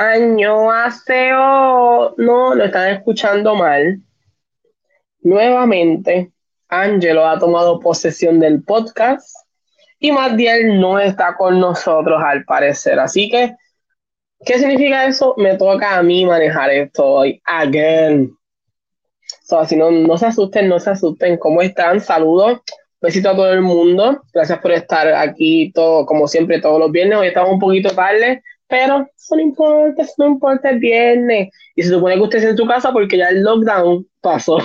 Año aseo. No, lo están escuchando mal. Nuevamente, Angelo ha tomado posesión del podcast y Matiel no está con nosotros al parecer. Así que, ¿qué significa eso? Me toca a mí manejar esto hoy. Again. So, así no, no se asusten, no se asusten. ¿Cómo están? Saludos. Besito a todo el mundo. Gracias por estar aquí todo, como siempre, todos los viernes. Hoy estamos un poquito tarde, pero no importa, eso no importa el viernes. Y se supone que usted en su casa porque ya el lockdown pasó.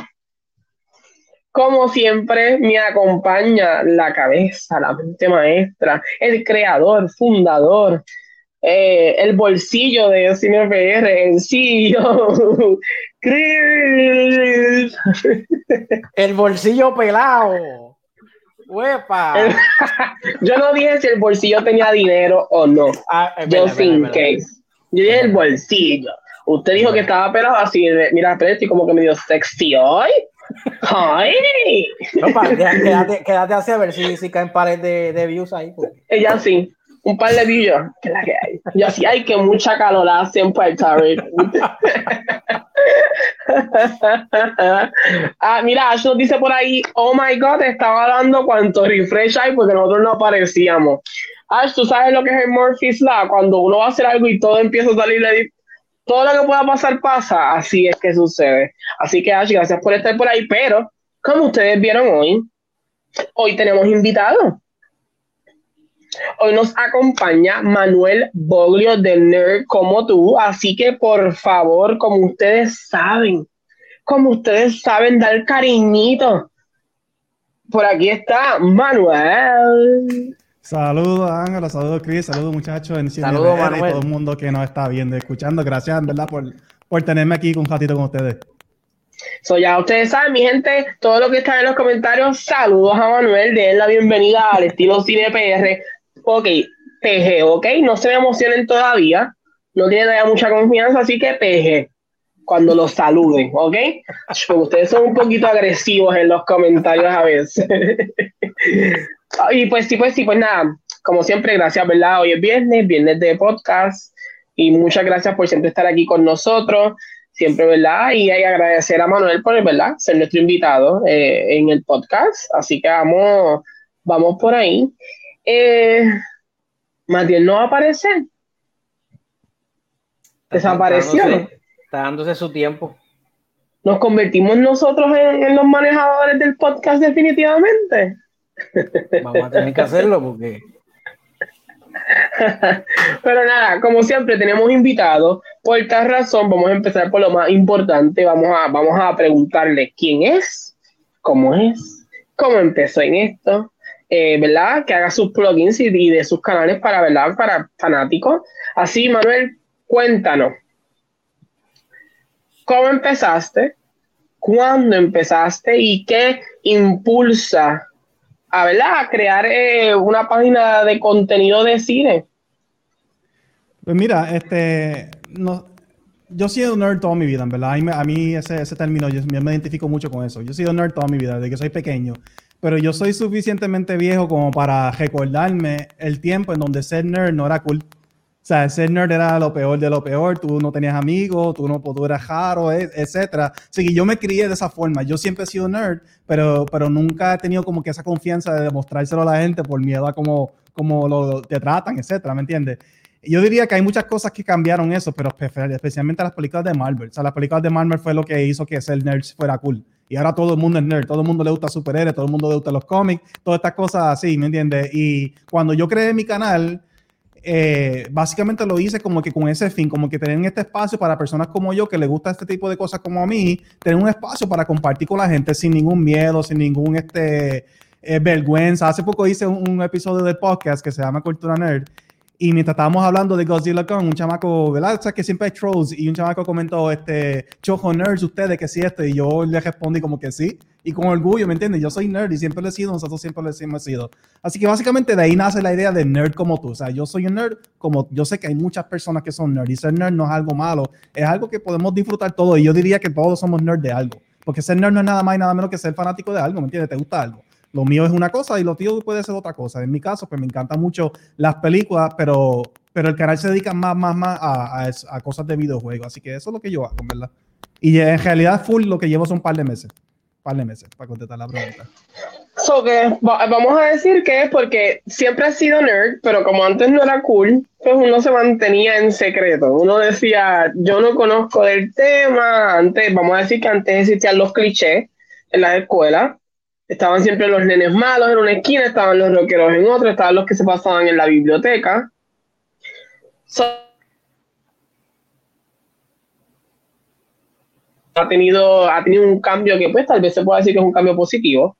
Como siempre, me acompaña la cabeza, la mente maestra, el creador, fundador, eh, el bolsillo de CinePR, el CEO, Chris. El bolsillo pelado. ¡Huepa! Yo no dije si el bolsillo tenía dinero o no. Ah, es Yo sin case. Yo dije el bolsillo. Usted dijo que estaba pelado así. Mira, pero estoy como que medio sexy hoy. ¡Ay! ya- quédate, quédate así a ver si, si caen pares de, de views ahí. pues. Ella sí. Un par de billos. Que la que hay. Yo sí, hay que mucha calor hace en Puerto Rico. ah, mira, Ash nos dice por ahí, oh my god, estaba dando cuánto refresh hay porque nosotros no aparecíamos. Ash, tú sabes lo que es el Murphy's Law, cuando uno va a hacer algo y todo empieza a salir todo lo que pueda pasar pasa, así es que sucede. Así que Ash, gracias por estar por ahí, pero como ustedes vieron hoy, hoy tenemos invitados. Hoy nos acompaña Manuel Boglio de Nerd como tú, así que por favor, como ustedes saben, como ustedes saben dar cariñito, por aquí está Manuel. Saludos Ángela, saludos Chris, saludos muchachos en Cine Saludos, y todo el mundo que nos está viendo y escuchando. Gracias en verdad por, por tenerme aquí un ratito con ustedes. So, ya ustedes saben, mi gente, todo lo que está en los comentarios, saludos a Manuel, den la bienvenida al estilo Cine PR. Ok, PG, ok, no se emocionen todavía, no tienen todavía mucha confianza, así que PG, cuando los saluden, ok. Ustedes son un poquito agresivos en los comentarios a veces. y pues sí, pues sí, pues nada, como siempre, gracias, ¿verdad? Hoy es viernes, viernes de podcast, y muchas gracias por siempre estar aquí con nosotros siempre, ¿verdad? Y hay agradecer a Manuel por, ¿verdad? Ser nuestro invitado eh, en el podcast. Así que vamos, vamos por ahí. Eh, Matiel no va a aparecer. Desapareció. Está dándose, está dándose su tiempo. Nos convertimos nosotros en, en los manejadores del podcast definitivamente. Vamos a tener que hacerlo porque Pero nada, como siempre tenemos invitados. Por tal razón, vamos a empezar por lo más importante. Vamos a, vamos a preguntarle quién es, cómo es, cómo empezó en esto, eh, ¿verdad? Que haga sus plugins y, de sus canales para, ¿verdad? Para fanáticos. Así, Manuel, cuéntanos. ¿Cómo empezaste? ¿Cuándo empezaste? ¿Y qué impulsa a, ¿verdad? a crear eh, una página de contenido de cine? Pues mira, este, no, yo he sido nerd toda mi vida, en verdad. A mí, a mí ese, ese término, yo, yo me identifico mucho con eso. Yo he sido nerd toda mi vida, desde que soy pequeño. Pero yo soy suficientemente viejo como para recordarme el tiempo en donde ser nerd no era cool. O sea, ser nerd era lo peor de lo peor. Tú no tenías amigos, tú no tú eras e- etcétera. Así que yo me crié de esa forma. Yo siempre he sido nerd, pero, pero nunca he tenido como que esa confianza de demostrárselo a la gente por miedo a cómo, cómo lo, te tratan, etcétera, ¿me entiendes? Yo diría que hay muchas cosas que cambiaron eso, pero espe- especialmente las películas de Marvel. O sea, las películas de Marvel fue lo que hizo que ser nerd fuera cool. Y ahora todo el mundo es nerd, todo el mundo le gusta superhéroes, todo el mundo le gusta los cómics, todas estas cosas así, ¿me entiendes? Y cuando yo creé mi canal, eh, básicamente lo hice como que con ese fin, como que tener este espacio para personas como yo que les gusta este tipo de cosas como a mí, tener un espacio para compartir con la gente sin ningún miedo, sin ningún este, eh, vergüenza. Hace poco hice un, un episodio del podcast que se llama Cultura Nerd y mientras estábamos hablando de Godzilla Con, un chamaco, ¿verdad? O sea, que siempre hay trolls y un chamaco comentó, este, chojo nerds ustedes, que sí esto, y yo le respondí como que sí, y con orgullo, ¿me entiendes? Yo soy nerd y siempre lo he sido, nosotros siempre lo hemos sido. Así que básicamente de ahí nace la idea de nerd como tú, o sea, yo soy un nerd como, yo sé que hay muchas personas que son nerd y ser nerd no es algo malo, es algo que podemos disfrutar todos y yo diría que todos somos nerd de algo, porque ser nerd no es nada más y nada menos que ser fanático de algo, ¿me entiendes? Te gusta algo. Lo mío es una cosa y lo tío puede ser otra cosa. En mi caso, pues me encantan mucho las películas, pero pero el canal se dedica más, más, más a, a, cosas de videojuegos. Así que eso es lo que yo hago, ¿verdad? Y en realidad, full lo que llevo son un par de meses. Par de meses para contestar la pregunta. So que vamos a decir que es porque siempre ha sido nerd, pero como antes no era cool, pues uno se mantenía en secreto. Uno decía, yo no conozco del tema. Antes, vamos a decir que antes existían los clichés en la escuela. Estaban siempre los nenes malos en una esquina, estaban los rockeros en otra, estaban los que se pasaban en la biblioteca. ha tenido, ha tenido un cambio que pues tal vez se pueda decir que es un cambio positivo,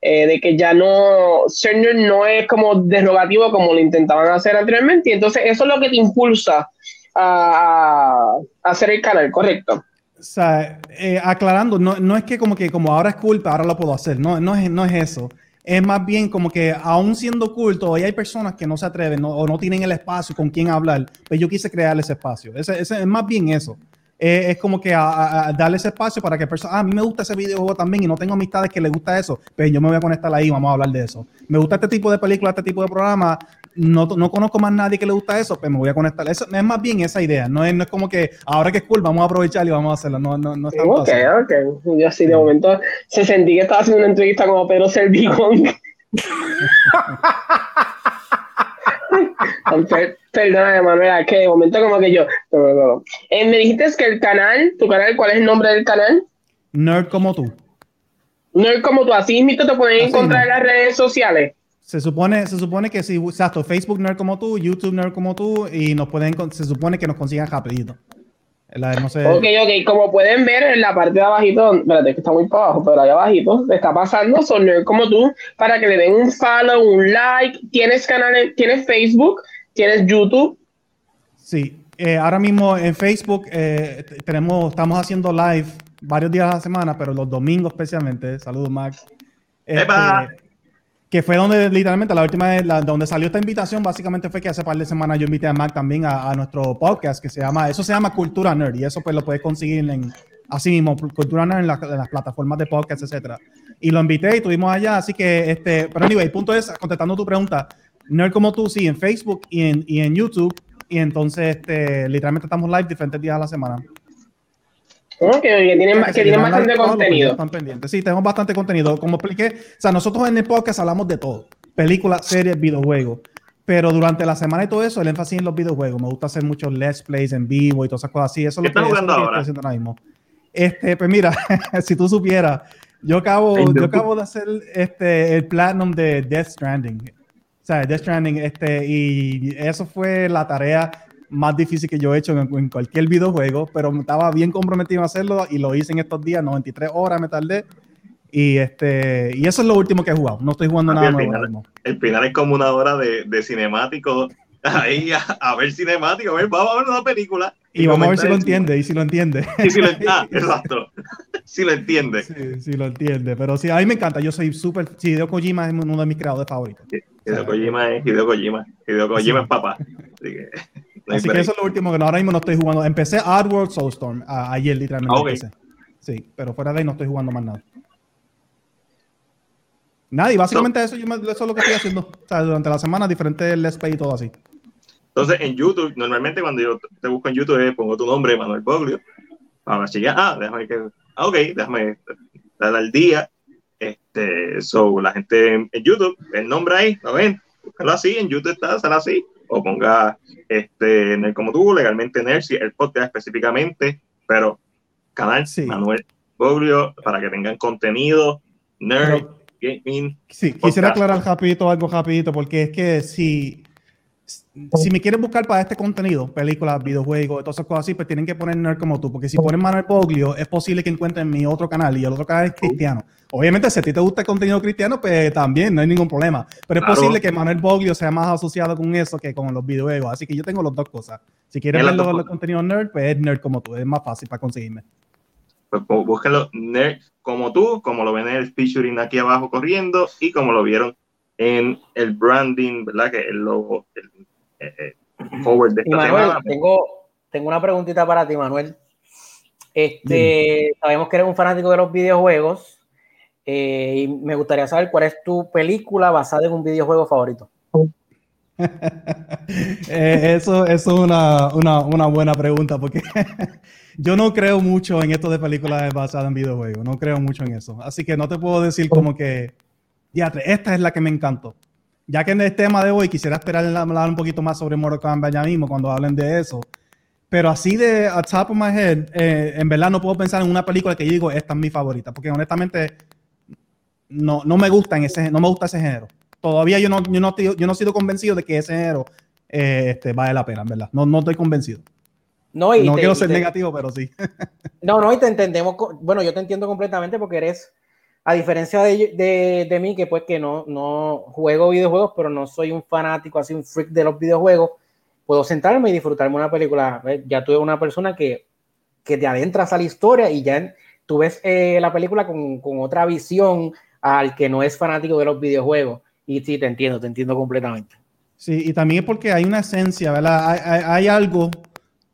eh, de que ya no, ser no es como derogativo como lo intentaban hacer anteriormente, y entonces eso es lo que te impulsa a, hacer el canal, correcto. O sea, eh, aclarando, no, no, es que como que como ahora es culpa, ahora lo puedo hacer, no, no, es, no es eso. Es más bien como que aún siendo culto, todavía hay personas que no se atreven o no tienen el espacio con quien hablar, pues yo quise crear ese espacio. Ese, es más bien eso es como que darle ese espacio para que personas, ah, a mí me gusta ese videojuego también y no tengo amistades que les gusta eso, pero pues yo me voy a conectar ahí, vamos a hablar de eso. Me gusta este tipo de película, este tipo de programa, no, no conozco más nadie que le gusta eso, pero pues me voy a conectar. Eso es más bien esa idea, no es, no es como que ahora que es cool, vamos a aprovechar y vamos a hacerlo, no, no, no es Ok, ok. Yo así de momento se sentí que estaba haciendo una entrevista como Pedro Servigón. Perdona, Manuela, que de momento como que yo. Eh, me dijiste que el canal, tu canal, ¿cuál es el nombre del canal? Nerd como tú. Nerd como tú, así mismo te pueden encontrar en las redes sociales. Se supone, se supone que sí, exacto, Facebook Nerd como tú, YouTube Nerd como tú, y nos pueden, se supone que nos consigan rapidito. no sé. Ok, ok, como pueden ver en la parte de abajito, espérate que está muy para abajo, pero ahí abajito está pasando, son Nerd como tú, para que le den un follow, un like, tienes canal, tienes Facebook, ¿Tienes YouTube? Sí, eh, ahora mismo en Facebook eh, tenemos, estamos haciendo live varios días a la semana, pero los domingos especialmente. Saludos, Max. Este, que fue donde literalmente la última vez, donde salió esta invitación, básicamente fue que hace par de semanas yo invité a Mac también a, nuestro podcast que se llama, eso se llama Cultura Nerd y eso pues lo puedes conseguir en, así mismo, Cultura Nerd en, las plataformas de podcast, etcétera. Y lo invité y estuvimos allá, así que, este, pero anyway, el punto es, contestando tu pregunta, Nerd como tú, sí, en Facebook y en, y en YouTube. Y entonces, este, literalmente estamos live diferentes días a la semana. Que tienen, que tienen bastante contenido. Están pendientes. Sí, tenemos bastante contenido. Como expliqué, o sea, nosotros en el podcast hablamos de todo: películas, series, videojuegos. Pero durante la semana y todo eso, el énfasis en los videojuegos. Me gusta hacer muchos let's plays en vivo y todas esas cosas así. Eso es lo que, jugando ahora? estoy haciendo ahora mismo. Este, pues mira, si tú supieras, yo acabo, yo acabo de hacer este, el platinum de Death Stranding sea, Death Stranding, este, y eso fue la tarea más difícil que yo he hecho en, cualquier videojuego, pero estaba bien comprometido a hacerlo y lo hice en estos días, 93 horas me tardé. Y este y eso es lo último que he jugado. No estoy jugando nada el nuevo. Final, el final es como una hora de, de cinemático. Ahí a, ver cinemático, a ver, vamos a ver una película. Y, vamos a ver si lo entiende, y si lo entiende. Y si lo, ah, exacto. si lo entiende. Sí, sí lo entiende. Pero sí, a mí me encanta. Yo soy súper. Sí, Hideo Kojima es uno de mis creadores favoritos. Hideo Kojima es Hideo Kojima. Hideo Kojima es papá. Así que, Así que eso es lo último que ahora mismo no estoy jugando. Empecé World Soulstorm ayer, literalmente. Ah, empecé. Sí, pero fuera de ahí no estoy jugando más nada. Nada, y básicamente eso, yo eso es lo que estoy haciendo. O sea, durante la semana, diferentes let's play y todo así. Entonces, en YouTube, normalmente cuando yo te busco en YouTube, eh, pongo tu nombre, Manuel Boglio, para chequear, ah, déjame que, ah, ok, déjame darle al día. Este, so, la gente en, YouTube, el nombre ahí, ¿lo ven? Búscalo así, en YouTube está, sale así, o ponga, este, Nerd como tú, legalmente Nercy, el podcast específicamente, pero canal sí. Manuel Boglio, para que tengan contenido, Nerd, Gaming. Sí, quisiera aclarar rapidito algo rapidito, porque es que si si me quieren buscar para este contenido, películas, videojuegos, todas esas cosas así, pues tienen que poner nerd como tú, porque si ponen Manuel Poglio, es posible que encuentren mi otro canal y el otro canal es cristiano. Obviamente, si a ti te gusta el contenido cristiano, pues también no hay ningún problema. Pero es posible que Manuel Poglio sea más asociado con eso que con los videojuegos. Así que yo tengo las dos cosas. Si quieren ver los, contenidos nerd, pues es nerd como tú, es más fácil para conseguirme. Pues búsquenlo nerd como tú, como lo ven en el featuring aquí abajo corriendo y como lo vieron en el branding, ¿verdad? Que el logo, el eh, forward de esta Manuel, Tengo, tengo una preguntita para ti, Manuel. Este, sabemos que eres un fanático de los videojuegos eh, y me gustaría saber cuál es tu película basada en un videojuego favorito. Eh, eso, eso es una, una, una buena pregunta porque yo no creo mucho en esto de películas basadas en videojuegos, no creo mucho en eso. Así que no te puedo decir como que, ya, esta es la que me encantó. Ya que en el tema de hoy quisiera esperar hablar un poquito más sobre Mortal Kombat ya mismo cuando hablen de eso. Pero así de a top of my head, eh, en verdad no puedo pensar en una película que yo digo, esta es mi favorita, porque honestamente no, no me gusta en ese, no me gusta ese género todavía yo no, yo no, yo no he sido convencido de que ese género eh, este, vale la pena, ¿verdad? No, no estoy convencido. No, no quiero ser negativo, pero sí. no, no, y te entendemos. Bueno, yo te entiendo completamente porque eres, a diferencia de, de, mí, que pues que no, no juego videojuegos, pero no soy un fanático, así un freak de los videojuegos, puedo sentarme y disfrutarme una película. Ya tuve una persona que, que te adentras a la historia y ya tú ves eh, la película con, con otra visión al que no es fanático de los videojuegos. Y sí, te entiendo, te entiendo completamente. Sí, y también es porque hay una esencia, ¿verdad? Hay, algo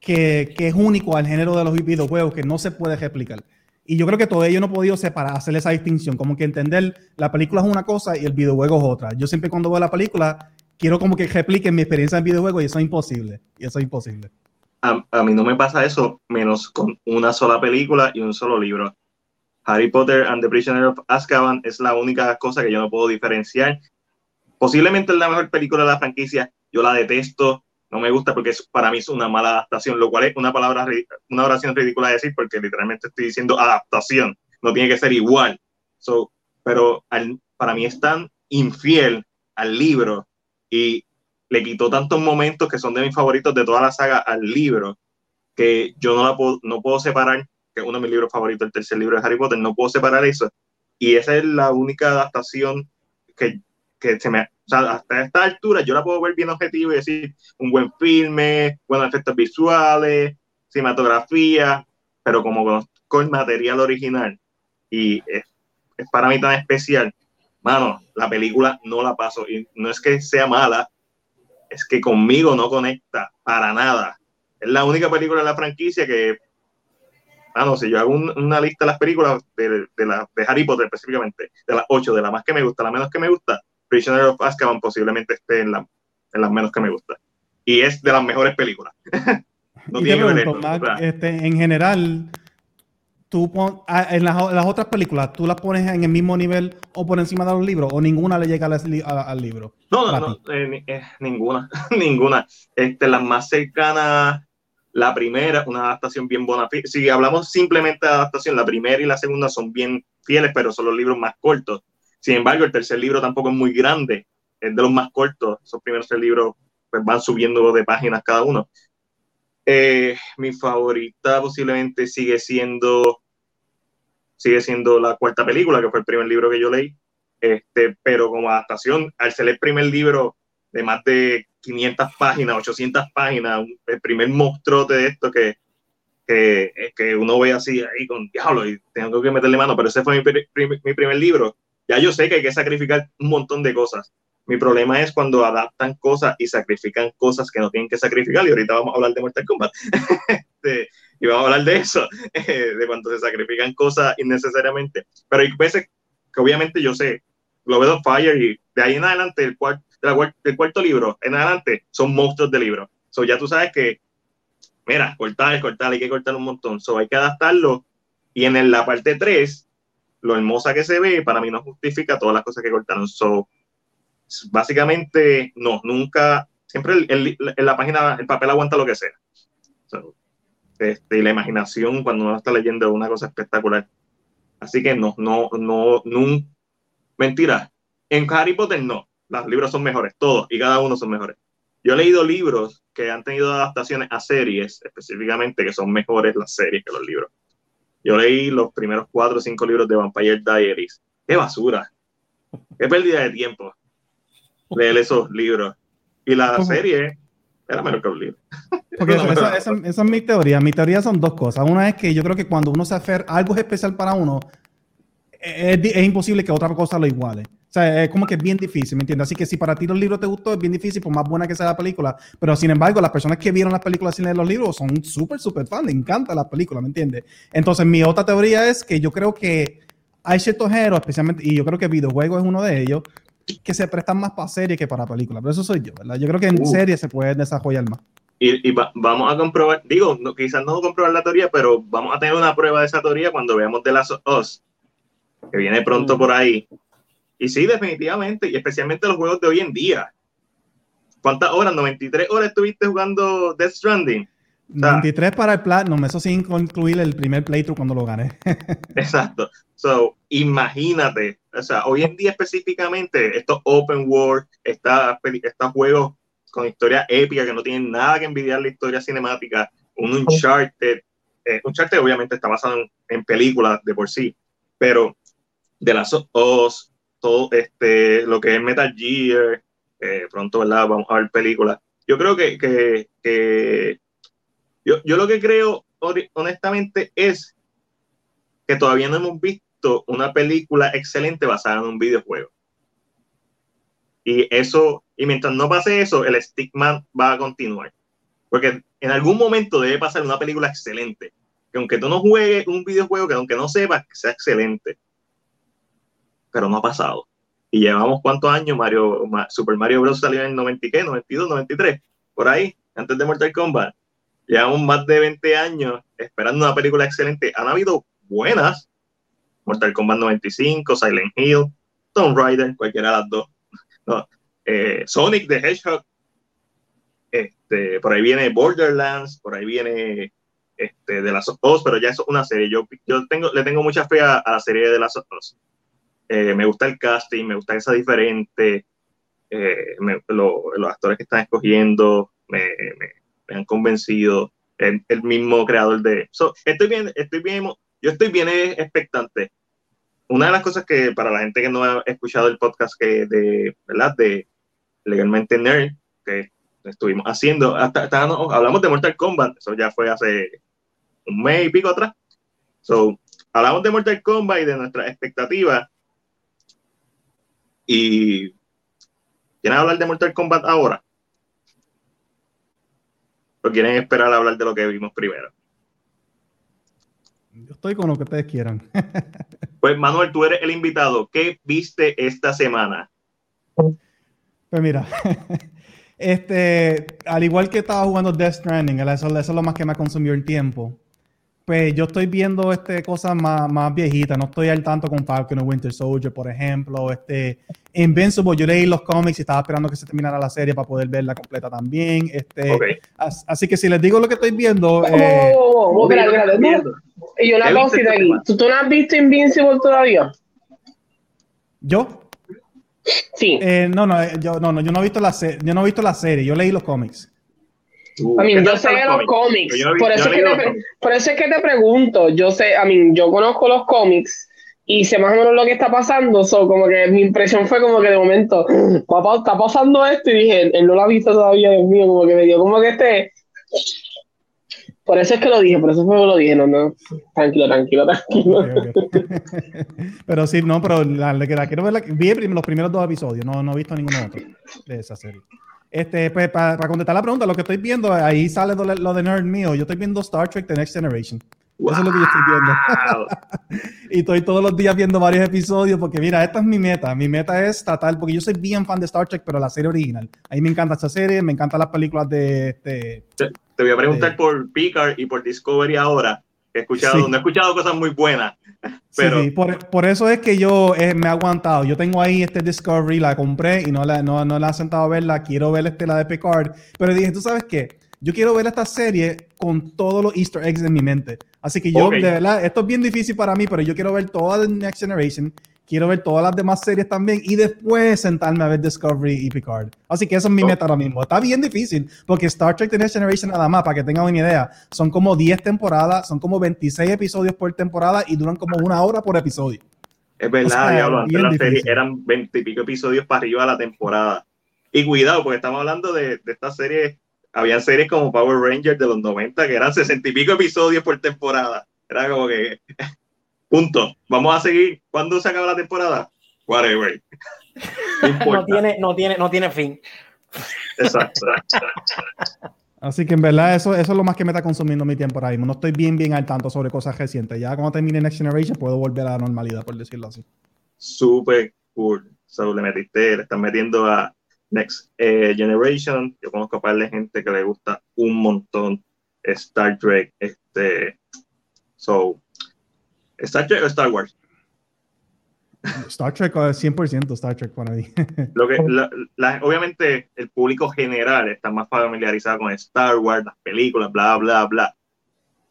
que, es único al género de los videojuegos que no se puede replicar. Y yo creo que todavía yo no he podido separar, hacer esa distinción, como que entender la película es una cosa y el videojuego es otra. Yo siempre cuando veo la película quiero como que repliquen mi experiencia en videojuego y eso es imposible. Y eso es imposible. A, a, mí no me pasa eso menos con una sola película y un solo libro. Harry Potter and the Prisoner of Azkaban es la única cosa que yo no puedo diferenciar posiblemente es la mejor película de la franquicia. Yo la detesto, no me gusta porque para mí es una mala adaptación, lo cual es una palabra, una oración ridícula de decir porque literalmente estoy diciendo adaptación, no tiene que ser igual. So, pero para mí es tan infiel al libro y le quitó tantos momentos que son de mis favoritos de toda la saga al libro que yo no, la puedo, no puedo separar, que es uno de mis libros favoritos, el tercer libro de Harry Potter, no puedo separar eso. Y esa es la única adaptación que que se me, o sea, hasta esta altura yo la puedo ver bien objetivo y decir un buen filme, buenos efectos visuales, cinematografía, pero como con el material original y es, es, para mí tan especial, mano, la película no la paso y no es que sea mala, es que conmigo no conecta para nada. Es la única película de la franquicia que, mano, si yo hago una lista de las películas de, de, la, de Harry Potter específicamente, de las ocho, de la más que me gusta, la menos que me gusta, Prisoner of Azkaban posiblemente esté en, la, en las menos que me gusta. Y es de las mejores películas. no tiene este, en general, tú ah, en las, otras películas, ¿tú las pones en el mismo nivel o por encima de los libros? ¿O ninguna le llega al, libro? No, no, no eh, eh, ninguna, ninguna. Este, las más cercanas, la primera, una adaptación bien buena. Si hablamos simplemente de adaptación, la primera y la segunda son bien fieles, pero son los libros más cortos. Sin embargo, el tercer libro tampoco es muy grande, es de los más cortos. Esos primeros tres libros pues, van subiendo de páginas cada uno. Eh, mi favorita posiblemente sigue siendo sigue siendo la cuarta película, que fue el primer libro que yo leí. Este, pero como adaptación, al ser el primer libro de más de 500 páginas, 800 páginas, el primer monstruo de esto que, que, que, uno ve así ahí con diablo y tengo que meterle mano, pero ese fue mi, mi primer libro ya yo sé que hay que sacrificar un montón de cosas. Mi problema es cuando adaptan cosas y sacrifican cosas que no tienen que sacrificar. Y ahorita vamos a hablar de Mortal Kombat. Este, y vamos a hablar de eso, de cuando se sacrifican cosas innecesariamente. Pero hay veces que obviamente yo sé, lo veo Fire y de ahí en adelante, el, cuarto, el cuarto libro en adelante, son monstruos de libro. So ya tú sabes que, mira, cortar, cortar, hay que cortar un montón. So hay que adaptarlo. Y en la parte 3, lo hermosa que se ve, para mí no justifica todas las cosas que cortaron. So, básicamente, no, nunca, siempre en la página, el papel aguanta lo que sea. este, y la imaginación cuando uno está leyendo una cosa espectacular. Así que no, no, no, no, mentira. En Harry Potter no, los libros son mejores, todos y cada uno son mejores. Yo he leído libros que han tenido adaptaciones a series, específicamente, que son mejores las series que los libros. Yo leí los primeros cuatro o cinco libros de Vampire Diaries. ¡Qué basura! ¡Qué pérdida de tiempo! Leer esos libros. Y la serie era mejor que un libro. Porque esa, es mi teoría. Mi teoría son dos cosas. Una es que yo creo que cuando uno se hace algo es especial para uno, es, es imposible que otra cosa lo iguale sea, es como que es bien difícil, ¿me entiendes? Así que si para ti los libros te gustó, es bien difícil, por más buena que sea la película. Pero sin embargo, las personas que vieron las películas sin leer los libros son súper, súper fans, les encanta la película, ¿me entiendes? Entonces, mi otra teoría es que yo creo que hay ciertos géneros, especialmente, y yo creo que videojuegos es uno de ellos, que se prestan más para series que para películas. Pero eso soy yo, ¿verdad? Yo creo que en Uh. series se puede desarrollar más. Y, y va- vamos a comprobar, digo, no- quizás no comprobar la teoría, pero vamos a tener una prueba de esa teoría cuando veamos The Last of Us, que viene pronto Mm. por ahí. Y sí, definitivamente, y especialmente los juegos de hoy en día. ¿Cuántas horas? ¿93 horas estuviste jugando Death Stranding? Ah. 93 para el Platinum, eso sin incluir el primer playthrough cuando lo gané. Exacto. So, imagínate, o sea, hoy en día específicamente, estos open world, estos juegos con historia épica que no tienen nada que envidiar la historia cinemática, un Uncharted, eh, Uncharted obviamente está basado en, en películas de por sí, pero de las Us, todo este, lo que es Metal Gear, eh, pronto, ¿verdad? Vamos a ver películas. Yo creo que, que, que yo, yo lo que creo honestamente es que todavía no hemos visto una película excelente basada en un videojuego. Y eso, y mientras no pase eso, el estigma va a continuar. Porque en algún momento debe pasar una película excelente. Que aunque tú no juegues un videojuego, que aunque no sepas, que sea excelente. Pero no ha pasado. Y llevamos cuántos años, Mario, Ma- Super Mario Bros. salió en el 90 y qué, 92, 93, por ahí, antes de Mortal Kombat. Llevamos más de 20 años esperando una película excelente. Han habido buenas. Mortal Kombat 95, Silent Hill, Tomb Raider, cualquiera de las dos. Eh, Sonic the Hedgehog. Este, por ahí viene Borderlands, por ahí viene este, de las Us, pero ya es una serie. Yo, yo tengo, le tengo mucha fe a, a la serie de las Us. Eh, me gusta el casting, me gusta que sea diferente. eh, me- lo- los actores que están escogiendo me, me- me han convencido. El, el mismo creador de. So, estoy bien, estoy bien, yo estoy bien expectante. Una de las cosas que para la gente que no ha escuchado el podcast que de, ¿verdad? De Legalmente Nerd, que estuvimos haciendo, hasta, hasta hablamos de Mortal Kombat, eso ya fue hace un mes y pico atrás. So, hablamos de Mortal Kombat y de nuestras expectativas. Y ¿quieren hablar de Mortal Kombat ahora? ¿O quieren esperar a hablar de lo que vimos primero? Yo estoy con lo que ustedes quieran. Pues Manuel, tú eres el invitado. ¿Qué viste esta semana? Pues mira, este, al igual que estaba jugando Death Stranding, eso, eso es lo más que me ha consumido el tiempo. Pues yo estoy viendo este, cosas más, más viejitas, no estoy al tanto con Falcon o Winter Soldier, por ejemplo. Este, Invincible, yo leí los cómics y estaba esperando que se terminara la serie para poder verla completa también. Este, as- así que si les digo lo que estoy viendo, Oh, eh, oh, oh, oh, Y una ¿Qué viste cosita aquí. semana? ¿Tú, tú no has visto Invincible todavía? yo, Sí. eh, no, no, eh, yo no, no, yo no he visto la se- yo no he visto la serie, yo leí los cómics. I mean, ¿Qué yo sé de los cómics. Yo por, yo eso es que te, por eso es que te pregunto. Yo sé, I mean, yo conozco los cómics y sé más o menos lo que está pasando. So, como que mi impresión fue como que de momento, papá, está pasando esto. Y dije, él, no lo ha visto todavía, Dios mío. Como que me dio como que este. Por eso es que lo dije, por eso fue que lo dije. No, no. Tranquilo, tranquilo, tranquilo. Ok, ok. pero sí, no, pero la, la, la quiero ver, la- vi los primeros dos episodios, no, no he visto ninguno otro de esa serie. Este, pues, para, contestar la pregunta, lo que estoy viendo, ahí sale lo, lo de nerd mío. Yo estoy viendo Star Trek The Next Generation. Eso es lo que yo estoy viendo. Wow. y estoy todos los días viendo varios episodios porque, mira, esta es mi meta. Mi meta es tratar, porque yo soy bien fan de Star Trek, pero la serie original. A mí me encanta esta serie, me encantan las películas de, este, Te voy a preguntar Sí. por Picard y por Discovery ahora. He escuchado, Sí. no he escuchado cosas muy buenas. Pero Sí, sí, por, por eso es que yo eh, me he aguantado. Yo tengo ahí este Discovery, la compré y no la, no, no la he sentado a verla. Quiero ver este, la de Picard. Pero dije, ¿tú sabes qué? Yo quiero ver esta serie con todos los Easter eggs en mi mente. Así que yo, Ok. de verdad, esto es bien difícil para mí, pero yo quiero ver toda The Next Generation. Quiero ver todas las demás series también y después sentarme a ver Discovery y Picard. Así que eso es mi meta ahora mismo. Está bien difícil porque Star Trek The Next Generation nada más, para que tengan una idea, son como 10 temporadas, son como 26 episodios por temporada y duran como una hora por episodio. es verdad, O sea, diablo, antes eran 20 y pico episodios para arriba de la temporada. Y cuidado, porque estamos hablando de, de esta serie. Habían series como Power Rangers de los 90 que eran 60 y pico episodios por temporada. Era como que. Punto. Vamos a seguir. ¿Cuándo se acaba la temporada? Whatever. No. No tiene, no tiene, no tiene fin. Exacto. Así que en verdad eso, eso es lo más que me está consumiendo mi tiempo ahora mismo. No estoy bien, bien al tanto sobre cosas recientes. Ya cuando termine Next Generation puedo volver a la normalidad, por decirlo así. Súper cool. So, le metiste, le están metiendo a Next eh, Generation. Yo conozco a par de gente que le gusta un montón Star Trek. Este, so, ¿Star Trek o Star Wars? Star Trek, 100% Star Trek para mí. Lo que, la, obviamente, el público general está más familiarizado con Star Wars, las películas, bla, bla, bla.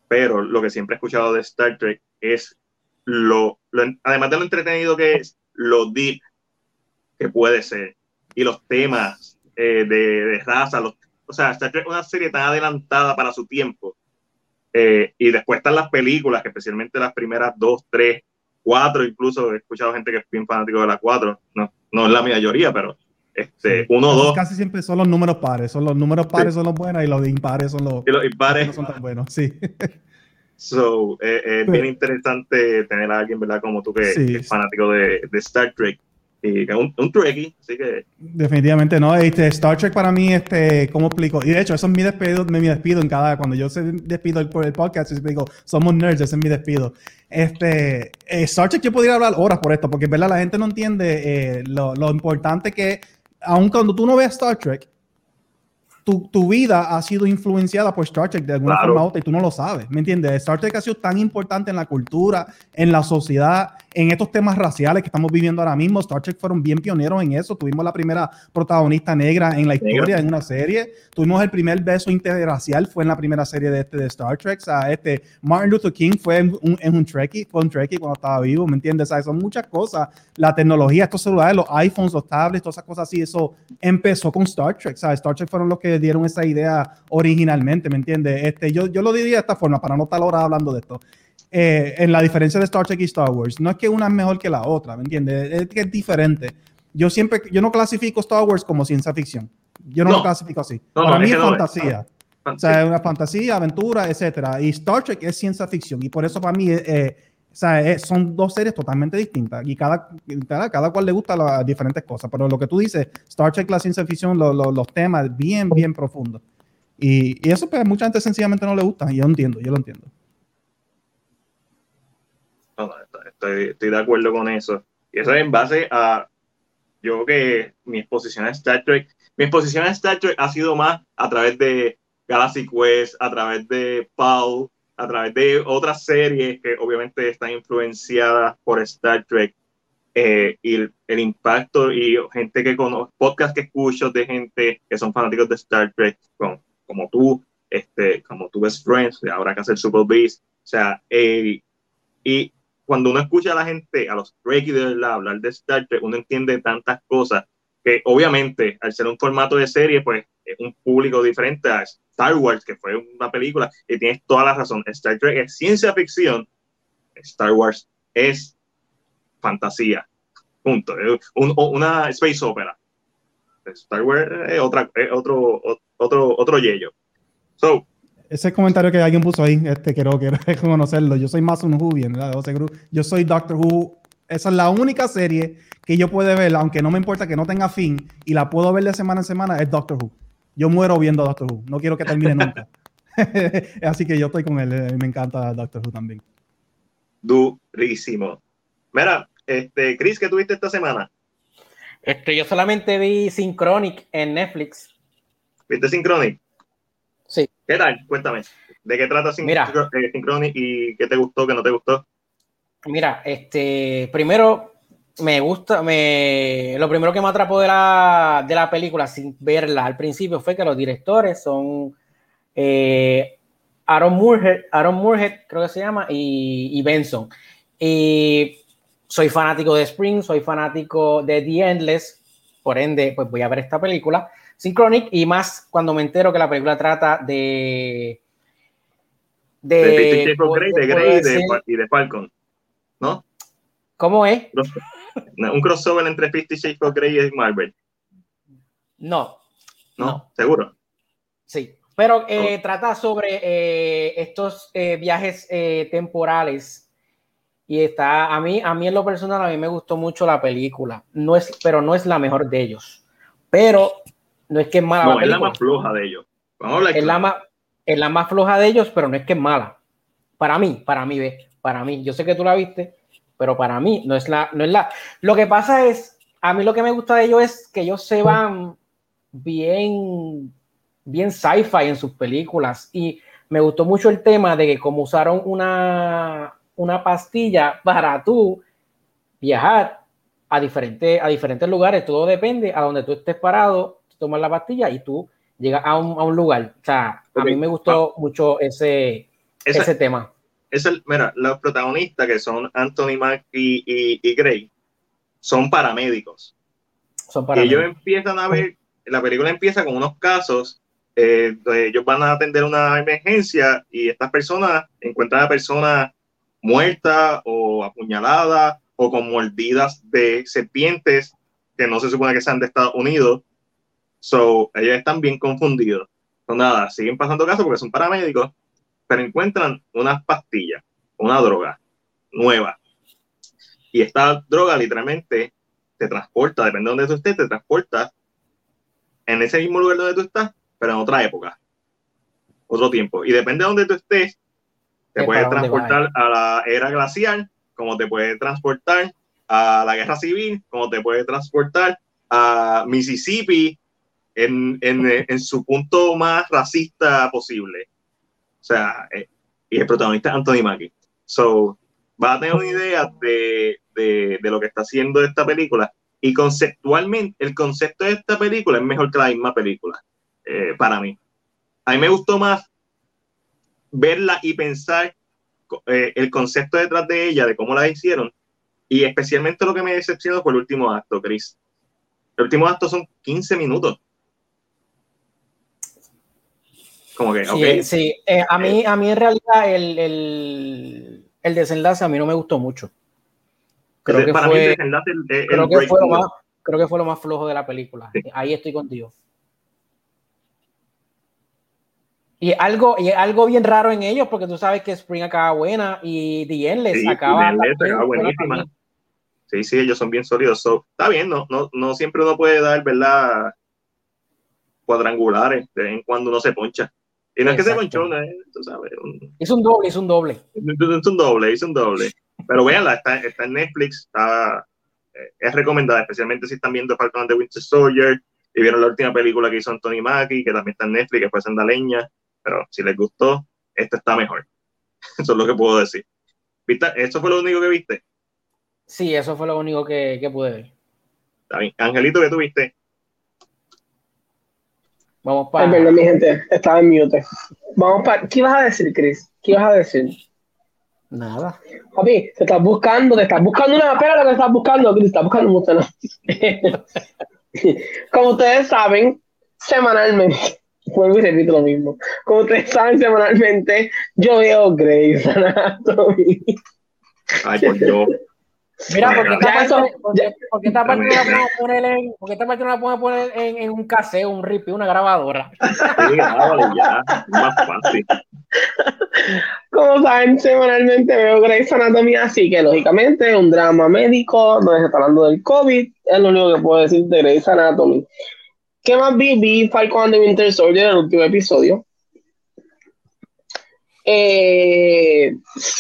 Pero lo que siempre he escuchado de Star Trek es lo, además de lo entretenido que es, lo deep que puede ser. Y los temas eh, de, raza, los, o sea, Star Trek es una serie tan adelantada para su tiempo. Eh, y después están las películas, que especialmente las primeras dos, tres, cuatro, incluso he escuchado gente que es bien fanático de la cuatro, no, no es la mayoría, pero este, uno o dos. Casi siempre son los números pares, son los números pares son los buenos y los impares son los, y los impares no son tan buenos, sí. So, eh, es bien interesante tener a alguien, ¿verdad? Como tú que, es fanático de, de, Star Trek y un, un así que... Definitivamente no, este, Star Trek para mí, este, ¿cómo explico? Y de hecho, eso es mi despido, mi despido en cada, cuando yo se despido por el podcast, yo digo, somos nerds, ese es mi despido. Este, eh, Star Trek yo podría hablar horas por esto, porque verdad la gente no entiende eh, lo, importante que, aun cuando tú no ves Star Trek, tu, tu, vida ha sido influenciada por Star Trek de alguna forma u otra y tú no lo sabes, ¿me entiendes? Star Trek ha sido tan importante en la cultura, en la sociedad, en estos temas raciales que estamos viviendo ahora mismo. Star Trek fueron bien pioneros en eso. Tuvimos la primera protagonista negra en la historia en una serie. Tuvimos el primer beso interracial, fue en la primera serie de, este, de Star Trek. O sea, este, Martin Luther King fue en un, en un Trekkie, fue un Trekkie cuando estaba vivo, ¿me entiendes? O sea, son muchas cosas. La tecnología, estos celulares, los iPhones, los tablets, todas esas cosas así, eso empezó con Star Trek. O sea, Star Trek fueron los que dieron esa idea originalmente, ¿me entiendes? Este, yo, yo lo diría de esta forma, para no estar ahora hablando de esto. Eh, en la diferencia de Star Trek y Star Wars. No es que una es mejor que la otra, ¿me entiendes? Es que es diferente. Yo siempre, yo no clasifico Star Wars como ciencia ficción. Yo no, lo clasifico así. Para mí es fantasía. O sea, es una fantasía, aventura, etcétera. Y Star Trek es ciencia ficción. Y por eso para mí eh, o sea, son dos series totalmente distintas y cada, cada, cual le gusta las diferentes cosas. Pero lo que tú dices, Star Trek, la ciencia ficción, los temas bien, bien profundos. Y, y, eso pues mucha gente sencillamente no le gusta. Y yo entiendo, yo lo entiendo. Estoy, de acuerdo con eso. Y eso es en base a yo que mi exposición a Star Trek, mi exposición a Star Trek ha sido más a través de Galaxy Quest, a través de Paul, a través de otras series que obviamente están influenciadas por Star Trek. Eh, y el, impacto y gente que conozco, podcast que escucho de gente que son fanáticos de Star Trek, como, como tú, este, como tú Best Friends, ahora que hacer Super Beast, o sea, eh, y cuando uno escucha a la gente, a los Trekkies de verdad, hablar de Star Trek, uno entiende tantas cosas que obviamente al ser un formato de serie, pues es un público diferente a Star Wars, que fue una película, y tienes toda la razón. Star Trek es ciencia ficción, Star Wars es fantasía. Punto. una space opera. Star Wars es, otra, otro, otro, otro yello. So, ese comentario que alguien puso ahí, este, quiero, quiero reconocerlo. Yo soy más un Who, ¿verdad? Yo soy Doctor Who. Esa es la única serie que yo puedo ver, aunque no me importa que no tenga fin, y la puedo ver de semana en semana, es Doctor Who. Yo muero viendo Doctor Who. No quiero que termine nunca. Así que yo estoy con él. Eh, me encanta Doctor Who también. Durísimo. Mira, este, Chris, ¿qué tuviste esta semana? Este, yo solamente vi Synchronic en Netflix. ¿Viste Synchronic? Sí. ¿Qué tal? Cuéntame. ¿De qué trata eh, Synchronic y qué te gustó, qué no te gustó? Mira, este, primero me gusta, me, lo primero que me atrapó de la, de la película sin verla al principio fue que los directores son eh, Aaron Moorhead, Aaron Moorhead creo que se llama, y, y, Benson. Y soy fanático de Spring, soy fanático de The Endless, por ende, pues voy a ver esta película. Synchronic y más cuando me entero que la película trata de de, de, de Grey, y de Falcon, ¿no? ¿Cómo es? Un crossover entre Fifty Shades of Grey y Marvel. No. ¿No? ¿Seguro? Sí. Pero eh, trata sobre eh, estos eh, viajes temporales. Y está, a mí, a mí en lo personal, a mí me gustó mucho la película. No es, pero no es la mejor de ellos. Pero no es que es mala. No, es la más floja de ellos. Vamos a es, la más, es la más floja de ellos, pero no es que es mala. Para mí, para mí, ve, para mí. Yo sé que tú la viste, pero para mí no es la, no es la. Lo que pasa es, a mí lo que me gusta de ellos es que ellos se van bien, bien sci-fi en sus películas y me gustó mucho el tema de que como usaron una, una pastilla para tú viajar a, diferentes a diferentes lugares, todo depende a donde tú estés parado, tomas la pastilla y tú llegas a un, a un lugar. O sea, a mí me gustó ah. mucho ese, ese tema. Es el, mira, los protagonistas que son Anthony Mackie y, y, Gray son paramédicos. Son paramédicos. ellos empiezan a ver, la película empieza con unos casos eh, ellos van a atender una emergencia y estas personas encuentran a personas muertas o apuñaladas o con mordidas de serpientes que no se supone que sean de Estados Unidos. So, ellos están bien confundidos. So, nada, siguen pasando casos porque son paramédicos, pero encuentran unas pastillas, una droga nueva. Y esta droga literalmente te transporta, depende de donde tú estés, te transporta en ese mismo lugar donde tú estás pero en otra época, otro tiempo. Y depende de donde tú estés, te puedes transportar a la era glacial, como te puede transportar a la guerra civil, como te puede transportar a Mississippi en, en, en su punto más racista posible. O sea, eh, y el protagonista es Anthony Mackie. So, va a tener una idea de, de, de, lo que está haciendo esta película. Y conceptualmente, el concepto de esta película es mejor que la misma película. Eh, para mí. A mí me gustó más verla y pensar eh, el concepto detrás de ella, de cómo la hicieron, y especialmente lo que me decepcionó fue el último acto, Chris. El último acto son 15 minutos. Como que, sí, sí. Eh, a, mí, a mí en realidad el, el, el, desenlace a mí no me gustó mucho. Creo, que fue, creo, que fue lo más, creo que fue lo más flojo de la película. Ahí estoy contigo. Y algo, y algo bien raro en ellos, porque tú sabes que Spring acaba buena y The Endless acaba, buenísima. Sí, sí, ellos son bien sólidos. está bien, no, no, no siempre uno puede dar, ¿verdad? Cuadrangulares, de vez en cuando uno se poncha. Y no es que se ponchó, ¿no? tú sabes. es un doble, es un doble. Es un doble, es un doble. Pero véanla, está, está en Netflix, está, eh, es recomendada, especialmente si están viendo Falcon de Winter Soldier y vieron la última película que hizo Anthony Mackie, que también está en Netflix, que fue Sandaleña pero si les gustó, este está mejor. Eso es lo que puedo decir. ¿Viste? ¿Eso fue lo único que viste? Sí, eso fue lo único que, que pude ver. Está bien. Angelito, ¿qué tuviste? Vamos para. Perdón, mi gente, estaba en mute. Vamos para. ¿Qué ibas a decir, Chris? ¿Qué ibas a decir? Nada. Papi, te estás buscando, te estás buscando una pera lo que estás buscando, Chris, estás buscando mucho, ¿no? Como ustedes saben, semanalmente vuelvo y repito lo mismo. Como ustedes saben, semanalmente yo veo Grey's Anatomy. Ay, por Dios. Mira, porque esta, parte, porque, esta parte no la podemos poner en, porque esta parte no la podemos poner en, en un caseo, un rip, una grabadora. Sí, ya, más fácil. Como saben, semanalmente veo Grey's Anatomy, así que lógicamente un drama médico, no se está hablando del COVID, es lo único que puedo decir de Grey's Anatomy. ¿Qué más vi? Vi Falcon and the Winter Soldier, el último episodio. Eh,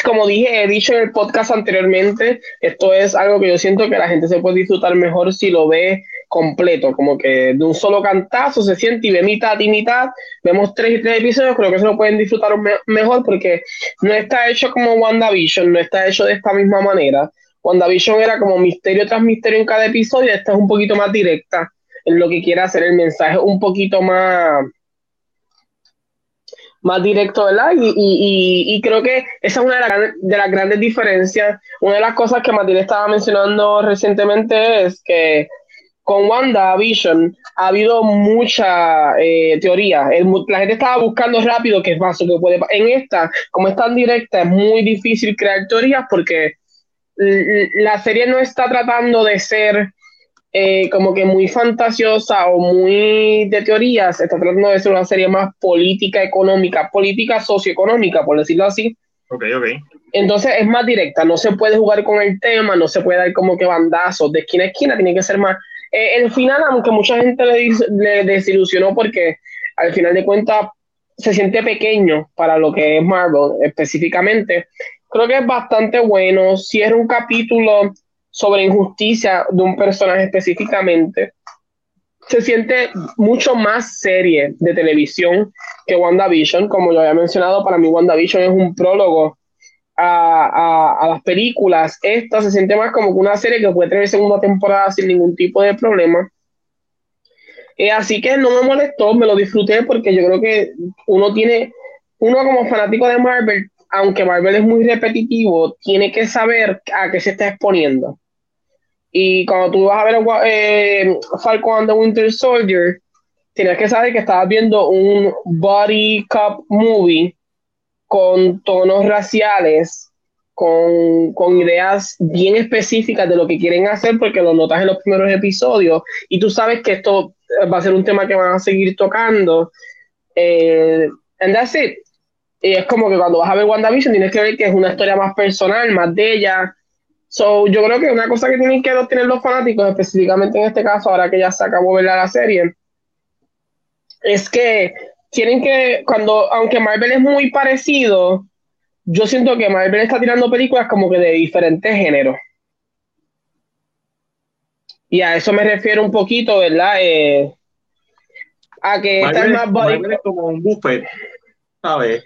como dije, he dicho en el podcast anteriormente, esto es algo que yo siento que la gente se puede disfrutar mejor si lo ve completo, como que de un solo cantazo se siente y ve mitad y mitad, vemos tres y tres episodios, creo que se lo pueden disfrutar mejor porque no está hecho como WandaVision, no está hecho de esta misma manera. WandaVision era como misterio tras misterio en cada episodio, esta es un poquito más directa en lo que quiere hacer el mensaje un poquito más más directo, ¿verdad? Y, y, y, creo que esa es una de, las grandes diferencias. Una de las cosas que Matilde estaba mencionando recientemente es que con WandaVision ha habido mucha eh, teoría. la gente estaba buscando rápido qué más que puede En esta, como es tan directa, es muy difícil crear teorías porque la serie no está tratando de ser eh, como que muy fantasiosa o muy de teorías, está tratando de ser una serie más política económica, política socioeconómica, por decirlo así. Ok, ok. Entonces es más directa, no se puede jugar con el tema, no se puede dar como que bandazos de esquina a esquina, tiene que ser más. Eh, el final, aunque mucha gente le, le desilusionó porque al final de cuentas se siente pequeño para lo que es Marvel específicamente, creo que es bastante bueno. Si era un capítulo sobre injusticia de un personaje específicamente, se siente mucho más serie de televisión que WandaVision. Como yo había mencionado, para mí WandaVision es un prólogo a, a, las películas. Esta se siente más como una serie que puede tener segunda temporada sin ningún tipo de problema. Eh, así que no me molestó, me lo disfruté porque yo creo que uno tiene, uno como fanático de Marvel, aunque Marvel es muy repetitivo, tiene que saber a qué se está exponiendo. Y cuando tú vas a ver eh, Falcon and the Winter Soldier, tienes que saber que estabas viendo un body cop movie con tonos raciales, con, con, ideas bien específicas de lo que quieren hacer, porque lo notas en los primeros episodios, y tú sabes que esto va a ser un tema que van a seguir tocando. Eh, and that's it. Es como que cuando vas a ver WandaVision tienes que ver que es una historia más personal, más de ella, So, yo creo que una cosa que tienen que tener los fanáticos, específicamente en este caso, ahora que ya se acabó ver la serie, es que tienen que, cuando, aunque Marvel es muy parecido, yo siento que Marvel está tirando películas como que de diferentes géneros. Y a eso me refiero un poquito, ¿verdad? Eh, a que esta es más Marvel es como un buffet, ¿sabes?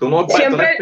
Tú no, siempre,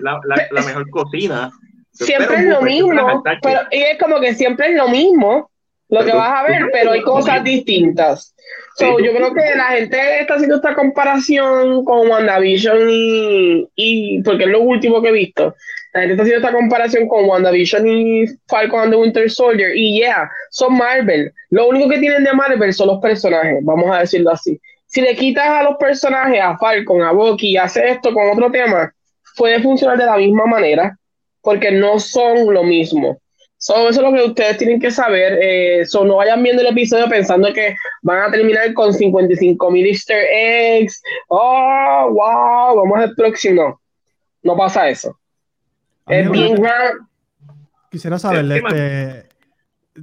la, la mejor cocina siempre es lo mismo, pero y es como que siempre es lo mismo lo que vas a ver, pero hay cosas distintas. So, yo creo que la gente está haciendo esta comparación con WandaVision y, y porque es lo último que he visto. La gente está haciendo esta comparación con WandaVision y Falcon and the Winter Soldier. Y yeah, son Marvel. Lo único que tienen de Marvel son los personajes, vamos a decirlo así. Si le quitas a los personajes, a Falcon, a Bucky, y haces esto con otro tema, puede funcionar de la misma manera porque no son lo mismo. eso es lo que ustedes tienen que saber. Eh, no vayan viendo el episodio pensando que van a terminar con 55 mil easter eggs. Oh, wow, vamos al próximo. No pasa eso. Es bien Quisiera saber, este,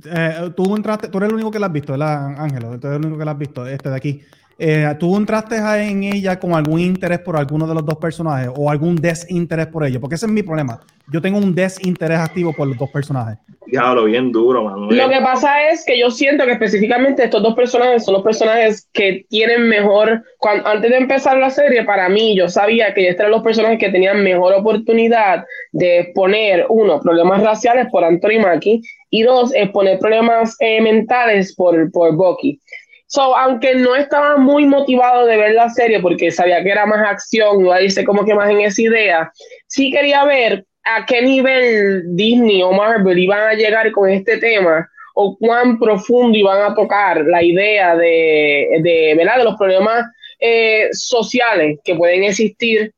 eh, tú entraste, tú eres el único que la has visto, ¿verdad, Ángelo? Tú eres el único que la has visto, este de aquí. Eh, ¿Tú entraste en ella con algún interés por alguno de los dos personajes o algún desinterés por ellos? Porque ese es mi problema. Yo tengo un desinterés activo por los dos personajes. Diablo, bien duro, Manuel. Lo que pasa es que yo siento que específicamente estos dos personajes son los personajes que tienen mejor. antes de empezar la serie, para mí, yo sabía que estos eran los personajes que tenían mejor oportunidad de exponer, uno, problemas raciales por Anthony Mackie y dos, exponer problemas eh, mentales por, por Bucky. So, aunque no estaba muy motivado de ver la serie porque sabía que era más acción, no dice como que más en esa idea, sí quería ver a qué nivel Disney o Marvel iban a llegar con este tema o cuán profundo iban a tocar la idea de, de, ¿verdad? de los problemas eh, sociales que pueden existir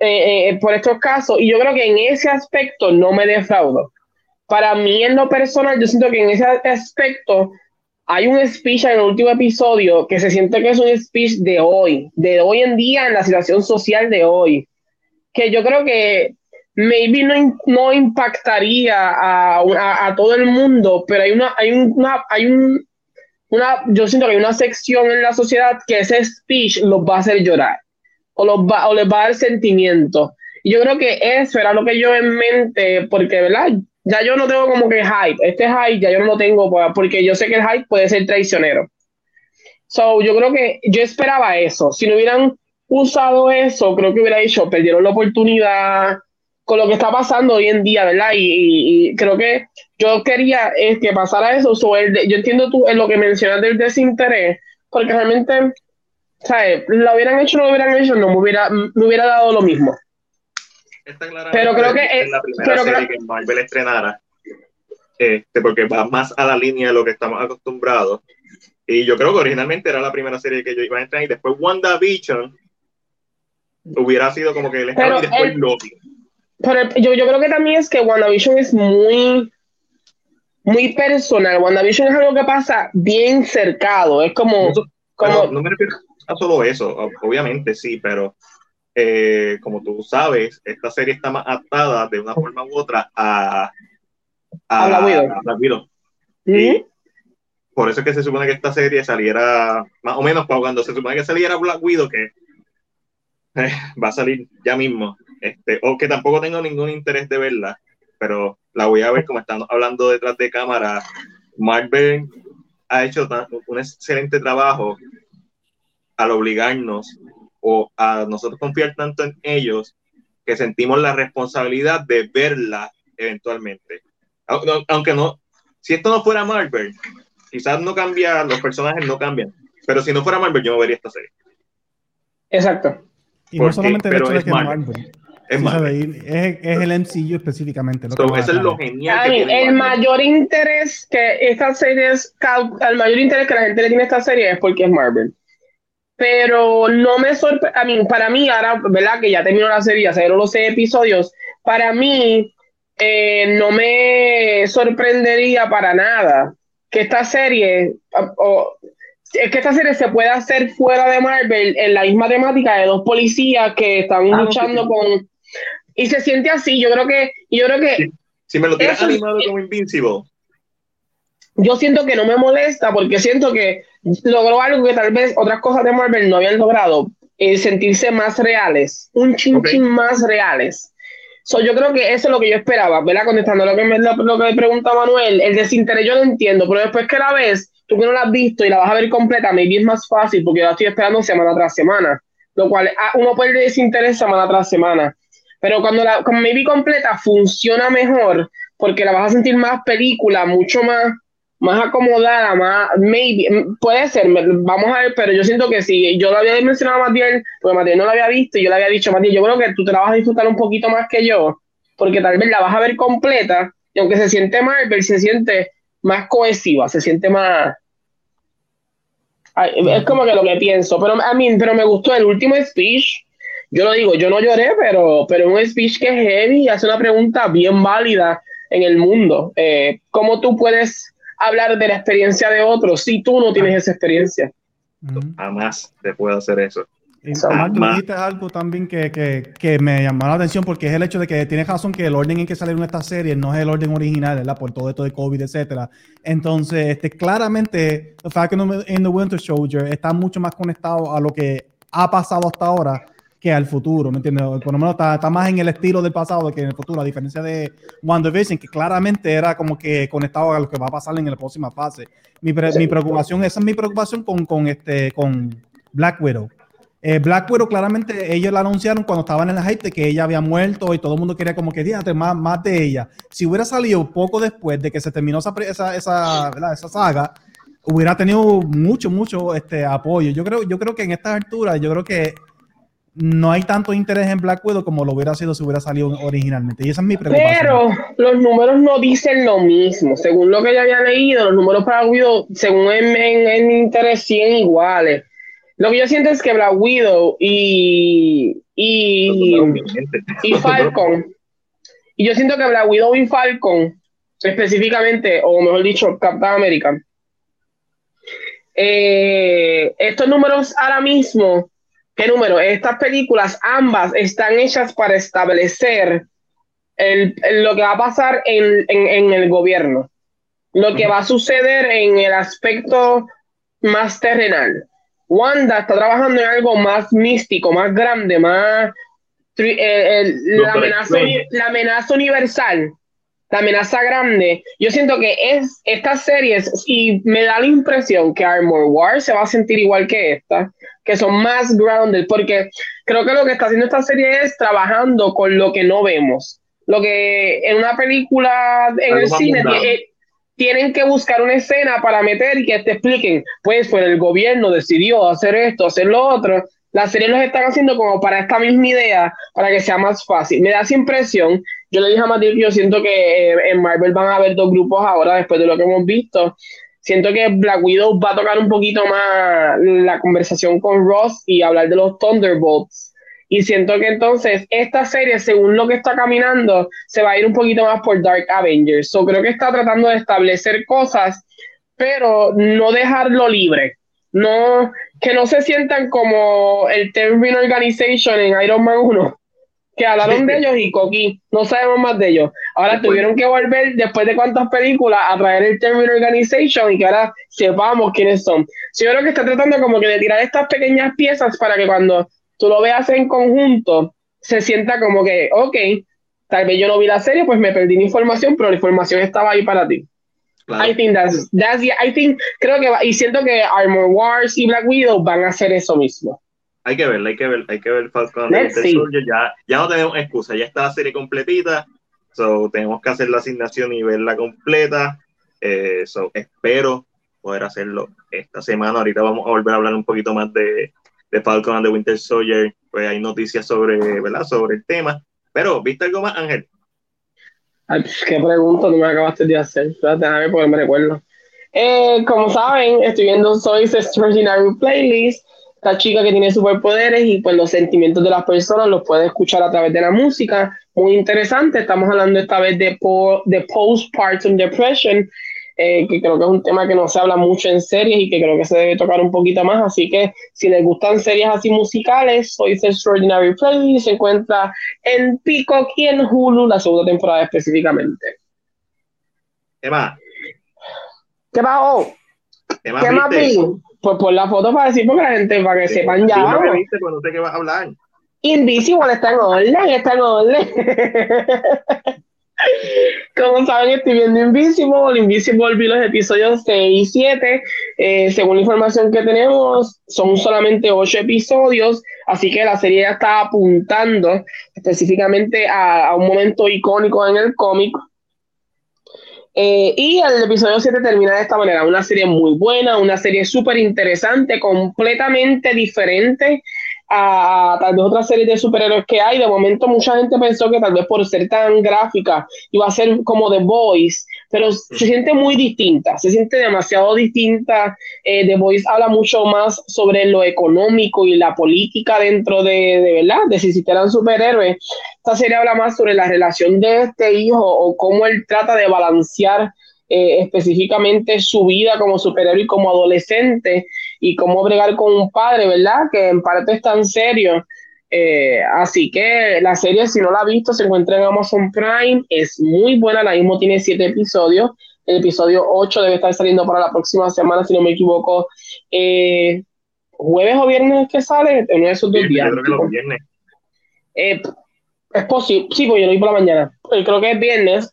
eh, eh, por estos casos. Y yo creo que en ese aspecto no me defraudo. Para mí, en lo personal, yo siento que en ese aspecto hay un speech en el último episodio que se siente que es un speech de hoy, de hoy en día en la situación social de hoy, que yo creo que maybe no, no impactaría a, a, todo el mundo, pero hay una, hay una, hay un, una, yo siento que hay una sección en la sociedad que ese speech los va a hacer llorar o, los va, o les va a dar sentimiento. Y yo creo que eso era lo que yo en mente, porque, ¿verdad? Ya yo no tengo como que hype. Este hype ya yo no lo tengo porque yo sé que el hype puede ser traicionero. So, yo creo que yo esperaba eso. Si no hubieran usado eso, creo que hubiera dicho, perdieron la oportunidad con lo que está pasando hoy en día, ¿verdad? Y, creo que yo quería es que pasara eso. yo entiendo tú en lo que mencionas del desinterés, porque realmente, ¿sabes? Lo hubieran hecho o no lo hubieran hecho, no me hubiera, me hubiera dado lo mismo pero creo que es la primera serie que Marvel estrenara, este, porque va más a la línea de lo que estamos acostumbrados. Y yo creo que originalmente era la primera serie que yo iba a estrenar y después WandaVision hubiera sido como que el estado y después Loki. Pero yo, yo creo que también es que WandaVision es muy muy personal. WandaVision es algo que pasa bien cercado. Es como. como... no me refiero a solo eso, obviamente sí, pero eh, como tú sabes, esta serie está más atada de una forma u otra a, a, Black Widow. Y por eso es que se supone que esta serie saliera, más o menos cuando se supone que saliera Black Widow, que eh, va a salir ya mismo, este, o que tampoco tengo ningún interés de verla, pero la voy a ver como estamos hablando detrás de cámara. Marvel ha hecho un excelente trabajo al obligarnos o a nosotros confiar tanto en ellos que sentimos la responsabilidad de verla eventualmente. Aunque no, si esto no fuera Marvel, quizás no cambia, los personajes no cambian, pero si no fuera Marvel, yo no vería esta serie. Exacto. Y no solamente el hecho de que Marvel. Es, es, es, el MCU específicamente. Lo eso es lo genial. el mayor interés que esta serie es, el mayor interés que la gente le tiene a esta serie es porque es Marvel pero no me sorprende, a mí, para mí ahora, ¿verdad? Que ya terminó la serie, se los seis episodios, para mí eh, no me sorprendería para nada que esta serie, o, es que esta serie se pueda hacer fuera de Marvel en la misma temática de dos policías que están ah, luchando con... Y se siente así, yo creo que... Yo creo que si me lo tienes animado como Invincible. Yo siento que no me molesta porque siento que logró algo que tal vez otras cosas de Marvel no habían logrado, eh, sentirse más reales, un chinchín más reales. So, yo creo que eso es lo que yo esperaba, ¿verdad? Contestando lo que me, lo, que pregunta Manuel, el desinterés yo lo entiendo, pero después que la ves, tú que no la has visto y la vas a ver completa, maybe es más fácil porque yo la estoy esperando semana tras semana, lo cual ah, uno puede desinterés semana tras semana. Pero cuando la me vi completa funciona mejor porque la vas a sentir más película, mucho más más acomodada, más, maybe, puede ser, vamos a ver, pero yo siento que si yo lo había mencionado a Matiel, porque Matiel no lo había visto, y yo le había dicho, Matiel, yo creo que tú te la vas a disfrutar un poquito más que yo, porque tal vez la vas a ver completa, y aunque se siente Marvel, se siente más cohesiva, se siente más... Es como que lo que pienso, pero a mí, pero me gustó el último speech. Yo lo digo, yo no lloré, pero, pero un speech que es heavy hace una pregunta bien válida en el mundo. Eh, ¿Cómo tú puedes hablar de la experiencia de otros si tú no tienes esa experiencia. Jamás te puedo hacer eso. Y dijiste algo también que, que, que, me llamó la atención porque es el hecho de que tienes razón que el orden en que salieron estas series no es el orden original, ¿verdad? Por todo esto de COVID, etcétera. Entonces, este, claramente, Falcon in the Winter Soldier está mucho más conectado a lo que ha pasado hasta ahora que al futuro, ¿me entiendes? Por lo menos está, más en el estilo del pasado que en el futuro, a diferencia de WandaVision, que claramente era como que conectado a lo que va a pasar en la próxima fase. Mi, preocupación, esa es mi preocupación con, con, este, con Black Widow. Eh, Black Widow, claramente, ellos la anunciaron cuando estaban en la hype de que ella había muerto y todo el mundo quería como que, dígate, más, más de ella. Si hubiera salido poco después de que se terminó esa, esa, esa, esa saga, hubiera tenido mucho, mucho este, apoyo. Yo creo, yo creo que en estas alturas, yo creo que no hay tanto interés en Black Widow como lo hubiera sido si hubiera salido originalmente. Y esa es mi preocupación. Pero los números no dicen lo mismo. Según lo que yo había leído, los números para Black Widow, según en, en, interés, siguen iguales. Lo que yo siento es que Black Widow y, y, y Falcon, y yo siento que Black Widow y Falcon, específicamente, o mejor dicho, Captain America, eh, estos números ahora mismo ¿Qué número? Estas películas, ambas, están hechas para establecer el, lo que va a pasar en, en, el gobierno, lo que va a suceder en el aspecto más terrenal. Wanda está trabajando en algo más místico, más grande, más... Eh, la, amenaza, la amenaza universal la amenaza grande. Yo siento que es estas series, y me da la impresión que Armor War se va a sentir igual que esta, que son más grounded, porque creo que lo que está haciendo esta serie es trabajando con lo que no vemos. Lo que en una película en el cine eh, tienen que buscar una escena para meter y que te expliquen, pues, pues el gobierno decidió hacer esto, hacer lo otro. Las series los están haciendo como para esta misma idea, para que sea más fácil. Me da esa impresión yo le dije a Matilde, yo siento que eh, en Marvel van a haber dos grupos ahora, después de lo que hemos visto. Siento que Black Widow va a tocar un poquito más la conversación con Ross y hablar de los Thunderbolts. Y siento que entonces esta serie, según lo que está caminando, se va a ir un poquito más por Dark Avengers. So, creo que está tratando de establecer cosas, pero no dejarlo libre. No, que no se sientan como el Termin Organization en Iron Man 1, que hablaron de ellos y Coqui, no sabemos más de ellos. Ahora tuvieron que volver, después de cuántas películas, a traer el Terminal Organization y que ahora sepamos quiénes son. yo creo que está tratando como que de tirar estas pequeñas piezas para que cuando tú lo veas en conjunto, se sienta como que, ok, tal vez yo no vi la serie, pues me perdí la información, pero la información estaba ahí para ti. Claro. I think that's, that's the- I think, creo que va- y siento que Armor Wars y Black Widow van a hacer eso mismo. Hay que verla, hay que ver, hay que ver Falcon and Let's Winter see. Soldier. Ya, ya no tenemos excusa, ya está la serie completita. So, tenemos que hacer la asignación y verla completa. Eh, so, espero poder hacerlo esta semana. Ahorita vamos a volver a hablar un poquito más de, de Falcon and the Winter Soldier. Pues hay noticias sobre, ¿verdad? sobre el tema. Pero, ¿viste algo más, Ángel? Ay, pf, qué pregunta tú me acabaste de hacer. Espérate, Déjame porque me recuerdo. Eh, como saben, estoy viendo Soy's Extraordinary Playlist. Esta chica que tiene superpoderes y pues los sentimientos de las personas los puede escuchar a través de la música. Muy interesante. Estamos hablando esta vez de, po de postpartum depression, eh, que creo que es un tema que no se habla mucho en series y que creo que se debe tocar un poquito más. Así que si les gustan series así musicales, Soy's Extraordinary Playlist se encuentra en Peacock y en Hulu la segunda temporada específicamente. Emma, ¿Qué pasó? Emma, ¿Qué más ¿viste? Pues por la foto para decir, porque la gente, para que sepan ya. Vamos. viste, pero no sé qué vas a hablar. Invisible está en orden, está en orden. Como saben, estoy viendo Invisible. Invisible vi los episodios 6 y 7. Eh, según la información que tenemos, son solamente 8 episodios. Así que la serie ya está apuntando específicamente a, a un momento icónico en el cómic. Eh, y el episodio 7 termina de esta manera. Una serie muy buena, una serie súper interesante, completamente diferente a, tal vez otras series de superhéroes que hay. De momento mucha gente pensó que tal vez por ser tan gráfica iba a ser como The Voice, pero se siente muy distinta, se siente demasiado distinta. Eh, The Voice habla mucho más sobre lo económico y la política dentro de, de verdad, de si existieran superhéroes. Esta serie habla más sobre la relación de este hijo o cómo él trata de balancear eh, específicamente su vida como superhéroe y como adolescente y cómo bregar con un padre, ¿verdad? Que en parte es tan serio. Eh, así que la serie, si no la ha visto, se encuentra en Amazon Prime. Es muy buena, la mismo tiene siete episodios. El episodio 8 debe estar saliendo para la próxima semana, si no me equivoco. Eh, jueves o viernes que sale, uno de esos dos Yo días. creo que los viernes. Eh, es posible, sí, pues yo lo vi por la mañana. Creo que es viernes.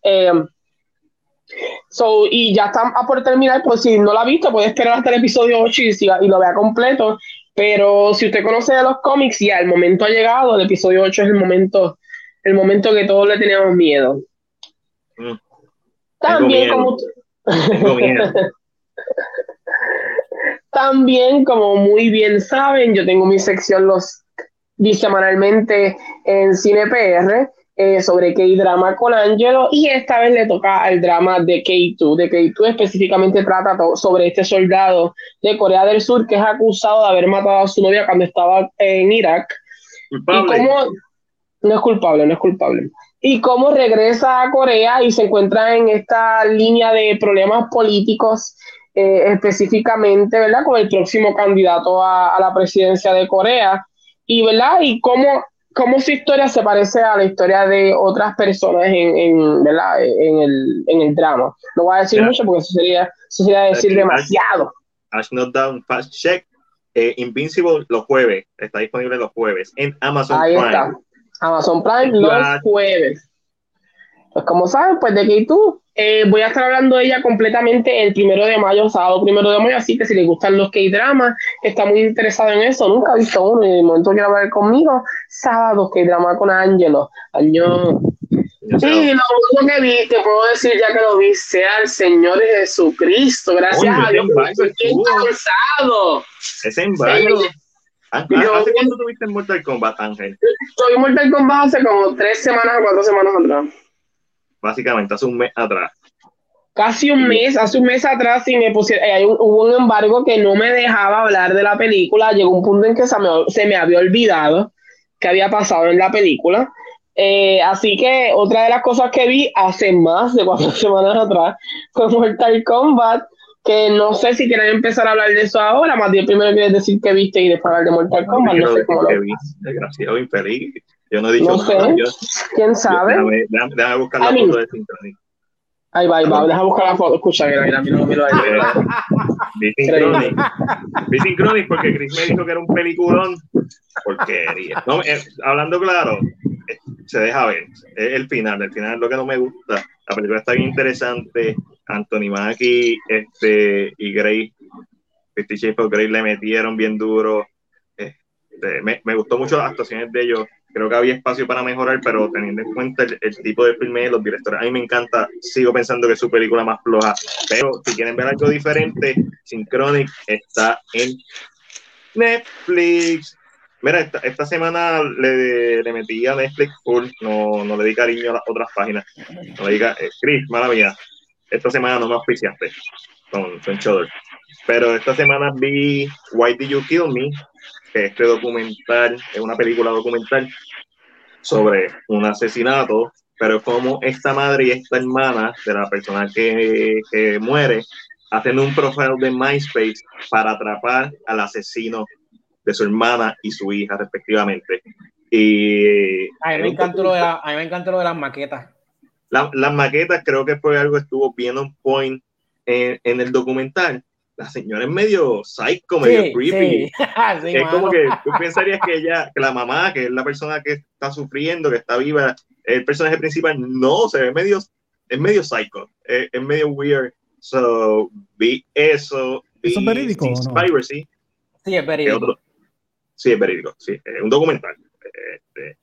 So, y ya está a por terminar, pues si no la ha visto, puede esperar hasta el episodio 8 y, y lo vea completo. Pero si usted conoce de los cómics, ya el momento ha llegado, el episodio 8 es el momento, el momento que todos le teníamos miedo. Mm. También como. También, como muy bien saben, yo tengo mi sección los bisemanalmente en Cine PR eh, sobre K-drama con Angelo y esta vez le toca al drama de K2. De K2 específicamente trata sobre este soldado de Corea del Sur que es acusado de haber matado a su novia cuando estaba en Irak y cómo no es culpable, no es culpable. Y cómo regresa a Corea y se encuentra en esta línea de problemas políticos, eh, específicamente, ¿verdad? Con el próximo candidato a, a la presidencia de Corea. Y, ¿verdad? Y cómo, cómo su historia se parece a la historia de otras personas en, en, ¿verdad? en, el, en el drama. No voy a decir mucho porque eso sería, eso sería decir Aquí, demasiado. Ash Not Down Fast Check. Eh, Invincible los jueves. Está disponible los jueves en Amazon Ahí Prime. está. Amazon Prime los jueves. Pues como saben, pues de que tú eh, voy a estar hablando de ella completamente el primero de mayo, sábado primero de mayo, así que si les gustan los K-dramas, está muy interesado en eso, nunca ha visto uno y de momento quiere hablar conmigo, sábado K-drama con Angelo, año. Sé, Sí, lo único que vi, te puedo decir ya que lo vi, sea el Señor Jesucristo, gracias a Dios, estoy cansado. Ese embargo. Sí. Ah, Yo- ¿Hace cuánto tuviste en Mortal Kombat, Ángel? Estoy Mortal Kombat hace como tres semanas o cuatro semanas atrás. Básicamente, hace un mes atrás. Casi un mes, hace un mes atrás, sí me pusieron, eh, hubo un embargo que no me dejaba hablar de la película. Llegó un punto en que se me, se me había olvidado que había pasado en la película. Eh, así que otra de las cosas que vi hace más de cuatro semanas atrás fue Mortal Kombat, que no sé si quieren empezar a hablar de eso ahora, más bien primero quieres decir que viste y después hablar de Mortal Kombat, no sé cómo lo... vi. Desgraciado, infeliz. Yo no he dicho No sé. nada. Yo, ¿Quién sabe? déjame, déjame- déjame buscar la foto de Synchrony. Ahí va, ahí va, deja buscar la foto. Escucha, mira, mira, mira, mira. Eh, Synchronic porque Chris me dijo que era un peliculón. Porquería. No, eh, hablando claro, eh, se deja ver. Es el final. El final es lo que no me gusta. La película está bien interesante. Anthony Mackie este, y Gray, Fifty Shades of Grey le metieron bien duro. Este, me, me, gustó mucho las actuaciones de ellos. Creo que había espacio para mejorar, pero teniendo en cuenta el, el tipo de filme los directores, a mí me encanta. Sigo pensando que es su película más floja. Pero si quieren ver algo diferente, Synchronic está en Netflix. Mira, esta, esta semana le, le, metí a Netflix full, no, no le di cariño a las otras páginas. No le diga, eh, Chris, mala mía, esta semana no me auspiciaste con, con Shudder. Pero esta semana vi Why Did You Kill Me, que este documental es una película documental sobre un asesinato, pero como esta madre y esta hermana de la persona que, que muere hacen un profile de MySpace para atrapar al asesino de su hermana y su hija, respectivamente. Y, a, mí me encantó lo de la, a mí me encantó lo de las maquetas. La, las maquetas creo que fue algo que estuvo bien on point en, en el documental. La señora es medio psycho, medio Sí, creepy. sí. Sí, es mano. como que tú pensarías que ella, que la mamá, que es la persona que está sufriendo, que está viva, el personaje principal, no, se ve medio, es medio psycho, es, es medio weird. So, vi eso. Vi ¿Eso es verídico o no? Sí, es verídico. otro- sí, es verídico, sí, es un documental. Este,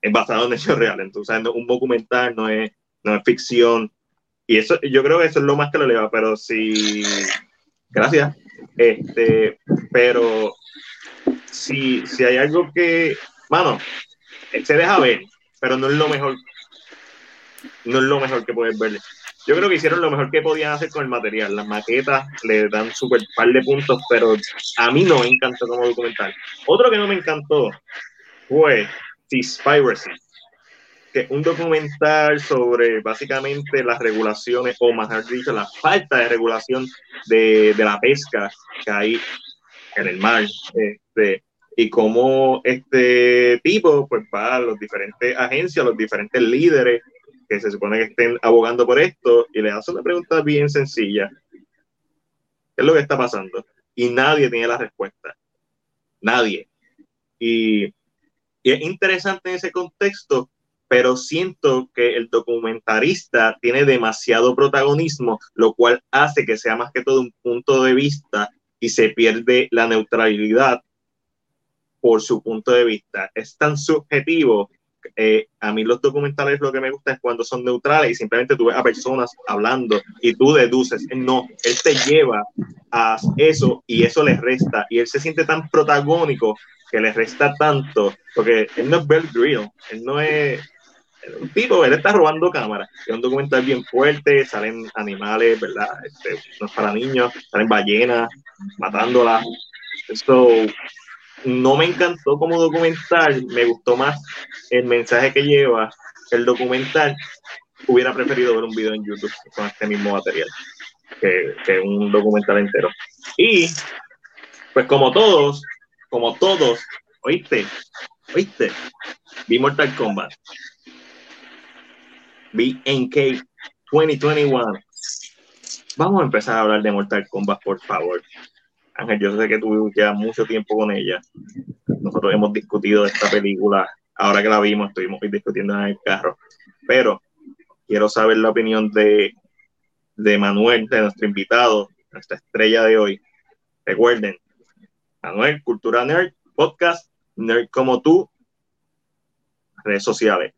es basado en hechos reales, entonces no- un documental no es, no es ficción. Y eso, yo creo que eso es lo más que lo eleva, pero sí, gracias. Este, pero si, si hay algo que, mano, se deja ver, pero no es lo mejor, no es lo mejor que puedes ver. Yo creo que hicieron lo mejor que podían hacer con el material. Las maquetas le dan súper par de puntos, pero a mí no me encantó como documental. Otro que no me encantó fue Seaspiracy, que un documental sobre básicamente las regulaciones, o mejor dicho, la falta de regulación de, de la pesca que hay en el mar. Este, y cómo este tipo pues va a las diferentes agencias, los diferentes líderes que se supone que estén abogando por esto y le hace una pregunta bien sencilla. ¿Qué es lo que está pasando? Y nadie tiene la respuesta. Nadie. Y, y es interesante en ese contexto, pero siento que el documentarista tiene demasiado protagonismo, lo cual hace que sea más que todo un punto de vista y se pierde la neutralidad por su punto de vista. Es tan subjetivo eh, a mí los documentales lo que me gusta es cuando son neutrales y simplemente tú ves a personas hablando y tú deduces, no, él te lleva a eso y eso le resta y él se siente tan protagónico que le resta tanto, porque él no es Bear Grylls, él no es un tipo, él está robando cámaras, es un documental bien fuerte, salen animales, ¿verdad? Este, no es para niños, salen ballenas, matándolas, so, no me encantó como documental, me gustó más el mensaje que lleva el documental. Hubiera preferido ver un video en YouTube con este mismo material que, que un documental entero. Y, pues como todos, como todos, oíste, oíste, vi Mortal Kombat, vi NK 2021. Vamos a empezar a hablar de Mortal Kombat, por favor. Ángel, yo sé que tú llevas mucho tiempo con ella. Nosotros hemos discutido de esta película. Ahora que la vimos, estuvimos discutiendo en el carro. Pero quiero saber la opinión de, de Manuel, de nuestro invitado, nuestra estrella de hoy. Recuerden, Manuel, Cultura Nerd, podcast, Nerd como tú, redes sociales.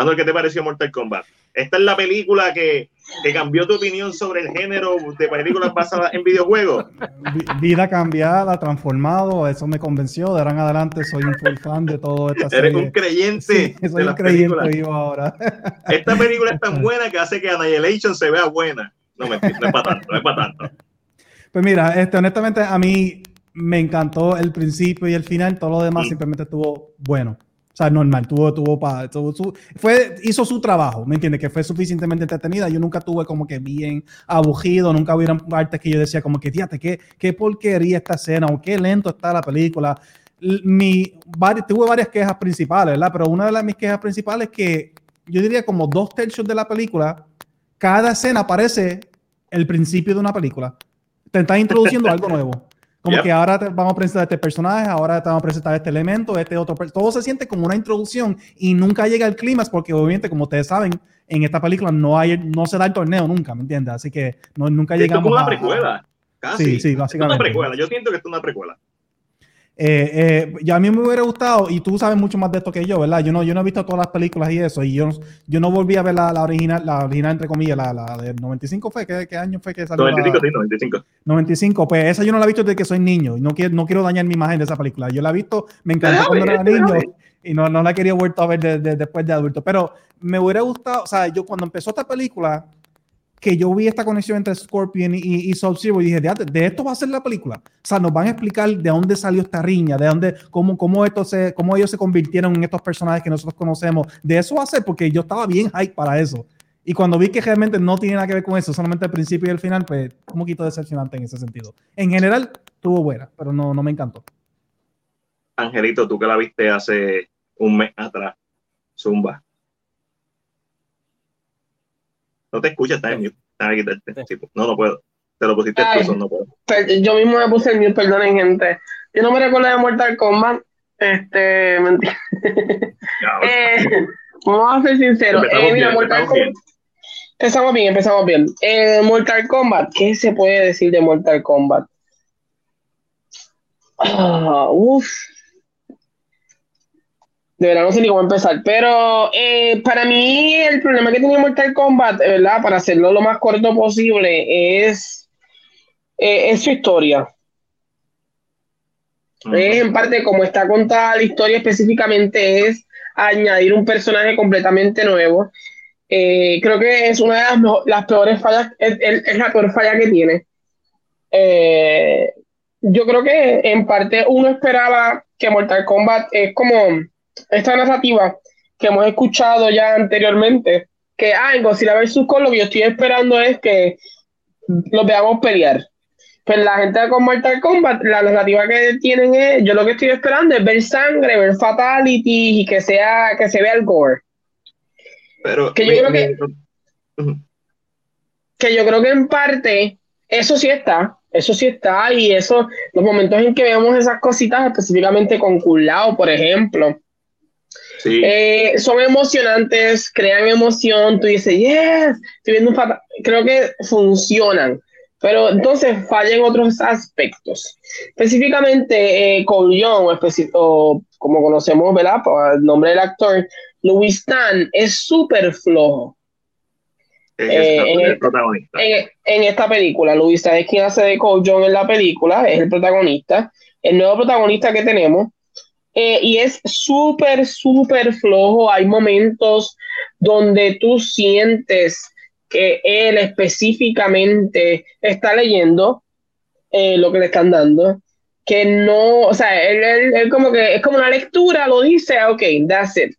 Manuel, ¿qué te pareció Mortal Kombat? Esta es la película que, que cambió tu opinión sobre el género de películas basadas en videojuegos. Vi- Vida cambiada, transformado, eso me convenció. De ahora en adelante soy un full fan de toda esta Eres serie. un creyente Sí, de soy un las creyente vivo ahora. Esta película es tan buena que hace que Annihilation se vea buena. No, mentira, no es para tanto, no es para tanto. Pues mira, este, honestamente a mí me encantó el principio y el final, todo lo demás Mm. simplemente estuvo bueno. Sea, normal, tuvo, tuvo, pa- tuvo su, fue, hizo su trabajo, ¿me entiendes? Que fue suficientemente entretenida. Yo nunca tuve como que bien aburrido, nunca hubieron partes que yo decía como que, fíjate, qué, qué porquería esta escena o qué lento está la película. Mi, vari- tuve varias quejas principales, ¿verdad? Pero una de las mis quejas principales es que yo diría como dos tercios de la película, cada escena parece el principio de una película. Te están introduciendo algo nuevo. Como Yep. que ahora te vamos a presentar este personaje, ahora te vamos a presentar este elemento, este otro. Todo se siente como una introducción y nunca llega al clímax porque obviamente, como ustedes saben, en esta película no hay, no se da el torneo nunca, ¿me entiendes? Así que no, nunca Esto es llegamos como una a- precuela. Casi. Sí, sí, Es básicamente. una precuela. Yo siento que es una precuela. Eh, eh, ya a mí me hubiera gustado, y tú sabes mucho más de esto que yo, ¿verdad? Yo no, yo no he visto todas las películas y eso, y yo, yo no volví a ver la, la original, la original entre comillas, la, la del 95 fue, ¿qué, qué año fue que salió? la- 95, sí, 95. 95, pues esa yo no la he visto desde que soy niño y no quiero, no quiero dañar mi imagen de esa película. Yo la he visto, me encantó cuando era niño y no, no la quería vuelto a ver de- de- después de adulto. Pero me hubiera gustado, o sea, yo cuando empezó esta película, que yo vi esta conexión entre Scorpion y, y y dije, de, esto va a ser la película. O sea, nos van a explicar de dónde salió esta riña, de dónde, cómo, cómo, esto cómo ellos se convirtieron en estos personajes que nosotros conocemos. De eso va a ser, porque yo estaba bien hype para eso. Y cuando vi que realmente no tiene nada que ver con eso, solamente el principio y el final, pues un poquito decepcionante en ese sentido. En general, estuvo buena, pero no, no me encantó. Angelito, tú que la viste hace un mes atrás. Zumba. No te escuchas, está en mute. No, no puedo. Te lo pusiste Ay. tú, no puedo. Per- Yo mismo me puse el mute, perdonen, gente. Yo no me recuerdo de Mortal Kombat. Este, mentira. Eh, vamos a ser sinceros. Empezamos Eh, mira, bien, Mortal empezamos bien. Kombat. Empezamos bien, empezamos bien. Eh, Mortal Kombat, ¿qué se puede decir de Mortal Kombat? Ah, uf. De verdad no sé ni cómo empezar, pero eh, para mí el problema que tiene Mortal Kombat, eh, ¿verdad? Para hacerlo lo más corto posible, es, eh, es su historia. Es en parte como está contada la historia específicamente es añadir un personaje completamente nuevo. Eh, creo que es una de las, las peores fallas, es, es- es la peor falla que tiene. Eh, yo creo que en parte uno esperaba que Mortal Kombat es como esta narrativa que hemos escuchado ya anteriormente, que ah, en Godzilla vs. Kong lo que yo estoy esperando es que los veamos pelear. Pues la gente con Mortal Kombat, la narrativa que tienen es, yo lo que estoy esperando es ver sangre, ver fatality y que sea, que se vea el gore. Pero que yo creo que- Que yo creo que en parte, eso sí está, eso sí está, y eso, los momentos en que vemos esas cositas, específicamente con Kulao, por ejemplo, sí, eh, son emocionantes, crean emoción, tú dices, yes, estoy viendo un fata-". Creo que funcionan, pero entonces fallan otros aspectos. Específicamente, eh, Cole Young, o, como conocemos, ¿verdad? Por el nombre del actor, Louis Tan, es súper flojo es eh, en el el- protagonista. en, en esta película. Louis Tan es quien hace de Cole Young en la película, es el protagonista, el nuevo protagonista que tenemos. Eh, y es súper, súper flojo. Hay momentos donde tú sientes que él específicamente está leyendo eh, lo que le están dando. Que no, o sea, él, él- él como que es como una lectura, lo dice, ah, ok, that's it.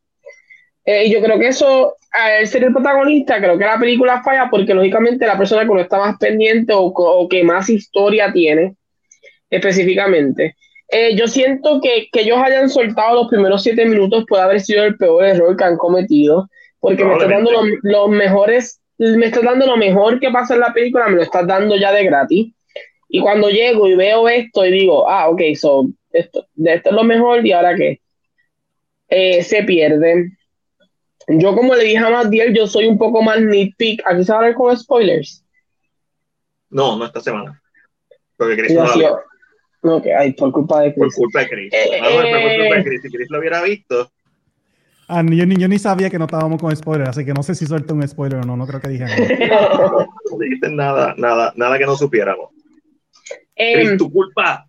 Eh, y yo creo que eso, al ser el protagonista, creo que la película falla porque lógicamente la persona que uno está más pendiente o que más historia tiene específicamente. Eh, yo siento que, que ellos hayan soltado los primeros siete minutos puede haber sido el peor error que han cometido, porque me está dando los, los mejores, me está dando lo mejor que pasa en la película, me lo estás dando ya de gratis. Y cuando llego y veo esto y digo, ah, ok, so, esto, esto es lo mejor y ahora qué, Eh, se pierde. Yo, como le dije a Matiel, yo soy un poco más nitpick. Aquí se va a hablar con spoilers. No, no esta semana. Porque Y no. No, que ay, por culpa de Por Chris. culpa de Chris. Eh, Vamos a ver, por culpa de eh. Chris. Si Chris lo hubiera visto, Ah, yo, ni, yo ni sabía que no estábamos con spoiler, así que no sé si suelto un spoiler o no, no creo que dije nada. no dijiste nada, nada, nada que no supiéramos. Em, Chris, tu culpa.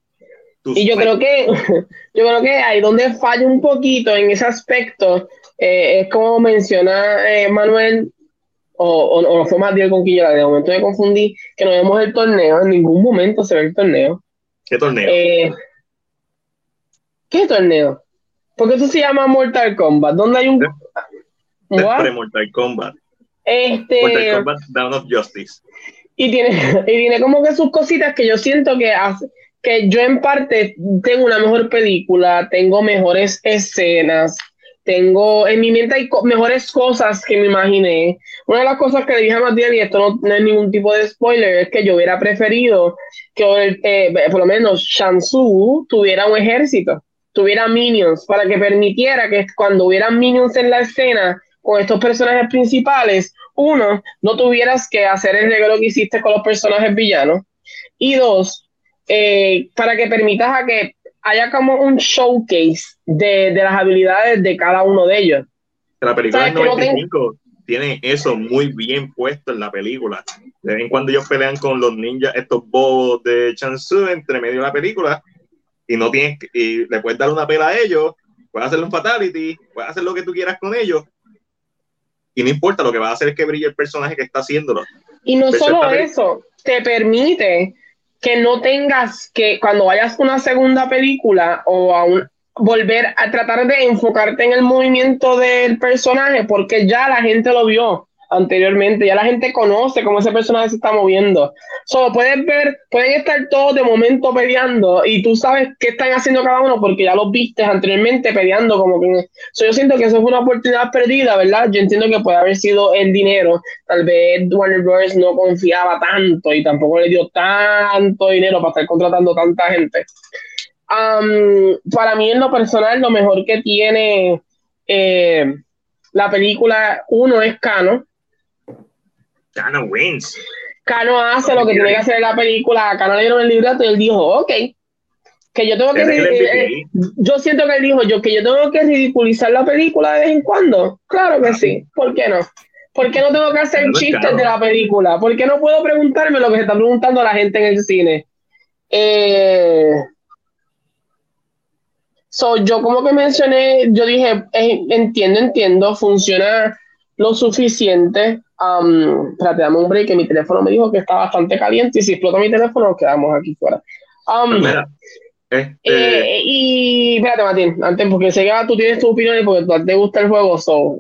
Tu- Y yo creo que, yo creo que ahí donde falla un poquito en ese aspecto, eh, es como menciona eh, Manuel, o, o, o fue más con quien yo de momento me confundí, que no vemos el torneo, en ningún momento se ve el torneo. ¿Qué torneo? Eh, ¿Qué torneo? Porque eso se llama Mortal Kombat, donde hay un... Mortal Kombat. Este, Mortal Kombat Down of Justice. y tiene, y tiene como que sus cositas que yo siento que hace, que yo en parte tengo una mejor película, tengo mejores escenas, tengo en mi mente hay mejores cosas que me imaginé. Una de las cosas que le dije a Matías, y esto no, es ningún tipo de spoiler, es que yo hubiera preferido que eh, por lo menos Shansu tuviera un ejército, tuviera minions, para que permitiera que cuando hubiera minions en la escena con estos personajes principales, uno, no tuvieras que hacer el regalo que hiciste con los personajes villanos, y dos, eh, para que permitas a que haya como un showcase de, las habilidades de cada uno de ellos. La película del 95 tiene eso muy bien puesto en la película. De vez en cuando ellos pelean con los ninjas, estos bobos de Chansu entre medio de la película, y no tienes y le puedes dar una pela a ellos, puedes hacerle un fatality, puedes hacer lo que tú quieras con ellos, y no importa, lo que va a hacer es que brille el personaje que está haciéndolo. Y no solo eso, te permite que no tengas que, cuando vayas a una segunda película o a un, volver a tratar de enfocarte en el movimiento del personaje, porque ya la gente lo vio anteriormente, ya la gente conoce cómo ese personaje se está moviendo. Solo puedes ver, pueden estar todos de momento peleando y tú sabes qué están haciendo cada uno porque ya los viste anteriormente peleando como que yo siento que eso es una oportunidad perdida, ¿verdad? Yo entiendo que puede haber sido el dinero, tal vez Warner Bros. no confiaba tanto y tampoco le dio tanto dinero para estar contratando tanta gente. para mí en lo personal lo mejor que tiene eh, la película uno es Cano Cano wins. Cano hace lo que tiene que hacer en la película. Cano le dieron el libreto y él dijo, ok. Que yo tengo que. Eh, yo siento que él dijo, yo que yo tengo que ridiculizar la película de vez en cuando. Claro que sí. ¿Por qué no? ¿Por qué no tengo que hacer chistes de la película? ¿Por qué no puedo preguntarme lo que se está preguntando la gente en el cine? Eh, so, yo como que mencioné, yo dije, eh, entiendo, entiendo, funciona lo suficiente Um, espérate, dame un break que mi teléfono me dijo que está bastante caliente y si explota mi teléfono nos quedamos aquí fuera. Um, este eh, y espérate, Martín, antes, porque sé que tú tienes tu opinión y porque te gusta el juego. So.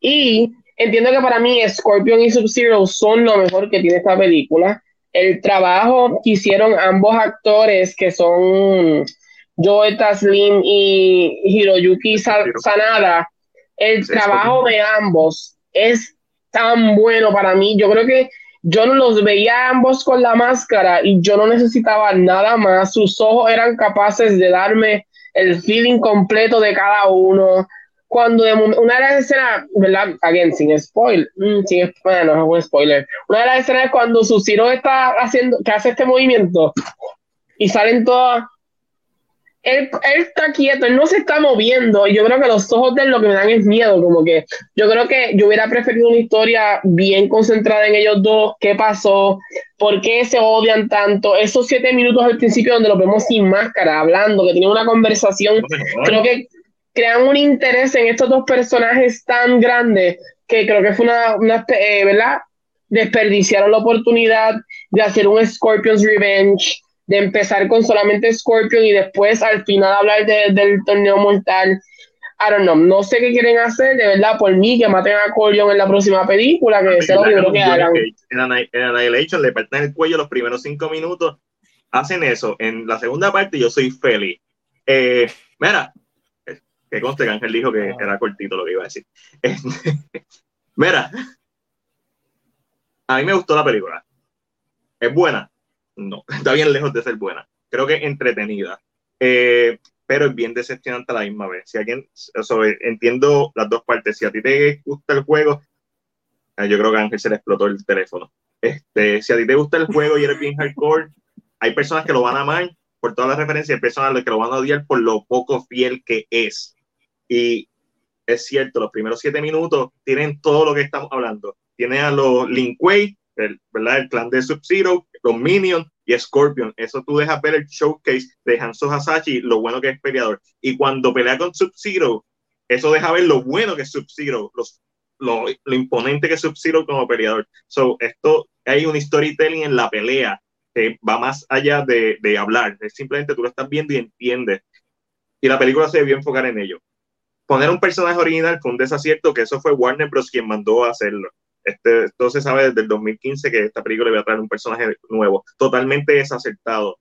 Y entiendo que para mí Scorpion y Sub-Zero son lo mejor que tiene esta película. El trabajo que hicieron ambos actores, que son Joe Taslim y Hiroyuki Sanada, el trabajo de ambos es tan bueno para mí. Yo creo que yo no los veía ambos con la máscara y yo no necesitaba nada más. Sus ojos eran capaces de darme el feeling completo de cada uno. Cuando de una de las escenas, ¿verdad? Again, sin spoiler, mm, sin, bueno, no es un spoiler. Una de las escenas es cuando su está haciendo, que hace este movimiento y salen todas él, está quieto, él no se está moviendo. Yo creo que los ojos de él lo que me dan es miedo. Como que yo creo que yo hubiera preferido una historia bien concentrada en ellos dos. ¿Qué pasó? ¿Por qué se odian tanto? Esos siete minutos al principio donde los vemos sin máscara, hablando, que tienen una conversación. Creo que crean un interés en estos dos personajes tan grandes que creo que fue una, una eh, ¿verdad? Desperdiciaron la oportunidad de hacer un Scorpion's Revenge de empezar con solamente Scorpion y después al final hablar del torneo mortal. I don't know, no sé qué quieren hacer, de verdad, por mí, que maten a Corion en la próxima película, que sea lo primero que hagan. En Annihilation le parten el cuello los primeros cinco minutos, hacen eso. En la segunda parte yo soy feliz. Eh, mira, que conste que Ángel dijo que era cortito lo que iba a decir. mira, a mí me gustó la película. Es buena, no, está bien lejos de ser buena. Creo que entretenida, eh, pero es bien decepcionante la misma vez. Si alguien, entiendo las dos partes. Si a ti te gusta el juego, eh, yo creo que a Ángel se le explotó el teléfono. Este, si a ti te gusta el juego y eres bien hardcore, hay personas que lo van a amar por todas las referencias, hay personas que lo van a odiar por lo poco fiel que es. Y es cierto, los primeros siete minutos tienen todo lo que estamos hablando. Tiene a los Linkway, el, ¿verdad? el clan de Sub-Zero, los Minions y Scorpion. Eso tú dejas ver el showcase de Hanzo Hasashi, lo bueno que es peleador. Y cuando pelea con Sub-Zero, eso deja ver lo bueno que es Sub-Zero, lo, lo, imponente que es Sub-Zero como peleador. So, esto hay un storytelling en la pelea que va más allá de, de hablar. Es simplemente tú lo estás viendo y entiendes. Y la película se debió enfocar en ello. Poner un personaje original fue un desacierto, que eso fue Warner Bros. quien mandó a hacerlo. Este, esto se sabe desde el 2015 que esta película iba a traer un personaje nuevo, totalmente desacertado,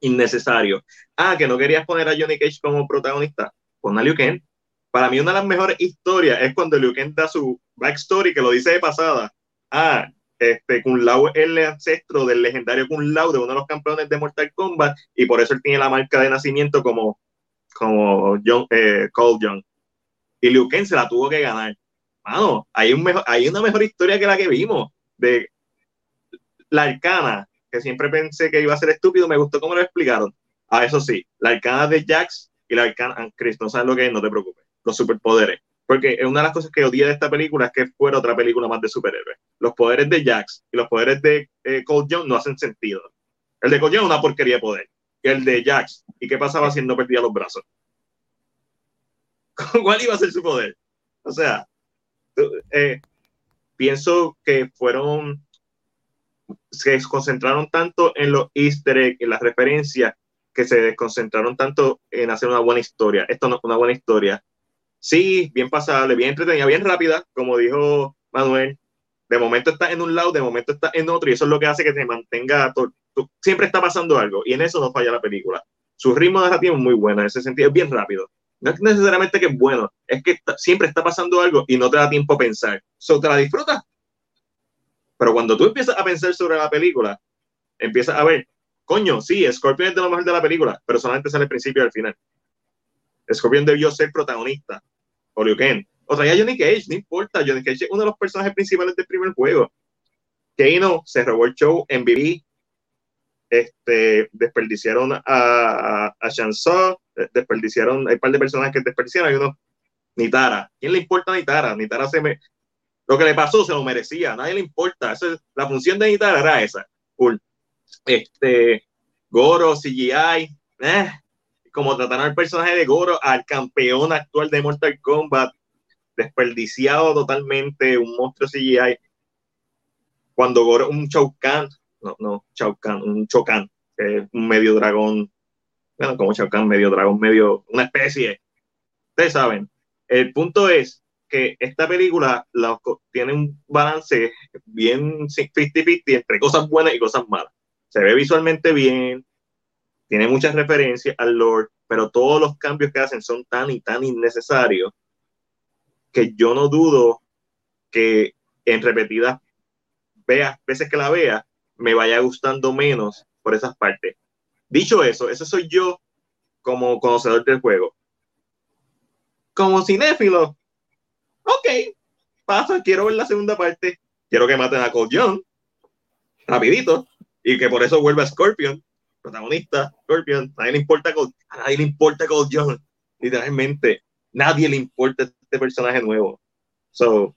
innecesario. Ah, que no querías poner a Johnny Cage como protagonista, pon a Liu Kang. para mí una de las mejores historias es cuando Liu Kang da su backstory, que lo dice de pasada. Ah, este, Kun Lao es el ancestro del legendario Kun Lao, de uno de los campeones de Mortal Kombat, y por eso él tiene la marca de nacimiento como, como John, eh, Cole Young. Y Liu Kang se la tuvo que ganar. Mano, hay, un mejor, hay una mejor historia que la que vimos de la arcana, que siempre pensé que iba a ser estúpido, me gustó cómo lo explicaron. Ah, eso sí, la arcana de Jax y la arcana, ah, Chris, no sabes lo que es, no te preocupes, los superpoderes. Porque una de las cosas que odié de esta película es que fuera otra película más de superhéroes. Los poderes de Jax y los poderes de eh, Cold Young no hacen sentido. El de Cold Young es una porquería de poder. Y el de Jax, ¿y qué pasaba si no perdía los brazos? ¿Cuál iba a ser su poder? O sea, eh, pienso que fueron, se concentraron tanto en los easter eggs, en las referencias, que se desconcentraron tanto en hacer una buena historia. Esto no es una buena historia. Sí, bien pasable, bien entretenida, bien rápida, como dijo Manuel. De momento está en un lado, de momento está en otro, y eso es lo que hace que se mantenga. siempre está pasando algo, y en eso no falla la película. Su ritmo narrativo es muy bueno, en ese sentido, es bien rápido. No es necesariamente que es bueno, es que siempre está pasando algo y no te da tiempo a pensar. So, te la disfrutas. Pero cuando tú empiezas a pensar sobre la película, empiezas a ver, coño, sí, Scorpion es de lo mejor de la película, pero solamente sale al principio y al final. Scorpion debió ser protagonista, o Liu Kang. O ya Johnny Cage, no importa, Johnny Cage es uno de los personajes principales del primer juego. Keino se robó el show en BB, este, desperdiciaron a, a, a desperdiciaron, hay un par de personas que desperdiciaron, hay uno, Nitara. ¿Quién le importa a Nitara? Nitara se me, lo que le pasó se lo merecía, nadie le importa. Eso la función de Nitara era esa. Este, Goro, CGI, eh, como trataron al personaje de Goro, al campeón actual de Mortal Kombat, desperdiciado totalmente, un monstruo CGI. Cuando Goro, un Shao Kahn, no, no, Shao Kahn, un Chokan, un medio dragón bueno, como Shao medio dragón, medio, una especie. Ustedes saben. El punto es que esta película tiene un balance bien 50-50 entre cosas buenas y cosas malas. Se ve visualmente bien, tiene muchas referencias al Lord, pero todos los cambios que hacen son tan y tan innecesarios que yo no dudo que en repetidas veas, veces que la vea, me vaya gustando menos por esas partes. Dicho eso, ese soy yo como conocedor del juego. Como cinéfilo, ok, pasa, quiero ver la segunda parte, quiero que maten a Cold Young, rapidito, y que por eso vuelva Scorpion, protagonista, Scorpion, a nadie le importa Cold, a nadie le importa Young, literalmente, nadie le importa este personaje nuevo. So,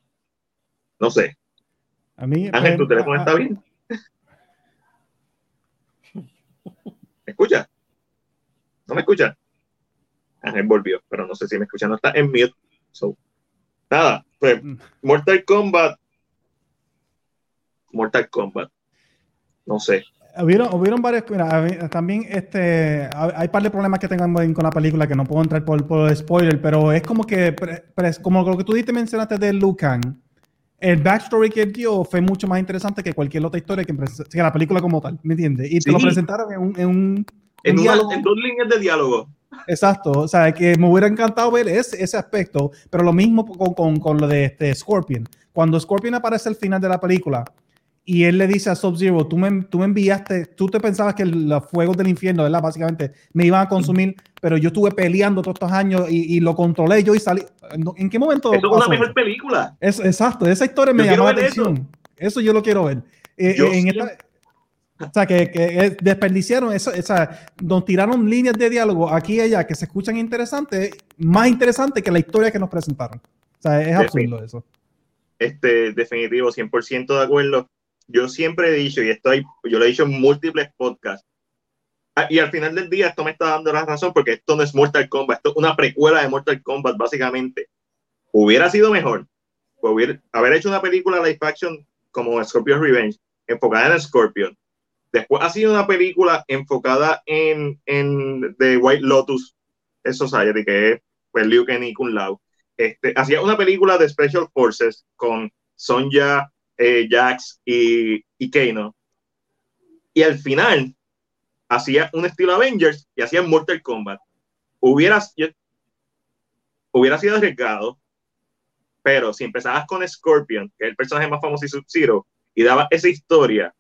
no sé. A mí, Ángel, tu teléfono está bien. Escucha? ¿No me escucha? Ángel volvió, pero no sé si me escucha. No está en mute. nada, pues mm. Mortal Kombat. Mortal Kombat. No sé. Hubieron, hubieron varios. también este, hay un par de problemas que tengo con la película que no puedo entrar por, por spoiler, pero es como que, como lo que tú dijiste, mencionaste de Lucan. El backstory que dio fue mucho más interesante que cualquier otra historia que, la película como tal, ¿me entiendes? Y te lo presentaron en un, en un en, dos líneas de diálogo. Exacto, o sea, que me hubiera encantado ver ese, ese aspecto, pero lo mismo con, con, con, lo de este Scorpion. Cuando Scorpion aparece al final de la película y él le dice a Sub-Zero, tú me, tú me enviaste, tú te pensabas que los fuegos del infierno, ¿verdad? Básicamente me iban a consumir, pero yo estuve peleando todos estos años y, y lo controlé yo y salí. ¿En qué momento? Eso es una mejor película. exacto, esa historia me llamó la atención. Eso. yo lo quiero ver. Eh, en esta, o sea, que, desperdiciaron eso, o sea, nos tiraron líneas de diálogo aquí y allá que se escuchan interesantes, más interesantes que la historia que nos presentaron. O sea, es absurdo eso. Este, definitivo, 100% de acuerdo. Yo siempre he dicho, y estoy, yo lo he dicho en múltiples podcasts, y al final del día esto me está dando la razón porque esto no es Mortal Kombat, esto es una precuela de Mortal Kombat, básicamente. Hubiera sido mejor hubiera, haber hecho una película live action como Scorpion Revenge, enfocada en Scorpion, Después ha sido una película enfocada en, en The White Lotus Society, que es pues, Liu Kang Kun Lao. Este, hacía una película de Special Forces con Sonja, eh, Jax y, y Kano. Y al final hacía un estilo Avengers y hacía Mortal Kombat. Hubieras, hubiera sido arriesgado, pero si empezabas con Scorpion, que es el personaje más famoso y Sub-Zero, y daba esa historia,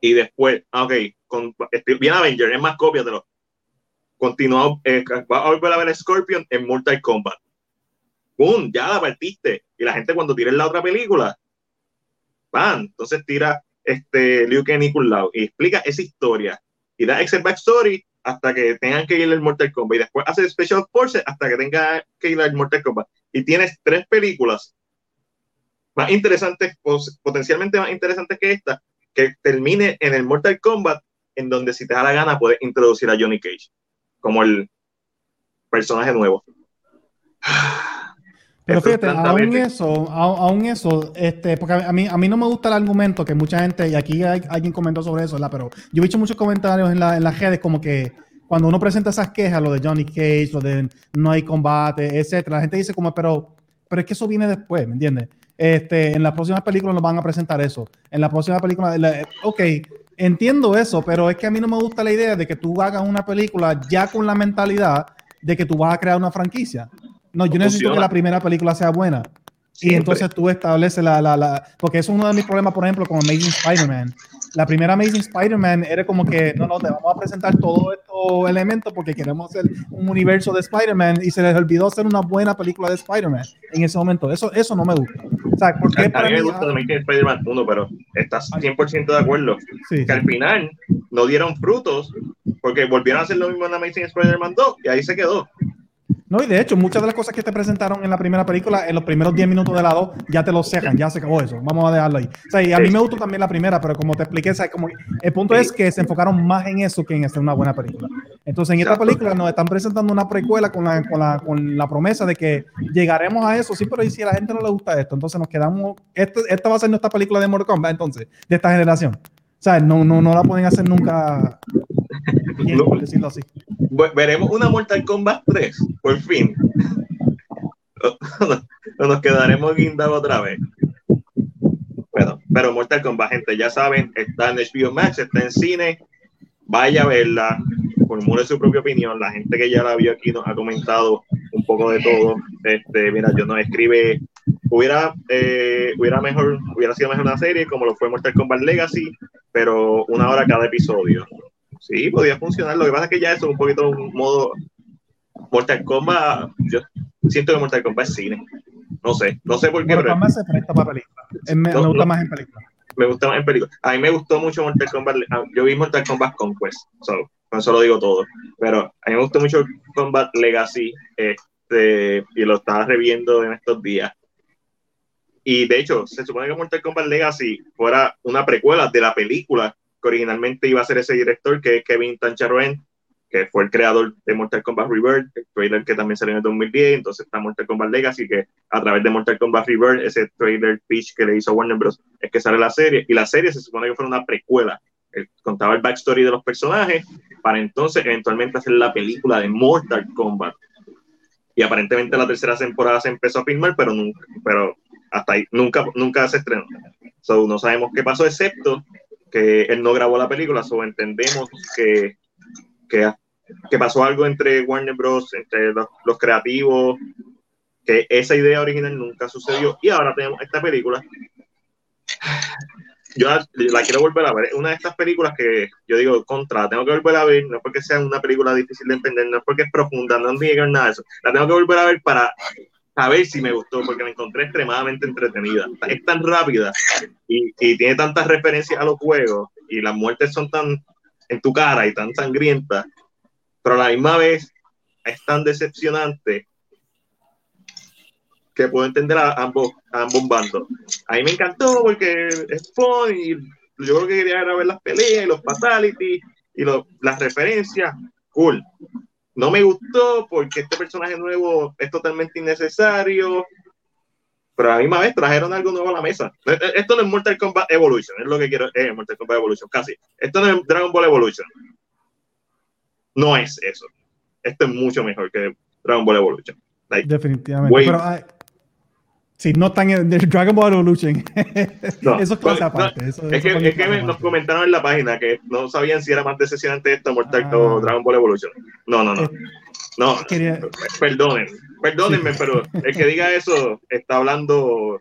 y después, ah, ok, con, bien Avenger, es más copia de lo continuado, eh, va a volver a ver Scorpion en Mortal Kombat. ¡Pum! Ya la partiste. Y la gente cuando tire la otra película, van, entonces tira este Liu Kang y y explica esa historia y da ese backstory hasta que tengan que ir al Mortal Kombat y después hace Special Forces hasta que tenga que ir al Mortal Kombat y tienes tres películas más interesantes, potencialmente más interesantes que esta, que termine en el Mortal Kombat en donde si te da la gana puedes introducir a Johnny Cage como el personaje nuevo. Pero fíjate, aún eso, aún eso, este, porque a mí, a mí no me gusta el argumento que mucha gente, y aquí hay, alguien comentó sobre eso, ¿verdad? Pero yo he visto muchos comentarios en, la, en las redes como que cuando uno presenta esas quejas, lo de Johnny Cage, lo de no hay combate, etcétera, la gente dice como, pero, pero es que eso viene después, ¿me entiendes? Este, en las próximas películas nos van a presentar eso. En la próxima película, ok, entiendo eso, pero es que a mí no me gusta la idea de que tú hagas una película ya con la mentalidad de que tú vas a crear una franquicia. No, yo necesito que la primera película sea buena. y entonces tú estableces la, la, la, Porque eso es uno de mis problemas, por ejemplo, con Amazing Spider-Man. La primera Amazing Spider-Man era como que, no, no, te vamos a presentar todos estos elementos porque queremos hacer un universo de Spider-Man y se les olvidó hacer una buena película de Spider-Man en ese momento. Eso, eso no me gusta. O sea, porque a, mí me gusta Amazing Spider-Man 1, pero estás 100% de acuerdo que al final no dieron frutos porque volvieron a hacer lo mismo en Amazing Spider-Man 2 y ahí se quedó. No, y de hecho, muchas de las cosas que te presentaron en la primera película, en los primeros 10 minutos de la 2, ya te lo cejan, ya se acabó eso. Vamos a dejarlo ahí. O sea, y a mí me gustó también la primera, pero como te expliqué, como, el punto es que se enfocaron más en eso que en hacer una buena película. Entonces, en esta película nos están presentando una precuela con la, con la, con la promesa de que llegaremos a eso, sí, pero ¿y si a la gente no le gusta esto? Entonces nos quedamos, esto, esta va a ser nuestra película de Mortal Kombat, entonces, de esta generación. O sea, no, no, no la pueden hacer nunca por decirlo así. Veremos una Mortal Kombat 3, por fin. o nos quedaremos guindados otra vez. Bueno, pero Mortal Kombat, gente, ya saben, está en HBO Max, está en cine. Vaya a verla, formule su propia opinión. La gente que ya la vio aquí nos ha comentado un poco de todo. Este, mira, yo no escribe, hubiera, eh, hubiera mejor, hubiera sido mejor una serie como lo fue Mortal Kombat Legacy, pero una hora cada episodio. Sí, podía funcionar. Lo que pasa es que ya eso es un poquito un modo. Mortal Kombat, yo siento que Mortal Kombat es cine. No sé, no sé por qué. Mortal Kombat se presta para película. Me, gusta más en película. Me gusta más en película. A mí me gustó mucho Mortal Kombat. Ah, yo vi Mortal Kombat Conquest, solo. Con eso lo digo todo. Pero a mí me gustó mucho Combat Legacy este, y lo estaba reviendo en estos días. Y de hecho, se supone que Mortal Kombat Legacy fuera una precuela de la película que originalmente iba a ser ese director, que es Kevin Tancharoen, que fue el creador de Mortal Kombat Rebirth, el trailer que también salió en el 2010, entonces está Mortal Kombat Legacy, que a través de Mortal Kombat Rebirth, ese trailer pitch que le hizo Warner Bros., es que sale la serie, y la serie se supone que fue una precuela, contaba el backstory de los personajes, para entonces eventualmente hacer la película de Mortal Kombat. Y aparentemente la tercera temporada se empezó a filmar, pero nunca, pero hasta nunca, nunca se estrenó. No sabemos qué pasó, excepto que él no grabó la película, so entendemos que, que, pasó algo entre Warner Bros., entre los, creativos, que esa idea original nunca sucedió y ahora tenemos esta película. Yo la, quiero volver a ver. Una de estas películas que yo digo, contra, tengo que volver a ver, no es porque sea una película difícil de entender, no es porque es profunda, no es nada de eso. La tengo que volver a ver para a ver si me gustó, porque me encontré extremadamente entretenida. Es tan rápida y, tiene tantas referencias a los juegos y las muertes son tan en tu cara y tan sangrientas, pero a la misma vez es tan decepcionante que puedo entender a ambos, ambos bandos. A mí me encantó porque es fun y yo creo que quería ver las peleas y los fatalities y las referencias. Cool. No me gustó porque este personaje nuevo es totalmente innecesario. Pero a la misma vez trajeron algo nuevo a la mesa. E, e, esto no es Mortal Kombat Evolution, es lo que quiero. Es Mortal Kombat Evolution, casi. Esto no es Dragon Ball Evolution. No es eso. Esto es mucho mejor que Dragon Ball Evolution. Definitivamente. pero, Sí, no tan en Dragon Ball Evolution. No, eso es cosa aparte. es que, es que nos comentaron en la página que no sabían si era más decepcionante esto Mortal o ah. Dragon Ball Evolution. No, no, no. No, Quería- perdonen, perdónenme, pero el que diga eso está hablando,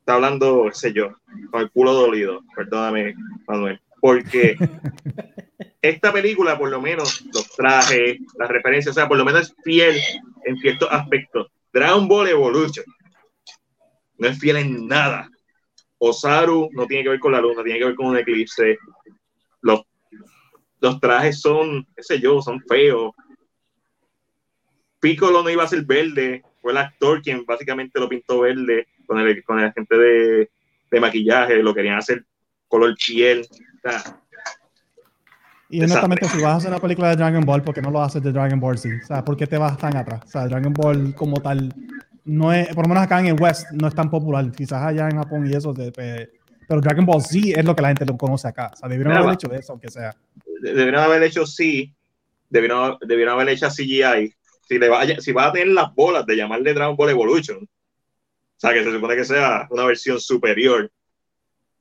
está hablando, qué sé yo, con el culo dolido. Perdóname, Manuel. Porque esta película, por lo menos, los trajes, las referencias, o sea, por lo menos es fiel en ciertos aspectos. Dragon Ball Evolution no es fiel en nada. Osaru no tiene que ver con la luna, tiene que ver con un eclipse. Los, los trajes son, qué sé yo, son feos. Piccolo no iba a ser verde, fue el actor quien básicamente lo pintó verde con el, con el agente de, de maquillaje, lo querían hacer color. O sea, Y honestamente, si vas a hacer una película de Dragon Ball, ¿por qué no lo haces de Dragon Ball Z? O sea, ¿por qué te vas tan atrás? O sea, Dragon Ball como tal, no es, por lo menos acá en el West, no es tan popular. Quizás allá en Japón y eso, de- pe- pero Dragon Ball Z es lo que la gente lo conoce acá. O sea, debieron Mira, haber va. hecho eso, aunque sea. de- debieron haber hecho sí, debieron, debieron haber hecho CGI. Si, le vaya, si va a tener las bolas de llamarle Dragon Ball Evolution, o sea, que se supone que sea una versión superior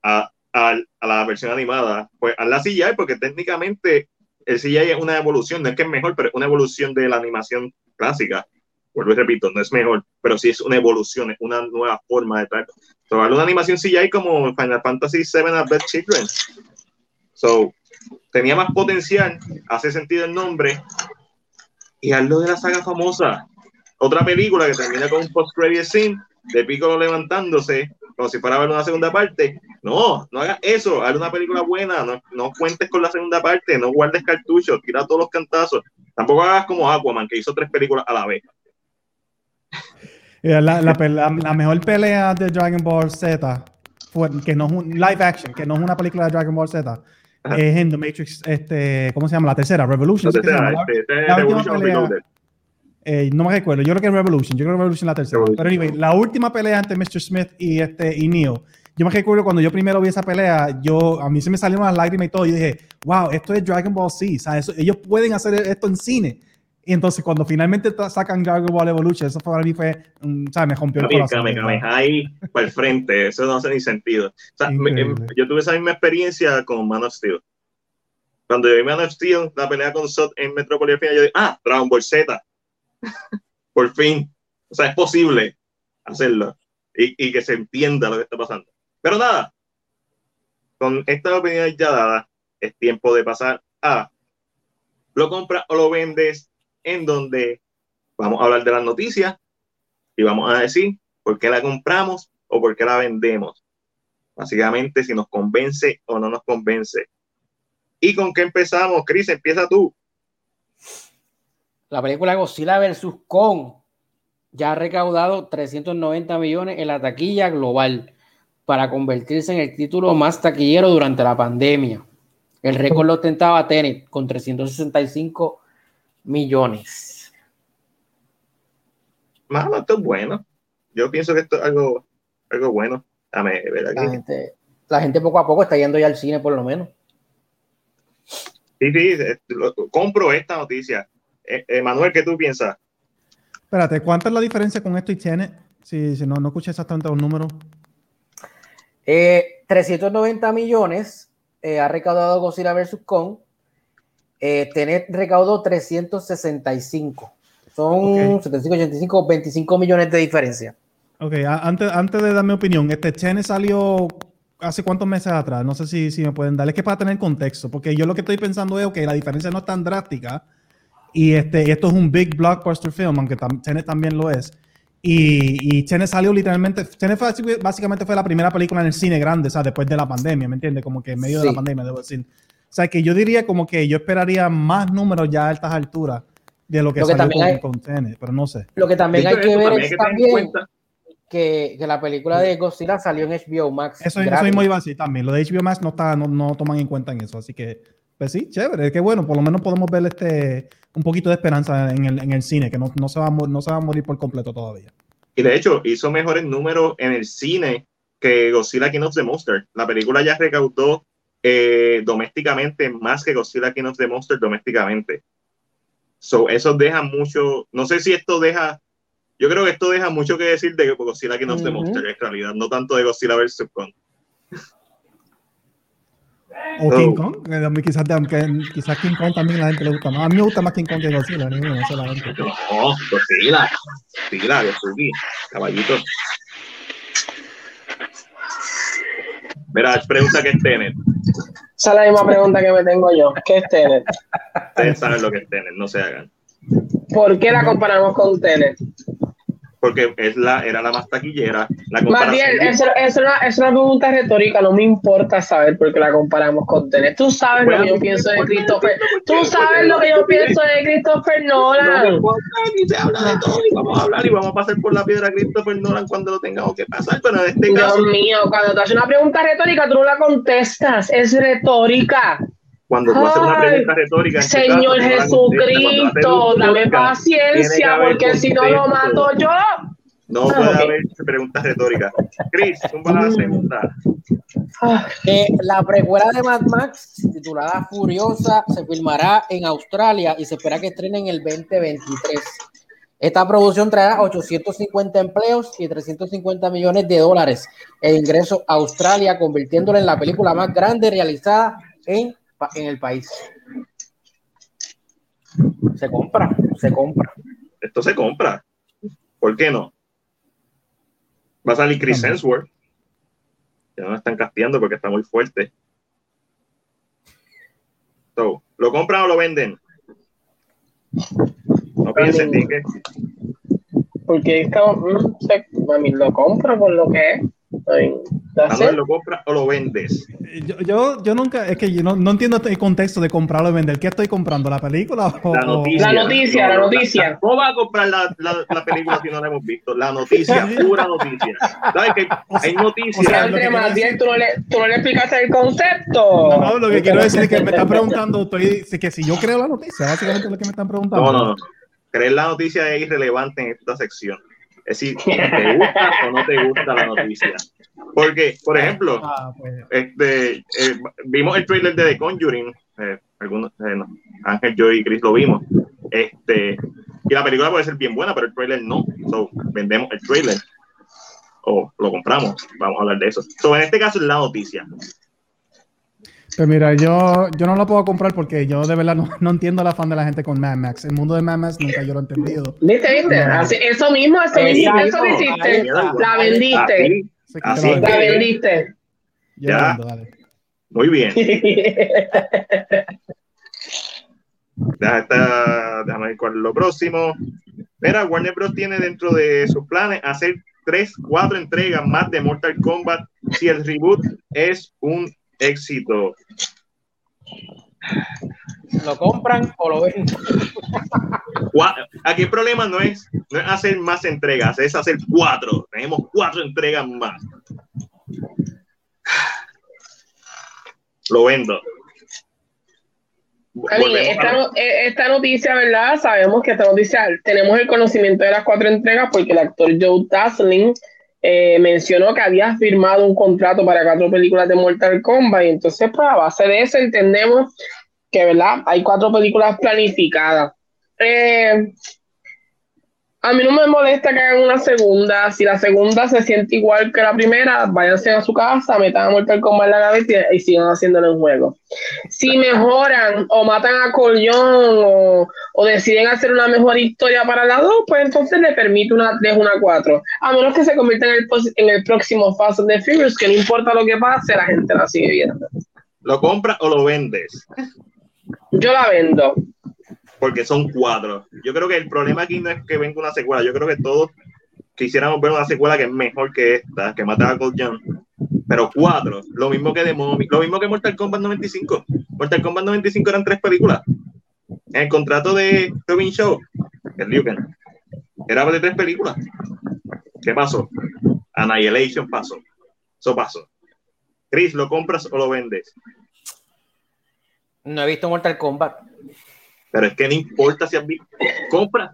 a, a, a la versión animada, pues haz la CGI porque técnicamente el CGI es una evolución, no es que es mejor, pero es una evolución de la animación clásica. Vuelvo y repito, no es mejor, pero sí es una evolución, es una nueva forma de traer. So, hazle una animación CGI como Final Fantasy VII Advent Children. So, tenía más potencial, hace sentido el nombre, y hazlo de la saga famosa. Otra película que termina con un post-credit scene de Piccolo levantándose, como si fuera a ver una segunda parte. No, no hagas eso, haz una película buena, no, no cuentes con la segunda parte, no guardes cartuchos, tira todos los cantazos. Tampoco hagas como Aquaman, que hizo tres películas a la vez. Eh, La, la, la- la mejor pelea de Dragon Ball Z, fue, que no es un live action, que no es una película de Dragon Ball Z, Ajá. es en The Matrix, este, ¿cómo se llama? La tercera, Revolution. ¿sí que se Entonces, llama? este, este la. Eh, no me recuerdo, yo creo que es Revolution, yo creo que Revolution la tercera. Revolution. Pero anyway, la última pelea entre Mr. Smith y, este, y Neo, yo me recuerdo cuando yo primero vi esa pelea, yo, a mí se me salieron las lágrimas y todo, yo dije, wow, esto es Dragon Ball Z, o sea, eso- ellos pueden hacer esto en cine. Y entonces cuando finalmente sacan Dragon Ball Evolution, eso para mí fue, mm, o sea, me rompió el corazón. Kame, Kame, ahí para el frente, eso no hace ni sentido. O sea, me- em, yo tuve esa misma experiencia con Man of Steel. Cuando yo vi Man of Steel, la pelea con Sot en final, yo dije, ah, Dragon Ball Z. Por fin. O sea, es posible hacerlo y, y que se entienda lo que está pasando. Pero nada, con estas opiniones ya dadas, es tiempo de pasar a lo compras o lo vendes, en donde vamos a hablar de las noticias y vamos a decir por qué la compramos o por qué la vendemos. Básicamente, si nos convence o no nos convence. ¿Y con qué empezamos? Chris, empieza tú. La película Godzilla vs. Kong ya ha recaudado 390 millones en la taquilla global para convertirse en el título más taquillero durante la pandemia. El récord lo ostentaba Tenet con 365 millones. Mano, esto es bueno. Yo pienso que esto es algo, algo bueno. Dame ver La gente, la gente poco a poco está yendo ya al cine por lo menos. Sí, sí, eh, compro esta noticia. Eh, eh, Manuel, ¿qué tú piensas? Espérate, ¿cuánta es la diferencia con esto y Tenet? Si, si no, no escuché exactamente los números. Eh, 390 millones eh, ha recaudado Godzilla vs. Kong. Eh, Tenet recaudó 365. Son Ok. 75, 85, 25 millones de diferencia. Ok, antes, antes de dar mi opinión, este Tenet salió hace cuántos meses atrás, no sé si, si me pueden dar, es que para tener contexto, porque yo lo que estoy pensando es que la diferencia no es tan drástica y este, esto es un big blockbuster film, aunque tam- Tenet también lo es. Y, y Tenet salió literalmente, Tenet fue básicamente fue la primera película en el cine grande, o sea, después de la pandemia, ¿me entiendes? Como que en medio de la pandemia, debo decir. O sea, que yo diría como que yo esperaría más números ya a estas alturas de lo que Lo que salió también con, hay- con Tenet, pero no sé. Lo que también hay que eso, ver también es que también que, que la película de Godzilla salió en HBO Max. Eso, eso mismo iba a decir también. Lo de HBO Max no, está, no, no toman en cuenta en eso. Así que, pues sí, chévere. Qué bueno. Por lo menos podemos ver este, un poquito de esperanza en el, en el cine, que no, no, se va a, no se va a morir por completo todavía. Y de hecho, hizo mejores números en el cine que Godzilla King of the Monster. La película ya recaudó eh, domésticamente más que Godzilla King of the Monster domésticamente. So, eso deja mucho. No sé si esto deja. Yo creo que esto deja mucho que decir de Godzilla King of the Ujú. Monster, en realidad, no tanto de Godzilla vs. Kong. O So- King Kong, quizás, aunque quizás King Kong también a la gente le gusta más. A mí me gusta más King Kong que Godzilla, ni no sé la gente. No, Godzilla. Godzilla, Yosuke, caballito. Mira, pregunta que es Tenet. Esa es la misma pregunta que me tengo yo. ¿Qué es Tenet? Ustedes saben lo que es Tenet, no se hagan. ¿Por qué la comparamos con Tenet? Porque es la, era la más taquillera. La Matiel, eso, es una, es una pregunta retórica, no me importa saber por qué la comparamos con Tenet. Tú sabes lo que yo pienso de Christopher. Tú sabes lo que yo pienso de Christopher No Nolan. importa, aquí se habla de todo y vamos a hablar y vamos a pasar por la piedra a Christopher Nolan cuando lo tengamos que pasar. Pero en este Dios caso, mío, cuando te haces una pregunta retórica, tú no la contestas. Es retórica. Cuando tú haces una pregunta retórica, Señor caso, Jesucristo, dame paciencia, porque si no lo mato yo. No Ah, puede haber preguntas retóricas. Chris, zumba la Mm. segunda. Ah, Eh, la precuela de Mad Max, titulada Furiosa, se filmará en Australia y se espera que estrene en el 2023. Esta producción traerá 850 empleos y 350 millones de dólares en ingreso a Australia, convirtiéndola en la película más grande realizada en, en el país. Se compra, se compra. Esto se compra. ¿Por qué no? Va a salir Chris. Hemsworth. Ya no lo están casteando porque está muy fuerte. So, ¿Lo compran o lo venden? No piensen, que, Porque es como, mm, se- mami, lo compro por lo que es. It. ¿lo compras o lo vendes? Yo, yo, yo nunca, es que yo no, no entiendo el contexto de comprarlo y vender. ¿Qué estoy comprando? ¿La película o, La noticia. La noticia, la noticia. ¿Cómo va a comprar la, la, la película si no la hemos visto? La noticia, pura noticia. ¿Sabes que hay noticias? o sea, lo decir- tú no le, tú no le explicaste el concepto. No, no, lo que quiero decir es que me están preguntando, estoy, que si yo creo la noticia, básicamente es lo que me están preguntando. No, no, no. Creer la noticia es irrelevante en esta sección. Es decir, ¿te gusta o no te gusta la noticia? Porque, por ejemplo, Ah, pues, este, eh, vimos el trailer de The Conjuring, eh, algunos, eh, no, Ángel, yo y Chris lo vimos. Este, y la película puede ser bien buena, pero el trailer no. So, vendemos el trailer o lo compramos. Vamos a hablar de eso. So, en este caso es la noticia. Pues mira, yo, yo no lo puedo comprar porque yo de verdad no, no entiendo el afán de la gente con Mad Max. El mundo de Mad Max nunca yo lo he entendido. ¿Viste, viste? Así- eso mismo, eso mismo, eso lo hiciste. La vendiste. Así, La que- vendiste. Yo Ya. dale. muy bien. Deja esta- déjame ver cuál es lo próximo. Mira, Warner Bros. tiene dentro de sus planes hacer tres, cuatro entregas más de Mortal Kombat si el reboot es un éxito. ¿Lo compran o lo venden? Aquí el problema no es, no es hacer más entregas, es hacer cuatro. Tenemos cuatro entregas más. Lo vendo. A esta, noticia, ¿verdad? Sabemos que esta noticia, tenemos el conocimiento de las cuatro entregas porque el actor Joe Taslim eh, mencionó que había firmado un contrato para cuatro películas de Mortal Kombat y entonces, pues a base de eso entendemos que, ¿verdad? Hay cuatro películas planificadas. Eh, a mí no me molesta que hagan una segunda. Si la segunda se siente igual que la primera, váyanse a su casa, metan a Mortal Kombat en la cabeza y, y sigan haciéndolo en juego si mejoran o matan a Colión o, o deciden hacer una mejor historia para la 2, pues entonces le permite una 3, una 4. A menos que se convierta en el, en el próximo Fast the Furious, que no importa lo que pase, la gente la sigue viendo. ¿Lo compras o lo vendes? Yo la vendo. Porque son cuatro. Yo creo que el problema aquí no es que venga una secuela, yo creo que todos quisiéramos ver una secuela que es mejor que esta, que mata a Cold John. Pero cuatro, lo mismo que de Mommy, lo mismo que Mortal Kombat 95. Mortal Kombat 95 eran tres películas. En el contrato de Robin Show, el Liu Kang, era de tres películas. ¿Qué pasó? Annihilation pasó. Eso pasó. Chris, ¿lo compras o lo vendes? No he visto Mortal Kombat. Pero es que no importa si has visto. Compra.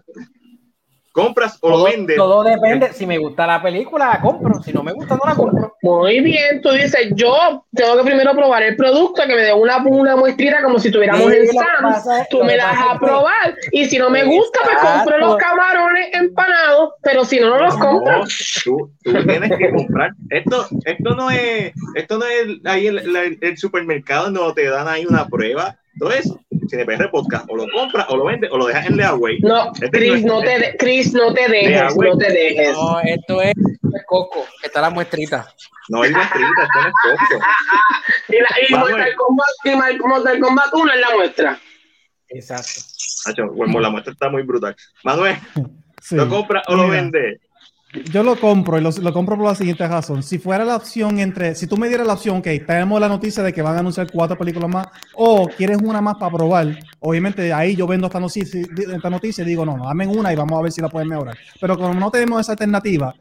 ¿Compras o lo vendes? Todo depende. Si me gusta la película, la compro. Si no me gusta, no la compro. Muy bien, tú dices, yo tengo que primero probar el producto, que me dé una, una muestrita como si estuviéramos Sí, en Sam's. Tú me pasa a probar. Y si no me gusta, pues compro los camarones empanados. Pero si no, no los compro. No, tú, tú tienes que comprar. Esto, esto no es, esto no es ahí el, la- el supermercado no te dan ahí una prueba. Entonces, CNPR Podcast, o lo compras, o lo vendes, o lo dejas en Leaway. No, Este Chris, no es- te, de- Chris, no te dejes, no te dejes. No, esto es, esto es Coco. Está la muestrita. No hay muestrita, esto no es costo. Y, la, y. Mortal Kombat, y Mar- Mortal Kombat 1 es la muestra. Exacto. Nacho, bueno, la muestra está muy brutal. Manuel, Sí. ¿lo compras o lo vendes? Yo lo compro y lo, compro por la siguiente razón. Si fuera la opción entre, si tú me dieras la opción, ok, tenemos la noticia de que van a anunciar cuatro películas más, o quieres una más para probar, obviamente ahí yo vendo esta noticia, esta noticia y digo, no, no, dame una y vamos a ver si la pueden mejorar. Pero como no tenemos esa alternativa,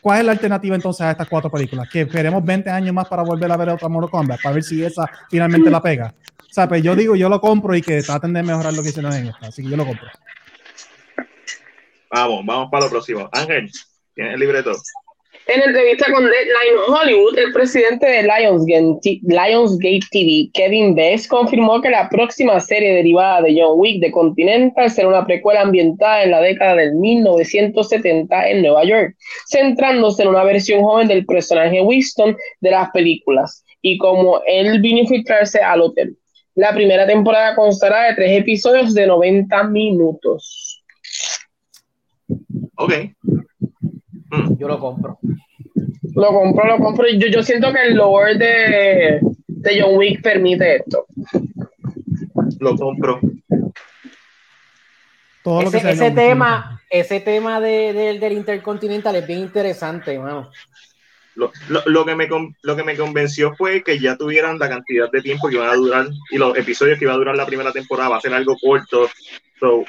¿cuál es la alternativa entonces a estas cuatro películas? Que esperemos 20 años más para volver a ver otra Mortal Kombat, para ver si esa finalmente la pega. O sea, pues yo digo, yo lo compro y que traten de mejorar lo que hicieron en esta, así que yo lo compro. Vamos, vamos para lo próximo. Ángel, ¿tienes el libreto? En entrevista con Deadline Hollywood, el presidente de Lionsgate, Lionsgate TV, Kevin Bess, confirmó que la próxima serie derivada de John Wick de Continental será una precuela ambientada en la década del 1970 en Nueva York, centrándose en una versión joven del personaje Winston de las películas y cómo él vino a infiltrarse al hotel. La primera temporada constará de tres episodios de 90 minutos. Ok. Mm, Yo lo compro. Lo compro, lo compro. Yo, yo siento que el lore de, de John Wick permite esto. lo compro. Todo lo que Ese, ese tema, ese tema de, del- del Intercontinental es bien interesante, mano. Lo, lo- lo que me, con- lo que me convenció fue que ya tuvieran la cantidad de tiempo que iban a durar y los episodios que iba a durar la primera temporada. Va a ser algo corto. So,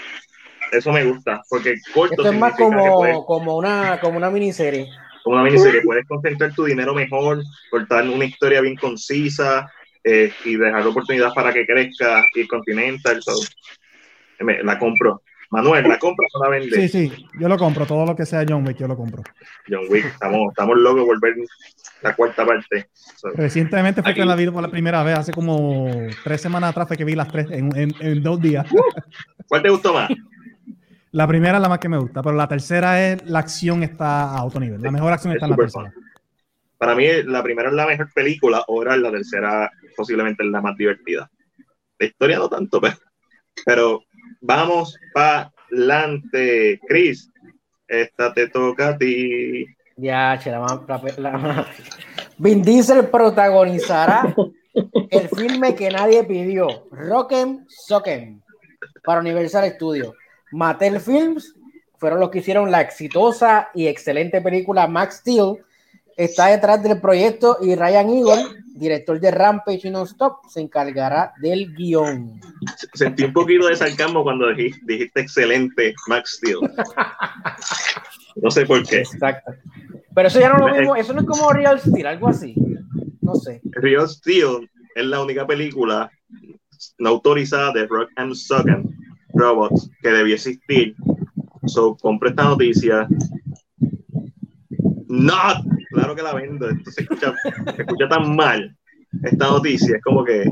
eso me gusta, porque corto Esto es más puedes- como, como, una, como una miniserie. como una miniserie, puedes concentrar tu dinero mejor, cortar una historia bien concisa eh, y dejar oportunidad para que crezca y Continental. So, me- la compro. Manuel, ¿la compra o la? Sí, sí, yo lo compro. Todo lo que sea John Wick, yo lo compro. John Wick, estamos, estamos locos de volver la cuarta parte. So, Recientemente fue Aquí. que la vi por la primera vez, hace como tres semanas atrás fue que vi las tres en, en- en dos días. ¿Cuál te gustó más? La primera es la más que me gusta, pero la tercera es la acción está a otro nivel. La mejor acción Es está en la tercera. fun. Para mí, la primera es la mejor película, ahora la tercera posiblemente es la más divertida. La historia no tanto, pero, pero vamos para adelante. Chris, esta te toca a ti. Ya, che, la- la- Vin Diesel protagonizará el filme que nadie pidió, Rock'em Sock'em, para Universal Studios. Mattel Films fueron los que hicieron la exitosa y excelente película Max Steel. Está detrás del proyecto y Ryan Eagle, director de Rampage y Non-Stop, se encargará del guion. Sentí un poquito de sarcasmo cuando dijiste, dijiste excelente Max Steel. No sé por qué. Exacto. Pero eso ya no es lo mismo, eso no es como Real Steel, algo así. No sé. Real Steel es la única película no autorizada de Rock and Socken Robots que debió existir. So, compre esta noticia. No, claro que la vendo. Esto se escucha, se escucha tan mal. Esta noticia es como que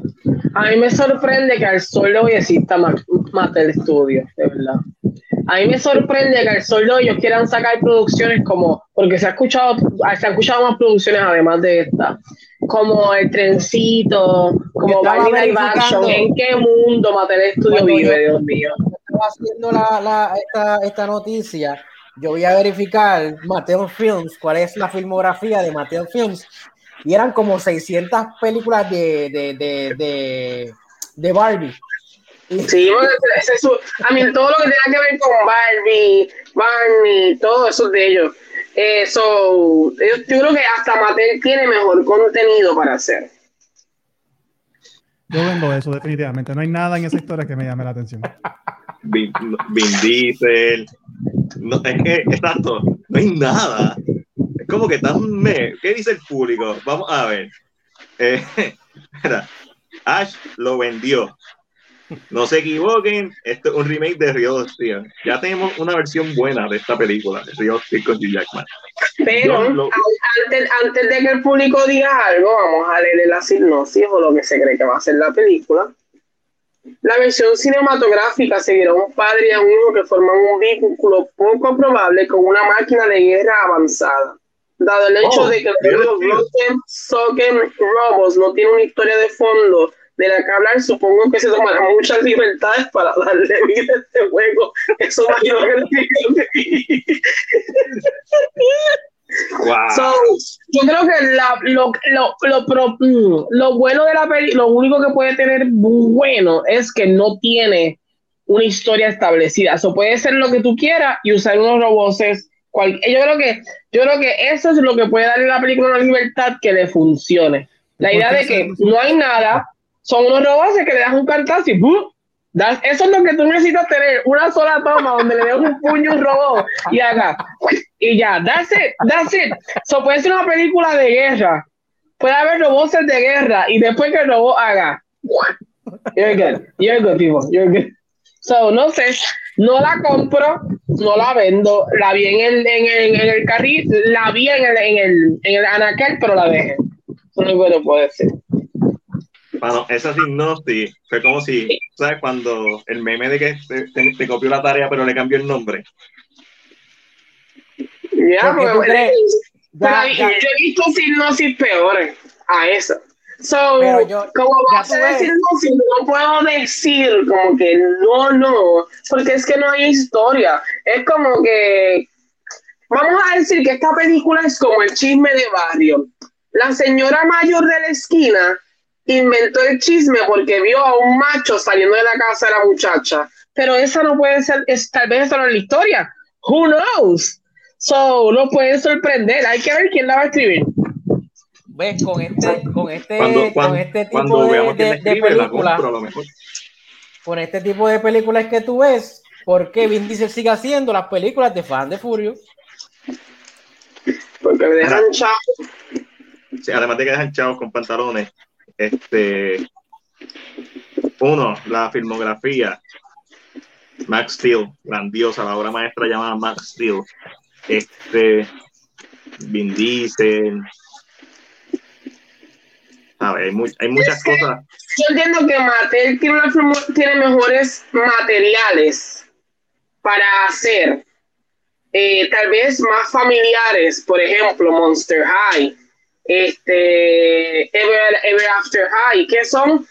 A mí me sorprende que al sol hoy exista Ma- Mattel Studios, de verdad. A mí me sorprende que al sol de ellos quieran sacar producciones como, porque se ha escuchado, se han escuchado más producciones además de esta, como El Trencito, como Barney Live. Action. ¿En qué mundo Mattel Cuando vive, yo- Dios mío? estaba haciendo la, la- esta, esta noticia, yo voy a verificar Mattel Films, cuál es la filmografía de Mattel Films, y eran como 600 películas de, de, de, de, de Barbie. Sí, a mí todo lo que tenga que ver con Barbie, Barney, todo eso es de ellos. Eso, yo, yo creo que hasta Mattel tiene mejor contenido para hacer. Yo vendo eso definitivamente. No hay nada en esa historia que me llame la atención. Vin, Vin Diesel. No, es que, exacto, no hay nada. Es como que tan me. ¿Qué dice el público? Vamos a ver. Eh, espera. Ash lo vendió. No se equivoquen, esto es un remake de Río Hostia. Ya tenemos una versión buena de esta película, de Río Hostia con Hugh Jackman. Pero lo- antes, antes de que el público diga algo, vamos a leer la sinopsis o lo que se cree que va a ser la película. La versión cinematográfica seguirá a un padre y a un hijo que forman un vínculo poco probable con una máquina de guerra avanzada. Dado el hecho Oh, de que los Soken Robots no tienen una historia de fondo de la que hablar, supongo que se tomarán muchas libertades para darle vida a este juego. Eso va a Wow. So, yo creo que la- lo, lo, lo, pro- mm, lo bueno de la peli, lo único que puede tener bueno es que no tiene una historia establecida. Eso puede ser lo que tú quieras y usar unos robots. Cual, yo creo que yo creo que eso es lo que puede darle a la película una libertad que le funcione. La ¿Por idea de que no hay nada, son unos robots que le das un cartazo y ¡bum! Das- eso es lo que tú necesitas tener, una sola toma donde le des un puño a un robot y haga y ya, that's it, that's it. So puede ser una película de guerra, puede haber robots de guerra y después que el robot haga you're good, you're good people, you're good. So no sé, no la compro, no la vendo, la vi en el, en el, en el carril, la vi en el, en el, en el anaquel, pero la dejé. Eso te puedo decir. Mano, esa sinopsis fue como si, ¿sabes? Cuando el meme de que te, te- te copió la tarea pero le cambió el nombre. Ya, ¿Por qué tú porque- Ya, ya. yo he visto sinopsis peores a esa. So, Pero yo- como ya va a sinopsis, no puedo decir como que no, no, porque es que no hay historia. Es como que, vamos a decir que esta película es como el chisme de barrio. La señora mayor de la esquina inventó el chisme porque vio a un macho saliendo de la casa de la muchacha. Pero esa no puede ser, es, tal vez esa no es la historia. Who knows? So, no puede sorprender. Hay que ver quién la va a escribir. ¿Ves? Con este, con este, Cuando, con cuando, este tipo cuando de, veamos de- la de escribe, la películas, compro a lo mejor. con este tipo de películas que tú ves, ¿por qué Vin Diesel sigue haciendo las películas de fan de Furio? Porque le dejan chavo. Sí, además de que dejan chavos con pantalones, este, uno, la filmografía, Max Steel, grandiosa, la obra maestra llamada Max Steel, este, Vin Diesel, a ver, hay, hay muchas cosas, Yo entiendo que Mattel tiene, una tiene mejores materiales para hacer, eh, tal vez más familiares, por ejemplo, Monster High, este, Ever, Ever After High, que son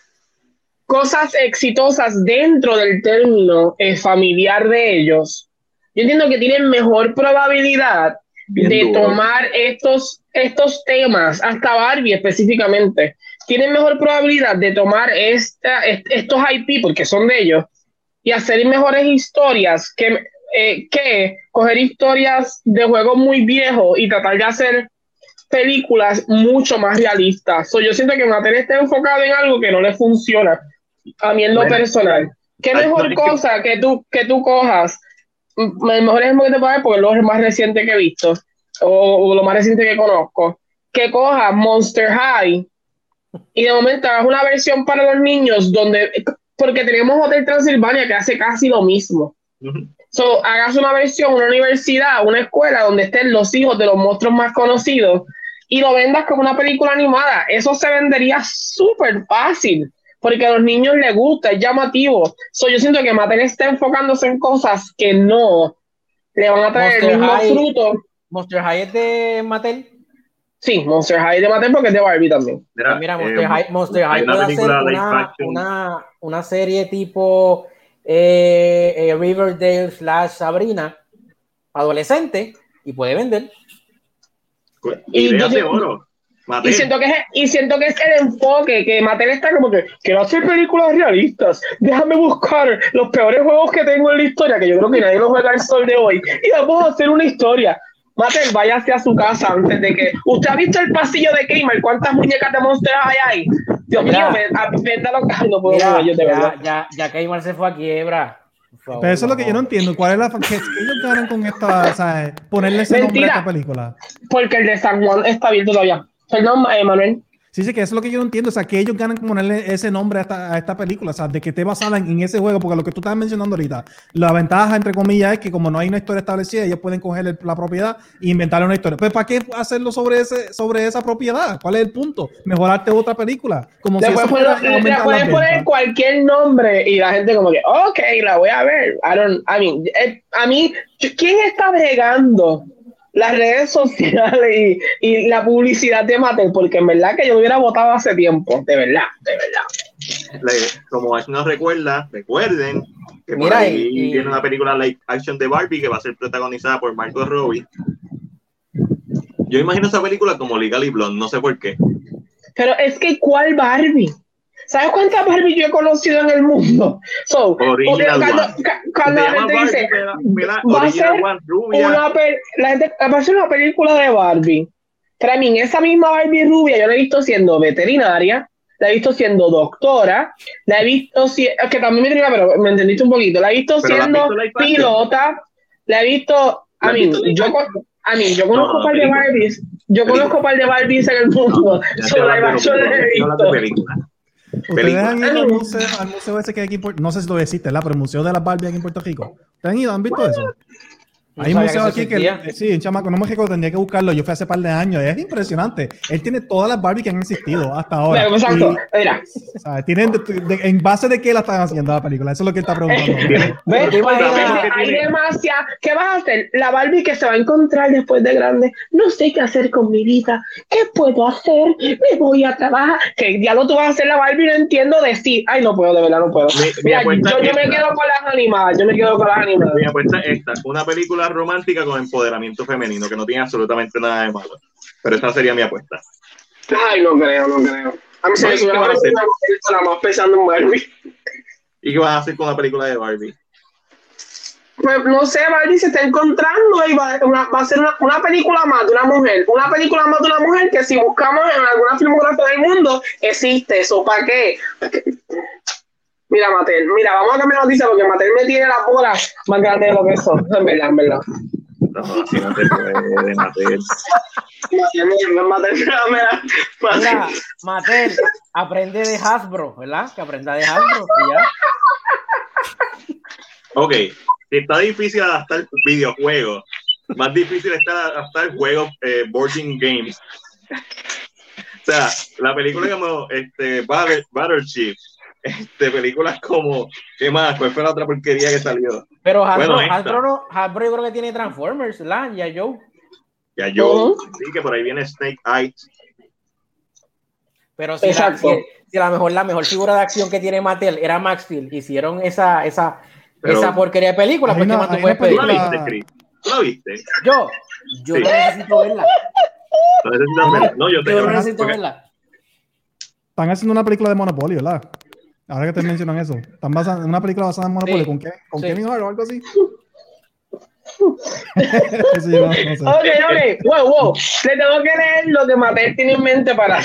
cosas exitosas dentro del término eh, familiar de ellos. Yo entiendo que tienen mejor probabilidad Bien de duro. tomar estos, estos temas, hasta Barbie específicamente, tienen mejor probabilidad de tomar esta, est- estos IP, porque son de ellos, y hacer mejores historias que, eh, que coger historias de juegos muy viejos y tratar de hacer películas mucho más realistas. So, yo siento que Mattel está enfocado en algo que no le funciona. A mí en lo Bueno, personal. ¿Qué mejor no, es que- cosa que tú, que tú cojas? El mejor ejemplo que te puedo dar, porque es lo más reciente que he visto, o, o lo más reciente que conozco, que cojas Monster High y de momento hagas una versión para los niños donde, porque tenemos Hotel Transilvania que hace casi lo mismo. Ujú. So, hagas una versión, una universidad, una escuela donde estén los hijos de los monstruos más conocidos y lo vendas como una película animada. Eso se vendería súper fácil porque a los niños les gusta, es llamativo. So, yo siento que Mattel está enfocándose en cosas que no le van a traer Monster el mismo High. fruto. Monster High es de Mattel. Sí, Monster High de Mattel porque es de Barbie también. Mira, Mira, eh, Monster High, Monster hay High una puede hacer una, una serie tipo eh, eh, Riverdale slash Sabrina adolescente y puede vender. Y ideas yo- de oro. Y siento, que es, y siento que es el enfoque, que Mattel está como que quiero hacer películas realistas. Déjame buscar los peores juegos que tengo en la historia, que yo creo que nadie los juega al sol de hoy. Y vamos a hacer una historia. Mattel, váyase a su casa antes de que. ¿Usted ha visto el pasillo de Kmart? ¿Cuántas muñecas de Monster hay ahí? Dios Mira. mío, acá. No puedo Mira, ellos, de verdad. ya, ya, ya Keymar se fue a quiebra. Favor, Pero eso es lo que yo no entiendo. ¿Cuál es la que, que ellos ganan con esta, o sea, ponerle ese nombre a esta película? Porque el de San Juan está abierto todavía. Perdón, eh, Manuel. Sí, sí, que eso es lo que yo no entiendo. O sea, que ellos ganan con ponerle ese nombre a esta, a esta película. O sea, de que esté basada en, en ese juego. Porque lo que tú estabas mencionando ahorita, la ventaja, entre comillas, es que como no hay una historia establecida, ellos pueden coger el- la propiedad e inventarle una historia. Pues, ¿para qué hacerlo sobre, ese, sobre esa propiedad? ¿Cuál es el punto? Mejorarte otra película. Como Le si puedes poner, le puedes cualquier nombre y la gente como que, ok, la voy a ver. I don't, I mean, eh, a mí, ¿quién está bregando las redes sociales y, y la publicidad de Mattel? Porque en verdad que yo lo hubiera votado hace tiempo, de verdad, de verdad. Le- como Ash nos recuerda, recuerden que por Mira, ahí y- viene una película live action de Barbie que va a ser protagonizada por Margot Robbie. Yo imagino esa película como Legally Blonde, no sé por qué. Pero es que, ¿cuál Barbie? ¿Sabes cuántas Barbie yo he conocido en el mundo? So, Original cuando, one. la gente dice, va a ser One, una pe- la gente va a ser una película de Barbie. Para mí, esa misma Barbie rubia, yo la he visto siendo veterinaria, la he visto siendo doctora, la he visto siendo, que también pero me entendiste un poquito, la he visto Pero ¿la siendo visto action? pilota, la he visto, ¿La a mí, visto yo, a mí, yo conozco no, un par de. Barbies, yo conozco un par de Barbies en el mundo, solo las he visto. ¿Ustedes han ido al museo, al museo ese que hay aquí en Puerto No sé si lo existe, ¿verdad? Pero el Museo de las Barbie aquí en Puerto Rico. ¿Ustedes han ido? ¿Han visto eso? No Hay un sabía museo que eso aquí que, sí, un chamaco, no me recuerdo, tendría que buscarlo. Yo fui hace par de años. Es impresionante. Él tiene todas las Barbie que han existido hasta ahora. Pero, exacto, Y, mira, o sea, tienen de- de- en base de qué la están haciendo la película. Eso es lo que él está preguntando. ¿Ves? Hay demasiada. ¿Qué vas a hacer? La Barbie que se va a encontrar después de grande. No sé qué hacer con mi vida. ¿Qué puedo hacer? Me voy a trabajar. Que ya lo tú vas a hacer la Barbie, no entiendo decir. Ay, no puedo, de verdad, no puedo. Mi- mi Mira, apuesta yo, yo me quedo con las animadas. Yo me quedo con las animadas. Mi apuesta es esta, una película romántica con empoderamiento femenino, que no tiene absolutamente nada de malo. Pero esa sería mi apuesta. Ay, no creo, no creo. A mí se me Ay, sube ¿qué la van a hacer? nada más pensando en Barbie. ¿Y qué vas a hacer con la película de Barbie? Pues no sé, Barbie se está encontrando y va, una- va a ser una, una película más de una mujer. Una película más de una mujer que si buscamos en alguna filmografía del mundo, existe eso. ¿Para qué? Mira, Matel, mira, vamos a cambiar la noticia porque Matel me tiene las bolas más grandes de lo que son. En verdad, en verdad. No, así no se puede, Mateo. Matel, mira, Matel, aprende de Hasbro, ¿verdad? Que aprenda de Hasbro. y ya. Ok, si está difícil adaptar videojuegos, más difícil está adaptar juegos eh, boarding games. O sea, la película como este, Battle, Battleship, este, películas como, ¿qué más? ¿Cuál fue la otra porquería que salió? Pero Hasbro, Bueno. Hasbro, no- Hasbro yo creo que tiene Transformers, ¿verdad? Ya Joe. Ya yo, sí, que por ahí viene Snake Eyes. Pero si, la, si, si la mejor, la mejor figura de acción que tiene Mattel era Max Steel, hicieron esa, esa, Pero- esa porquería de película, Hay pues ¿qué una- más tú puedes una ¿Tú pedir? la viste, Chris? ¿Tú la viste? Yo, yo Sí. no necesito verla. No. No, yo Yo no una- necesito porque- verla. Están haciendo una película de Monopoly, ¿verdad? Ahora que te mencionan eso. Están basando en una película basada en Monopoly. Sí, ¿Con qué? ¿Con sí. Kevin Hart o algo así? Yo no- no sé. Ok, ok, wow, wow. Le tengo que leer lo que Mattel tiene en mente para,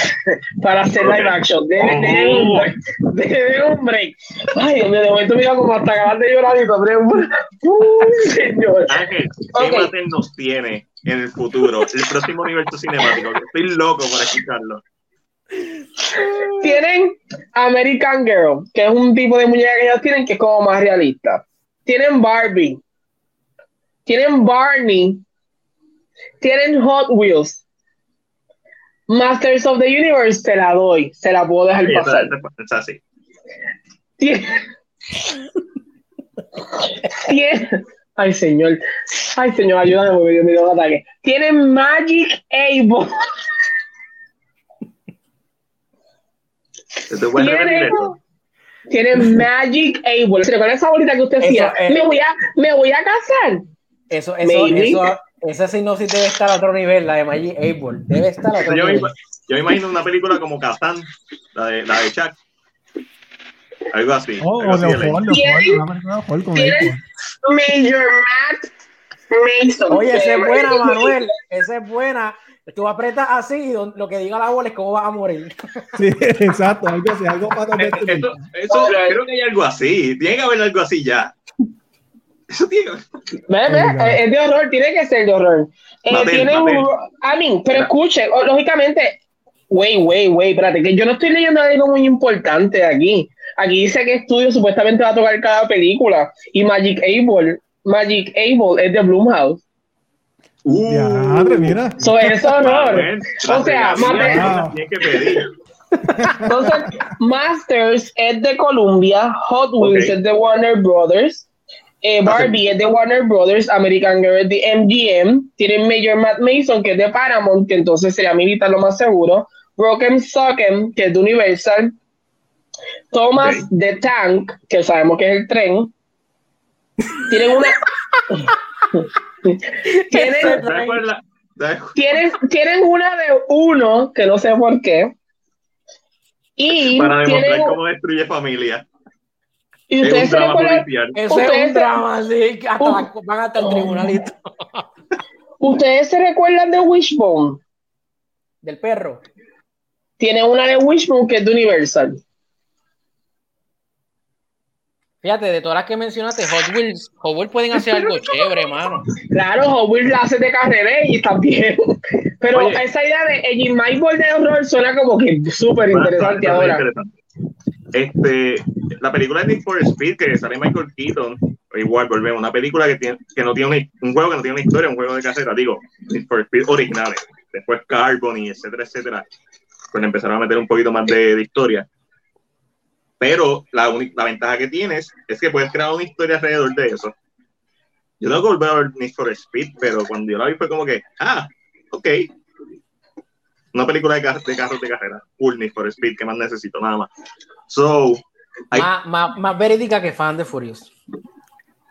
para hacer live action. Debe, debe un break. Debe un break. Ay, Dios mío, de momento mira como hasta acabar de llorar y compré un. Uy, señor. Ángel, ¿qué Ok. Mattel nos tiene en el futuro? El próximo universo cinemático. Estoy loco para escucharlo. Tienen American Girl, que es un tipo de muñeca que ellos tienen que es como más realista. Tienen Barbie. Tienen Barney. Tienen Hot Wheels. Masters of the Universe, se la doy. Se la puedo dejar Sí, pasar. esa- esa- esa sí. Tiene... Tiene... Ay, señor. Ay, señor, ayúdame me dio un ataque. Tienen Magic Able. Tienen Magic Able. ¿Se recuerda esa bolita que usted Eso, decía? eh. Me, voy a, me voy a casar. Eso, eso, eso, esa sinopsis debe estar a otro nivel, la de Magic Able. Debe estar a otro Yo me, nivel. yo me imagino una película como Kazan, la de, la de Chuck. Algo así. Oh, algo así. Major Matt Mason. Oye, esa es buena, Manuel. Esa es buena. Tú apretas así y don- lo que diga la bola es cómo vas a morir. Sí, exacto, algo así, algo para Eh, Eso, eso, creo que hay algo así. Tiene que haber algo así ya. Eso tiene que haber. Ve, ve, Oiga. eh, es de horror, tiene que ser de horror. Eh, Mattel. un- I mean, pero escuche, lógicamente, Wait, wait, wait, espérate, que yo no estoy leyendo algo muy importante aquí. Aquí dice que estudio supuestamente va a tocar cada película. Y Magic Able, Magic Able es de Blumhouse. Uh, Ya, madre, mira. So, es honor. ven, O sea, que pedir. Entonces, Masters es de Columbia, Hot Wheels es de Warner Brothers, eh, Barbie es de Warner Brothers, American Girl es de MGM, tienen Major Matt Mason que es de Paramount, que entonces sería militar lo más seguro, Broken Socken que es de Universal, Thomas the Tank, que sabemos que es el tren, tienen una... tienen, ¿Te acuerdas? ¿Te- tienen, tienen una de uno, que no sé por qué. Y Para demostrar tienen, cómo destruye familia. y Es ustedes un se drama recuerdan, policial. Eso es un drama, sí, que hasta Uh. la- van hasta el tribunalito ¿Ustedes se recuerdan de Wishbone? del perro. Tiene una de Wishbone que es de Universal. Fíjate, de todas las que mencionaste, Hot Wheels, Hot Wheels pueden hacer algo chévere, mano. Claro, Hot Wheels la hace de carrera y también. Pero Oye. esa idea de el My Ball de horror suena como que súper interesante ahora. interesante. Este, la película de Need for Speed, que sale Michael Keaton, igual volvemos, una película que, tiene, que no tiene una- un juego que no tiene una historia, un juego de carrera, digo, Need for Speed originales, después Carbon y etcétera, etcétera, pues le empezaron a meter un poquito más de, de historia. Pero la, la ventaja que tienes es que puedes crear una historia alrededor de eso. Yo tengo que volver a ver Need for Speed, pero cuando yo la vi fue como que, ah, ok. Una película de, car- de carros de carrera. Cool Need for Speed, ¿qué más necesito? Nada más. So, Ay. Más, más, más verídica que fan de Furious.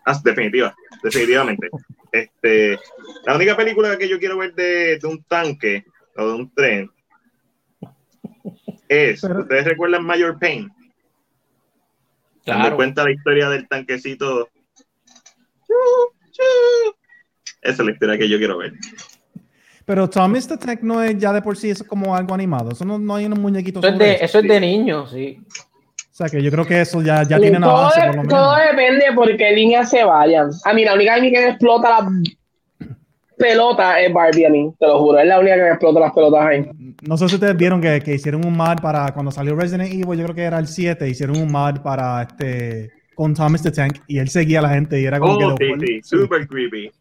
ah, definitiva, definitivamente. Este, la única película que yo quiero ver de, de un tanque o de un tren es, Pero- ¿ustedes recuerdan Major Pain? Cuando Claro. cuenta la historia del tanquecito. Esa es la historia que yo quiero ver. Pero Thomas the Tank no es ya de por sí eso es como algo animado. Eso no, no hay unos muñequitos. Eso es, de, eso. eso es de niños, sí. O sea que yo creo que eso ya, ya tiene una todo, base de- por lo todo menos. depende por qué línea se vayan. A mí, la única que me explota la pelota es Barbie a mí, te lo juro. Es la única que me explota las pelotas ahí. No sé si ustedes vieron que, que hicieron un mod para cuando salió Resident Evil, yo creo que era el 7, hicieron un mod para este con Thomas the Tank y él seguía a la gente y era como Oh, que sí, sí, super creepy.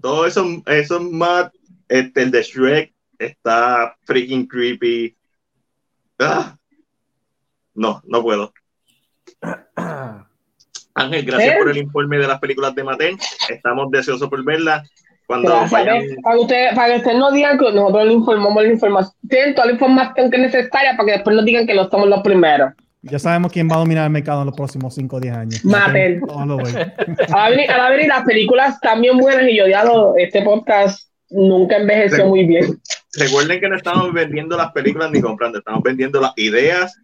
Todo eso, eso más, este, el de Shrek está freaking creepy. Ah. No, no puedo. Ángel, gracias ¿Eh? por el informe de las películas de Mattel. Estamos deseosos por verla. Para que ustedes, para que ustedes no digan que nosotros le informamos la información, tienen toda la información que es necesaria para que después no digan que no somos los primeros. Ya sabemos quién va a dominar el mercado en los próximos 5 o 10 años. Mattel. All the way. A la venir, las películas están bien buenas y yo ya lo- este podcast nunca envejeció muy bien. recuerden que no estamos vendiendo las películas ni comprando, estamos vendiendo las ideas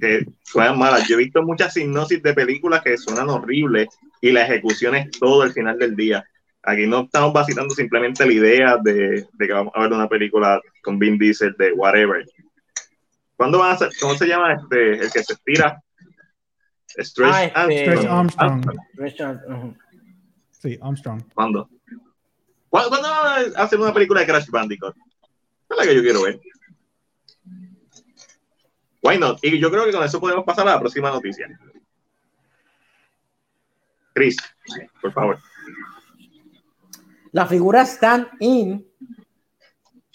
que suenan malas. Yo he visto muchas hipnosis de películas que suenan horribles y la ejecución es todo al final del día. Aquí no estamos vacilando simplemente la idea de, de que vamos a ver una película con Vin Diesel de whatever. ¿Cuándo van a hacer? ¿Cómo se llama este? El que se estira. Stretch Ah, este- Armstrong. Stretch Armstrong. Ujú. Sí, Armstrong. ¿Cuándo? ¿Cuándo, cuándo van a hacer una película de Crash Bandicoot? Es la que yo quiero ver. Why not? Y yo creo que con eso podemos pasar a la próxima noticia. Chris, por favor. Las figuras stand-in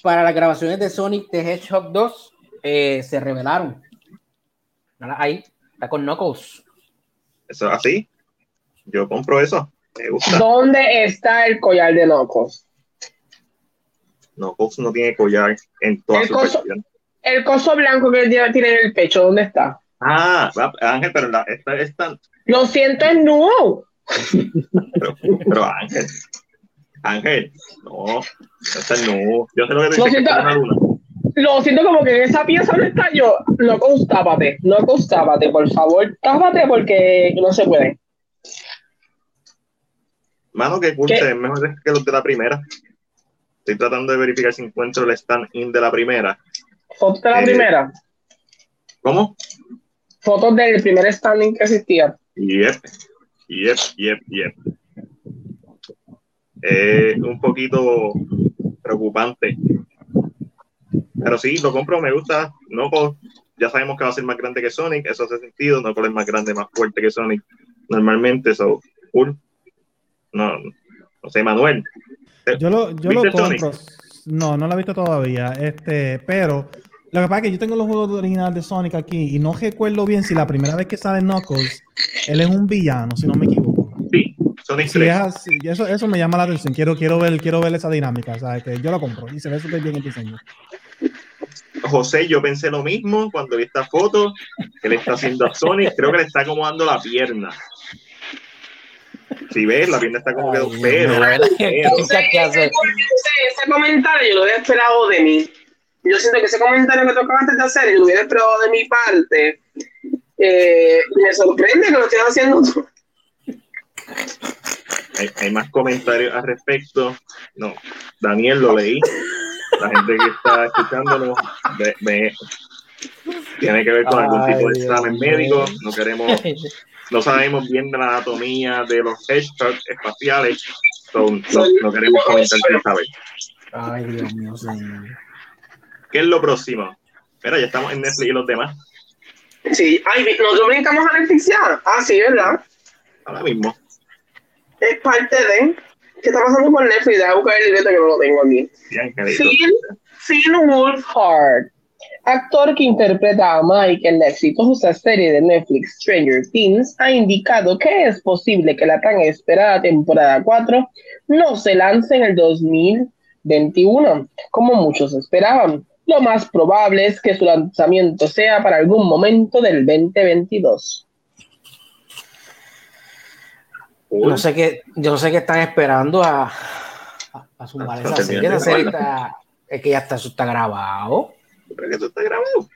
para las grabaciones de Sonic the Hedgehog 2 eh, se revelaron. Ahí, está con Knuckles. Eso es así. Yo compro eso. Me gusta. ¿Dónde está el collar de Nocos? No, Fox no tiene collar en toda El su coso-. El coso blanco que él tiene en el pecho, ¿dónde está? Ah, Ángel, pero la, esta es tan. Lo siento, es nuevo. Pero, pero Ángel. Ángel, no. Esta no. Yo sé lo que te Lo que siento. es una luna. Lo siento como que en esa pieza no está yo. No tápate, no tápate, por favor, tápate porque no se puede. Mano, que cool, ¿Qué? se ven mejores que los de la primera. Estoy tratando de verificar si encuentro el stand-in de la primera. Fotos de la Eh. primera. ¿Cómo? Fotos del primer standing que existía. Yep, yep, yep, yep. Eh, un poquito preocupante. Pero sí, lo compro, me gusta. No ya sabemos que va a ser más grande que Sonic, eso hace sentido. No es más grande, más fuerte que Sonic normalmente, eso cool. No, no sé, Manuel. Yo lo, yo lo compro. No, no lo he visto todavía. Este, pero lo que pasa es que yo tengo los juegos originales de Sonic aquí y no recuerdo bien si la primera vez que sale Knuckles, él es un villano, si no me equivoco. Sí, Sonic sí, eso, eso me llama la atención. Quiero, quiero, ver, quiero ver esa dinámica. O sea, que yo lo compro y se ve súper bien el diseño. José, yo pensé lo mismo cuando vi esta foto que le está haciendo a Sonic. Creo que le está acomodando la pierna. Si ves, la pierna está como que un pedo. Ese comentario yo lo había esperado de mí. Yo siento que ese comentario que tocaba antes de hacer, yo lo hubiera esperado de mi parte. Eh, me sorprende que lo estén haciendo hay, hay, más comentarios al respecto. No, Daniel lo leí. La gente que está escuchándolo tiene que ver con algún tipo de examen médico. No queremos, no sabemos bien de la anatomía de los hedgehogs espaciales. no, queremos comentar sin saber. Ay, Dios mío, señor. ¿Qué es lo próximo? Espera, ya estamos en Netflix y los demás. Sí, ay, nosotros brincamos a Netflix ya. Ah, sí, ¿verdad? Ahora mismo. Es parte de. ¿Qué está pasando con Netflix? Deja buscar el libreto que no lo tengo aquí. Finn, Wolfhard, actor que interpreta a Mike en la exitosa serie de Netflix Stranger Things, ha indicado que es posible que la tan esperada temporada 4 no se lance en el 2021, como muchos esperaban. Lo más probable es que su lanzamiento sea para algún momento del 2022. Yo no sé qué, yo no sé qué están esperando a, a, sumar esa serie. Esa serie está, es que ya está, eso está grabado. ¿Pero que eso está grabado?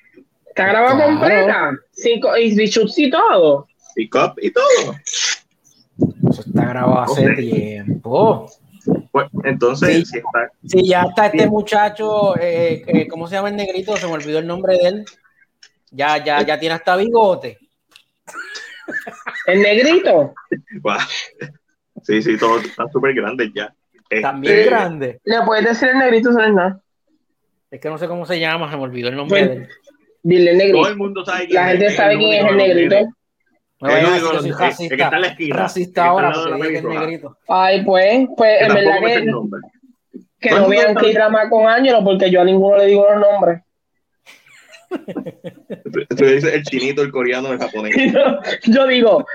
Está grabado claro. completa. Cinco, y bichuts y todo. Y cop y todo. Eso está grabado hace tiempo. Pues, entonces, sí, si ya está este muchacho, eh, eh, ¿cómo se llama el negrito? Se me olvidó el nombre de él. Ya, ya, ya tiene hasta bigote. ¿El negrito? Sí, sí, todos están súper grandes ya. También este, grande. ¿Le puedes decir el negrito, ¿sabes nada? Es que no sé cómo se llama, se me olvidó el nombre de él. Dile el negrito. Todo el mundo sabe quién La gente es, sabe quién es el negrito. No voy a decir que soy racista, que está en la esquina, racista ahora porque es el negrito. Ay, pues, pues en verdad que, que no vean que drama con Ángelo porque yo a ninguno le digo los nombres. Tú dices el chinito, el coreano, el japonés. yo digo,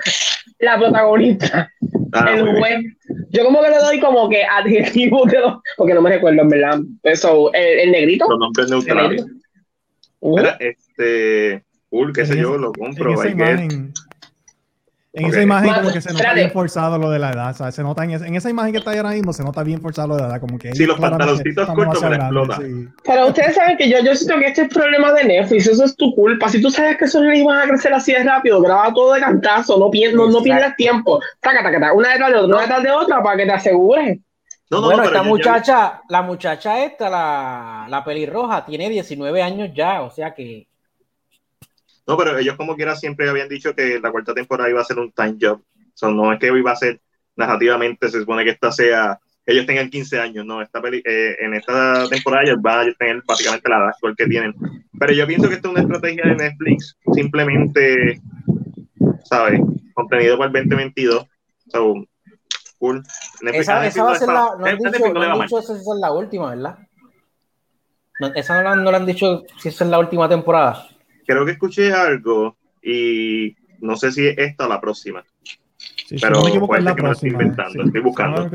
la protagonista, ah, el juez. Yo como que le doy como que adjetivo de porque no me recuerdo en verdad. Eso, el, el negrito. Los nombres neutrales. Uh este, cool, qué sé yo, lo compro. En esa imagen como que se nota bien forzado lo de la edad. Se nota en, en, esa imagen que está ahí ahora mismo, se nota bien forzado lo de la edad, como que... Sí, los pantaloncitos cortos me explotan. Pero ustedes saben que yo, yo siento que este es problema de Netflix, eso es tu culpa. Si tú sabes que esos niños van a crecer así de rápido, graba todo de cantazo, no, no, no pierdas tiempo. Taca, taca, taca, una detrás de otra, una detrás de otra para que te asegures. No, no, bueno, esta muchacha, la muchacha esta, la, la pelirroja, tiene 19 años ya, o sea que... No, pero ellos como quiera siempre habían dicho que la cuarta temporada iba a ser un time job no es que hoy va a ser narrativamente, se supone que esta sea, ellos tengan 15 años, no, esta eh, en esta temporada ellos van a tener básicamente la edad que tienen. Pero yo pienso que esta es una estrategia de Netflix, simplemente, ¿sabes? Contenido para el 2022. So, cool. esa, esa va a ser la, no han dicho, no han dicho si esa es la última, ¿verdad? No, esa no, no le han dicho si esa es la última temporada. Creo que escuché algo y no sé si es esta o la próxima. Sí, pero no puede ser que no estoy inventando, estoy buscando.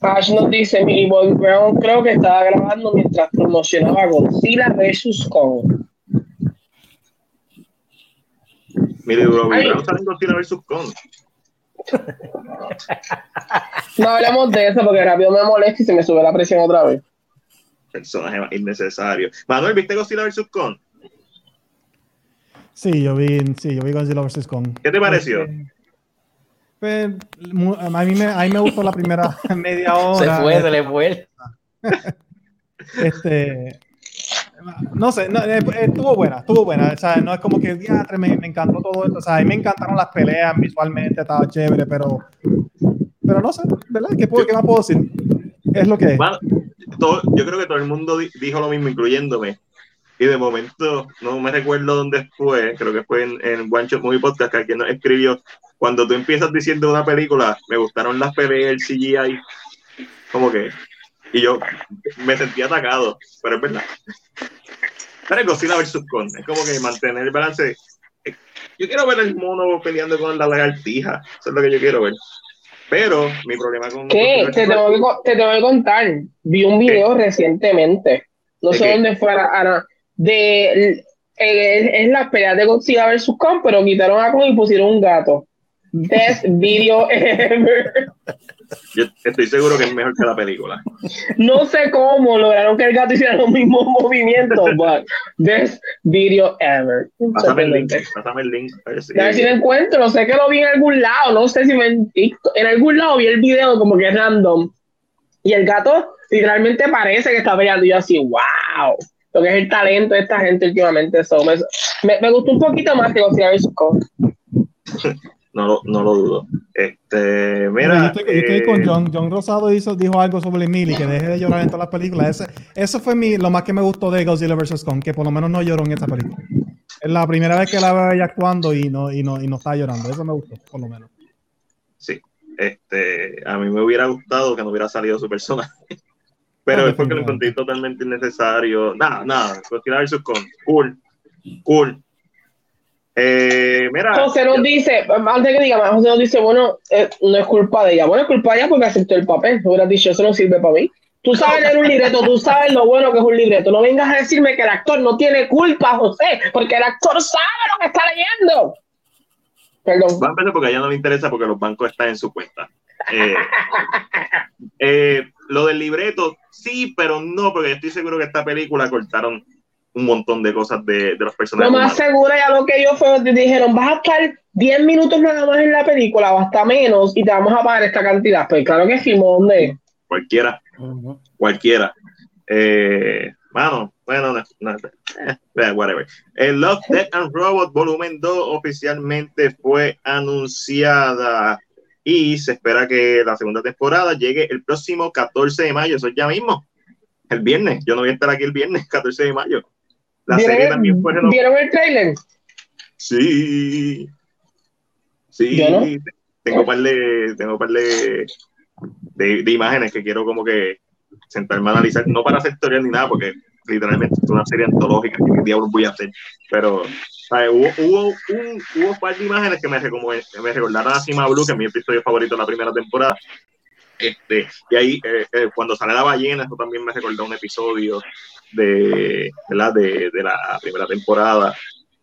Ash nos dice, Millie Bobby Brown creo que estaba grabando mientras promocionaba Godzilla vs. Kong. Millie Bobby Brown está en Godzilla vs. Kong. no hablamos de eso porque rápido me molesta y se me sube la presión otra vez. Personaje innecesario. Manuel, ¿viste Godzilla vs. Kong? Sí, yo vi, sí, yo vi Godzilla vs. Kong. ¿Qué te pareció? Este, pues, a, mí me, a mí me gustó la primera media hora. Se fue, se le fue. Este, no sé, eh, estuvo buena, estuvo buena. O sea, no es como que me, me encantó todo esto. O sea, a mí me encantaron las peleas visualmente, estaba chévere, pero, pero no sé, ¿verdad? ¿Qué, puedo, ¿qué más puedo decir? Es lo que es. todo, yo creo que todo el mundo di- dijo lo mismo, incluyéndome. Y de momento, no me recuerdo dónde fue, creo que fue en, en One Shot Movie Podcast, que alguien nos escribió, cuando tú empiezas diciendo una película, me gustaron las peleas, el CGI, como que, y yo me sentí atacado, pero es verdad. Pero es Godzilla vs. Kong, es como que mantener el balance. Yo quiero ver el mono peleando con la lagartija, eso es lo que yo quiero ver. Pero mi problema con ¿Qué? Te tengo que, te tengo que contar. Vi un video recientemente. No ¿De sé qué? dónde fuera, Ana. De. eh, es la pelea de Godzilla vs. Kong, pero quitaron a Kong y pusieron un gato. Best video ever. Yo estoy seguro que es mejor que la película. No sé cómo lograron que el gato hiciera los mismos movimientos, but best video ever. Pásame el link, pásame el link. A ver si- A ver si lo encuentro, sé que lo vi en algún lado, no sé si TikTok, en algún lado vi el video como que es random. Y el gato literalmente parece que está peleando y yo así, wow, lo que es el talento de esta gente últimamente. So, me, me, me gustó un poquito más que Godzilla vs. Kong. No, lo- no lo dudo. Este, Mira, yo estoy, yo estoy eh, con John. John Rosado hizo, dijo algo sobre Emily, que deje de llorar en todas las películas. Ese, eso fue mi, lo más que me gustó de Godzilla vs. Kong, que por lo menos no lloró en esta película. Es la primera vez que la veo ella actuando y no, y no, y no está llorando. Eso me gustó, por lo menos. Sí, este, a mí me hubiera gustado que no hubiera salido su personaje. Pero No, es porque lo encontré totalmente innecesario. Nada, nada. Godzilla vs. Kong. Cool. Cool. Eh, mira. José nos dice, antes que diga más, José nos dice, bueno, eh, no es culpa de ella. Bueno, es culpa de ella porque aceptó el papel. No hubieras dicho, eso no sirve para mí. Tú sabes leer un libreto, tú sabes lo bueno que es un libreto. No vengas a decirme que el actor no tiene culpa, José, porque el actor sabe lo que está leyendo. Perdón. Va a empezar porque a ella no le interesa porque los bancos están en su cuenta. Eh, eh, lo del libreto, sí, pero no, porque yo estoy seguro que esta película cortaron un montón de cosas de, de los Lo personajes. más humanos. seguro ya lo que yo fue, dijeron, vas a estar 10 minutos nada más en la película o hasta menos y te vamos a pagar esta cantidad. Pues claro que sí, ¿dónde? Cualquiera, cualquiera. Eh, mano, bueno, no, no, eh, eh, whatever. El Love, Death and Robot Volumen 2 oficialmente fue anunciada y se espera que la segunda temporada llegue el próximo 14 de mayo, eso es ya mismo, el viernes. Yo no voy a estar aquí el viernes, 14 de mayo. La serie ¿Vieron, también fue renovada. ¿Vieron el trailer? Sí. Sí. No. Tengo un par de, tengo par de, de, de imágenes que quiero como que sentarme a analizar, no para hacer teoría ni nada, porque literalmente es una serie antológica que diablos voy a hacer, pero hubo, hubo, un, hubo un par de imágenes que me, me recordaron a Cima Blue, que es mi episodio favorito de la primera temporada. Este, y ahí, eh, eh, cuando sale la ballena, eso también me recordó un episodio de, ¿verdad? de, de la primera temporada.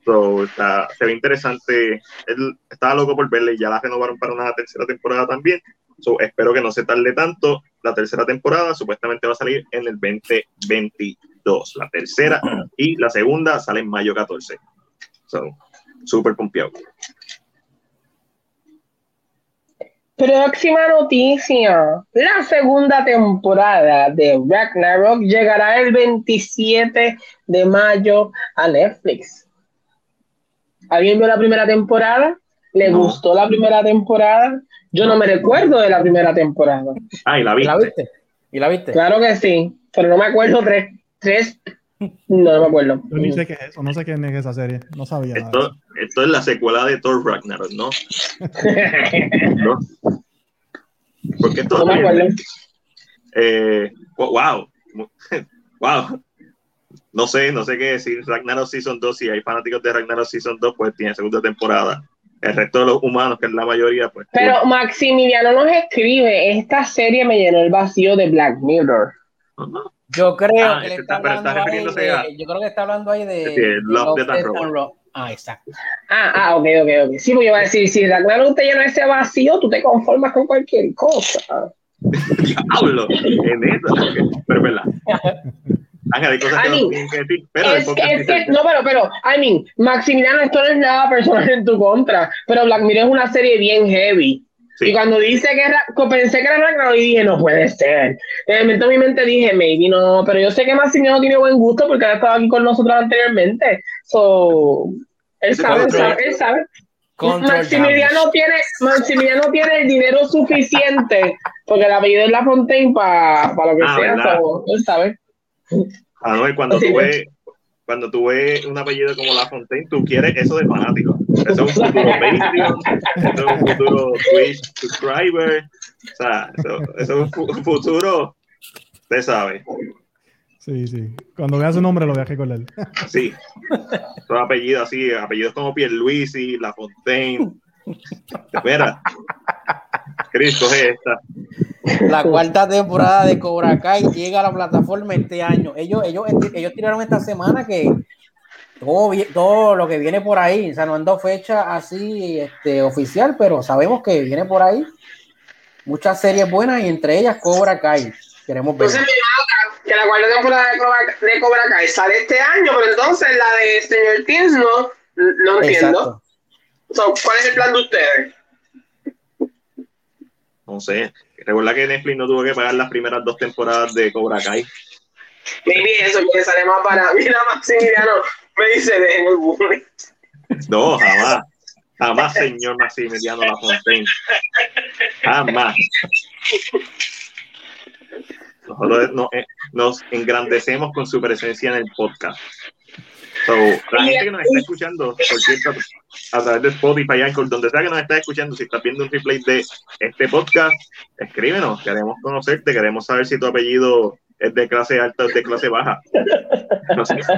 So, está, se ve interesante. Él estaba loco por verla y ya la renovaron para una tercera temporada también. So, espero que no se tarde tanto. La tercera temporada supuestamente va a salir en el 2022. La tercera y la segunda sale en mayo 14. So, súper confiado. Próxima noticia. La segunda temporada de Ragnarok llegará el 27 de mayo a Netflix. ¿Alguien vio la primera temporada? ¿Le No. gustó la primera temporada? Yo no me recuerdo de la primera temporada. Ah, y la ¿Y viste. la viste? ¿Y la viste? Claro que sí, pero no me acuerdo tres. tres no, no me acuerdo. Yo ni sé qué es eso, no sé qué es esa serie. No sabía Esto, eso. esto es la secuela de Thor Ragnarok, ¿no? ¿No? Porque esto no me acuerdo. Eh, wow, wow. No sé, no sé qué decir. Ragnarok Season 2, si hay fanáticos de Ragnarok Season 2, pues tiene segunda temporada. El resto de los humanos, que es la mayoría, pues. Pero Maximiliano nos escribe, esta serie me llenó el vacío de Black Mirror. Ajá. Yo creo Ah, que le ese está está- hablando ahí de, a- yo creo que está hablando ahí de, Sí, de Love, Death and. Ah, exacto. Ah, ah, ok, ok, ok. Sí, pues yo iba a decir, si Ragnarok te llena ese vacío, tú te conformas con cualquier cosa. Diablo, en eso. Pero es verdad. Ángel, hay cosas que I no que decir. Pero Es que, es que, no, pero, pero, I mean, Maximiliano, esto no es nada personal en tu contra, pero Black Mirror es una serie bien heavy. Sí. Y cuando dice que Ra- co- pensé que era Ragnarok y dije, no puede ser. De momento en mi mente dije, maybe no, pero yo sé que Maximiliano tiene buen gusto porque ha estado aquí con nosotros anteriormente. So, él sabe, él sabe, él sabe. Maximiliano tiene, Maximiliano tiene el dinero suficiente porque el apellido es La Fontaine para lo que Ah, sea, él sabe. Ah, no, y cuando Sí, tú ¿no? ves, cuando tú ves un apellido como La Fontaine, tú quieres eso de fanático. Eso es un futuro Patreon, eso es un futuro Twitch subscriber, o sea, eso, eso es un fu- un futuro, usted sabe, Sí, sí. Cuando vea su nombre lo voy a recordar. sí. Son apellidos así, apellidos como Pierluisi, La Fontaine. Espera. Chris, coge esta. La cuarta temporada de Cobra Kai llega a la plataforma este año. Ellos, ellos, ellos tiraron esta semana que todo, lo que viene por ahí, o sea, no han dado fecha así este, oficial, pero sabemos que viene por ahí muchas series buenas y entre ellas Cobra Kai. Queremos ver. Entonces que la cuarta temporada de Cobra, de Cobra Kai sale este año, pero entonces la de Stranger Things no, no entiendo. Exacto. So, ¿Cuál es el plan de ustedes? No sé. Recuerda que Netflix no tuvo que pagar las primeras dos temporadas de Cobra Kai. Maybe eso que sale más para mira Maximiliano me dice. No, jamás. Jamás, señor Maximiliano La Fontaine. Jamás. Nosotros no- eh, nos engrandecemos con su presencia en el podcast. So, la gente que nos está escuchando, a través de Spotify, Anchor, donde sea que nos está escuchando, si estás viendo un replay de este podcast, escríbenos, queremos conocerte, queremos saber si tu apellido es de clase alta o de clase baja. No sé.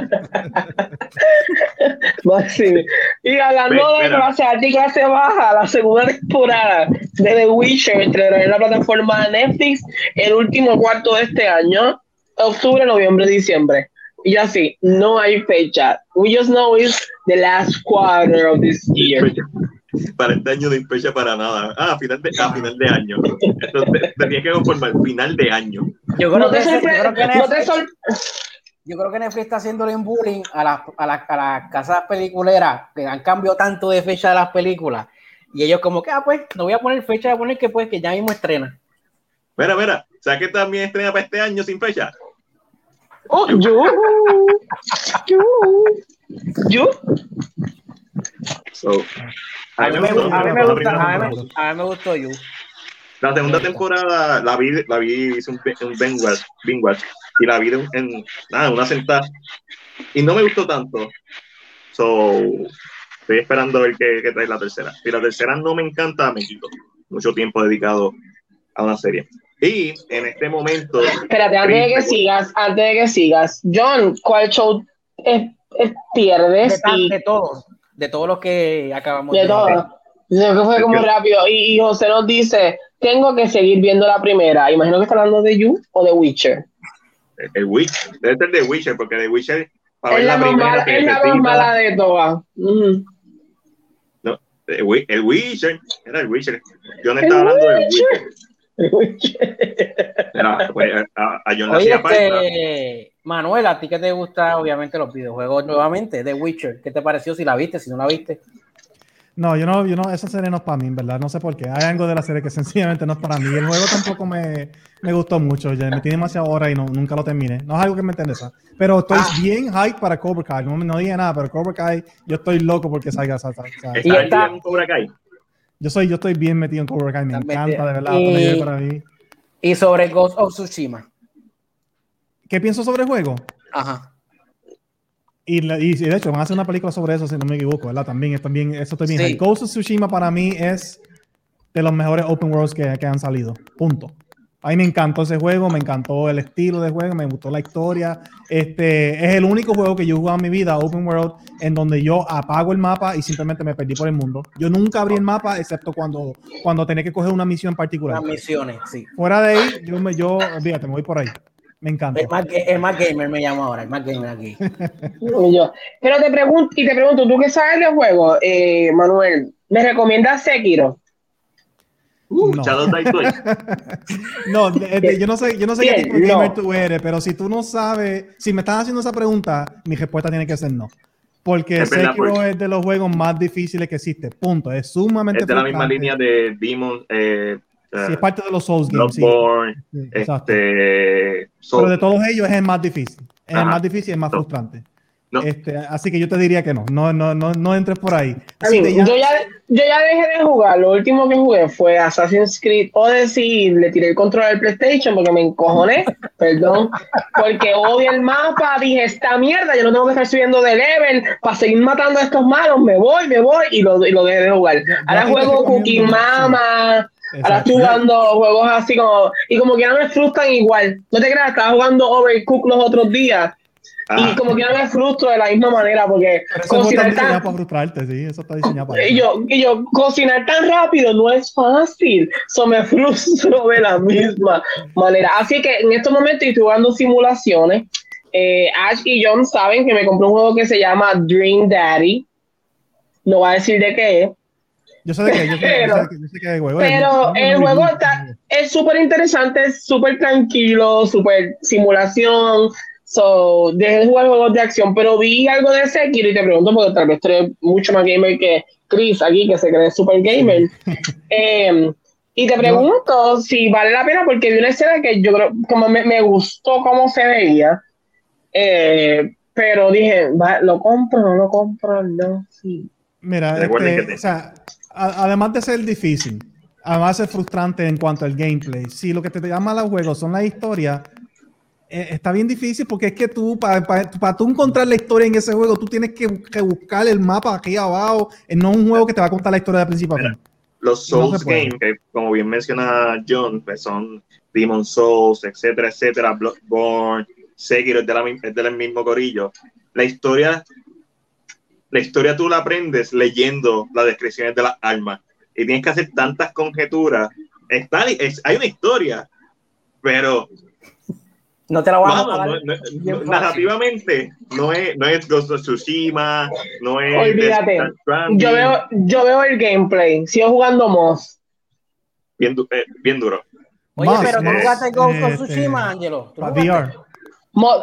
Y hablando de clase alta y clase baja, la segunda temporada de The Witcher estrenará en la plataforma de Netflix el último cuarto de este año, octubre, noviembre, diciembre. Y así, no hay fecha. We just know it's the last quarter of this year. Para este año no hay fecha para nada. Ah, final de, ah, final de año. Entonces, te tienes que conformar final de año. Yo creo, No que, yo, creo te Netflix, sor- yo creo que Netflix está haciéndole un bullying a las a las- a las casas peliculeras que han cambiado tanto de fecha de las películas. Y ellos como que, ah, pues, no voy a poner fecha, voy a poner que pues que ya mismo estrena. Mira, mira, ¿sabes que también estrena para este año sin fecha? Oh, yo. Yo. Yo. So, A mí me, gustó, a mí me la gusta, a mí a mí me gustó You. La segunda temporada la vi, la vi, hice un, un binge watch, binge watch, y la vi en, en nada, una sentada. Y no me gustó tanto. So, estoy esperando a ver qué, qué trae la tercera. Si la tercera no me encanta, me quito mucho tiempo dedicado a una serie. Y en este momento, Espérate, antes de que sigas, antes de que sigas, John, ¿cuál show es, es- De, pierdes? tan- Y de todos, de todos los que acabamos de todo. Creo que fue como rápido. Y, y José nos dice, tengo que seguir viendo la primera. Imagino que está hablando de You o de Witcher. el Witcher, debe ser de Witcher, porque de Witcher, para Es ver la, la, más primera, mala, es la más mala de todas. No, el el Witcher, era el Witcher. Yo no estaba hablando del Witcher. Era, pues, a, a John Oye, hacía este, Manuel, a ti que te gusta, obviamente, los videojuegos nuevamente, de Witcher, ¿qué te pareció si la viste, si no la viste? No, yo no, yo no, esa serie no es para mí, en verdad. No sé por qué. Hay algo de la serie que sencillamente no es para mí. El juego tampoco me, me gustó mucho. Ya me tiene demasiada hora y no, nunca lo terminé. No es algo que me interesa. Pero estoy Ah. bien hype para Cobra Kai. No, no dije nada, pero Cobra Kai, yo estoy loco porque salga esa. Y ¿Está en Cobra Kai? Yo soy, yo estoy bien metido en Cobra Kai. Me encanta, de verdad. Para mí. Y sobre Ghost of Tsushima. ¿Qué pienso sobre el juego? Ajá. Y, la- y de hecho van a hacer una película sobre eso, si no me equivoco, ¿verdad? También, también eso bien. Sí. Ghost of Tsushima para mí es de los mejores open worlds que, que han salido. Punto. A mí me encantó ese juego, me encantó el estilo de juego, me gustó la historia. Este es el único juego que yo he jugado en mi vida, open world, en donde yo apago el mapa y simplemente me perdí por el mundo. Yo nunca abrí el mapa excepto cuando, cuando tenía que coger una misión particular. Las misiones, sí. Fuera de ahí, yo me, yo, fíjate, me voy por ahí. Me encanta. El más, ga- el más gamer me llamo ahora, el más gamer aquí. Pero te pregunto, y te pregunto, ¿tú qué sabes de juego, eh, Manuel? ¿Me recomiendas Sekiro? Uh, No. De- de- yo no sé, yo no sé qué tipo de gamer no. tú eres, pero si tú no sabes, si me estás haciendo esa pregunta, mi respuesta tiene que ser no. Porque Es Sekiro porque- es de los juegos más difíciles que existe. Punto. Es sumamente Es de la misma línea de Demon, eh, Sí, es parte de los Souls Games. sí. Bloodborne, Sí, exacto. este, Pero de todos ellos es el más difícil. Es el Ajá. más difícil y el más No. frustrante. No. Este, así que yo te diría que no, no, no, no, no entres por ahí. Te llama- yo, ya, yo ya dejé de jugar. Lo último que jugué fue Assassin's Creed Odyssey. Le tiré el control al PlayStation porque me encojoné. perdón. Porque odio el mapa. Dije, esta mierda, yo no tengo que estar subiendo de level para seguir matando a estos malos. Me voy, me voy y lo, y lo dejé de jugar. Ahora juego Cookie Mama. Ahora estoy jugando juegos así como. Y como que no me frustran igual. No te creas, estaba jugando Overcooked los otros días. Y Ah, como que no me frustro de la misma manera porque eso cocinar diseñado tan, para frustrarte, sí, eso está diseñado para y yo, y yo, cocinar tan rápido no es fácil. So me frustro de la misma manera. Así que en estos momentos estoy jugando simulaciones. Eh, Ash y John saben que me compré un juego que se llama Dream Daddy. No voy a decir de qué es. Yo sé de qué, yo sé, yo sé Pero- de qué, yo sé que hay juego. Pero el juego está, es súper interesante, es súper tranquilo, súper simulación. So, dejé de jugar juegos de acción, pero vi algo de Sekiro y te pregunto, porque tal vez tú eres mucho más gamer que Chris aquí, que se cree super gamer. Eh, y te pregunto si vale la pena, porque vi una escena que yo creo, como me, me gustó cómo se veía. Eh, pero dije, va, ¿lo compro no lo compro? No, sí. Mira, Recuerden este, que te- o sea, a- además de ser difícil, además de ser frustrante en cuanto al gameplay, si lo que te llama a los juegos son las historias, eh, está bien difícil porque es que tú, para tú encontrar la historia en ese juego, tú tienes que, que buscar el mapa aquí abajo, eh, no un juego que te va a contar la historia de principio a fin. los no Souls puede. Games, que como bien menciona John, pues son Demon Souls, etcétera, etcétera, Bloodborne, Sekiro es, de la mi- es del mismo corillo. La historia, la historia tú la aprendes leyendo las descripciones de las armas y tienes que hacer tantas conjeturas. Está, es- hay una historia, pero No te la voy a vamos, matar. no- no- narrativamente no es, no es Ghost of Tsushima, no es Olvídate. Yo veo, yo veo el gameplay, sigo jugando Moss. bien, du- eh, bien duro. Oye, Más, pero tú jugaste Ghost of este, Tsushima, Angelo. ¿Tú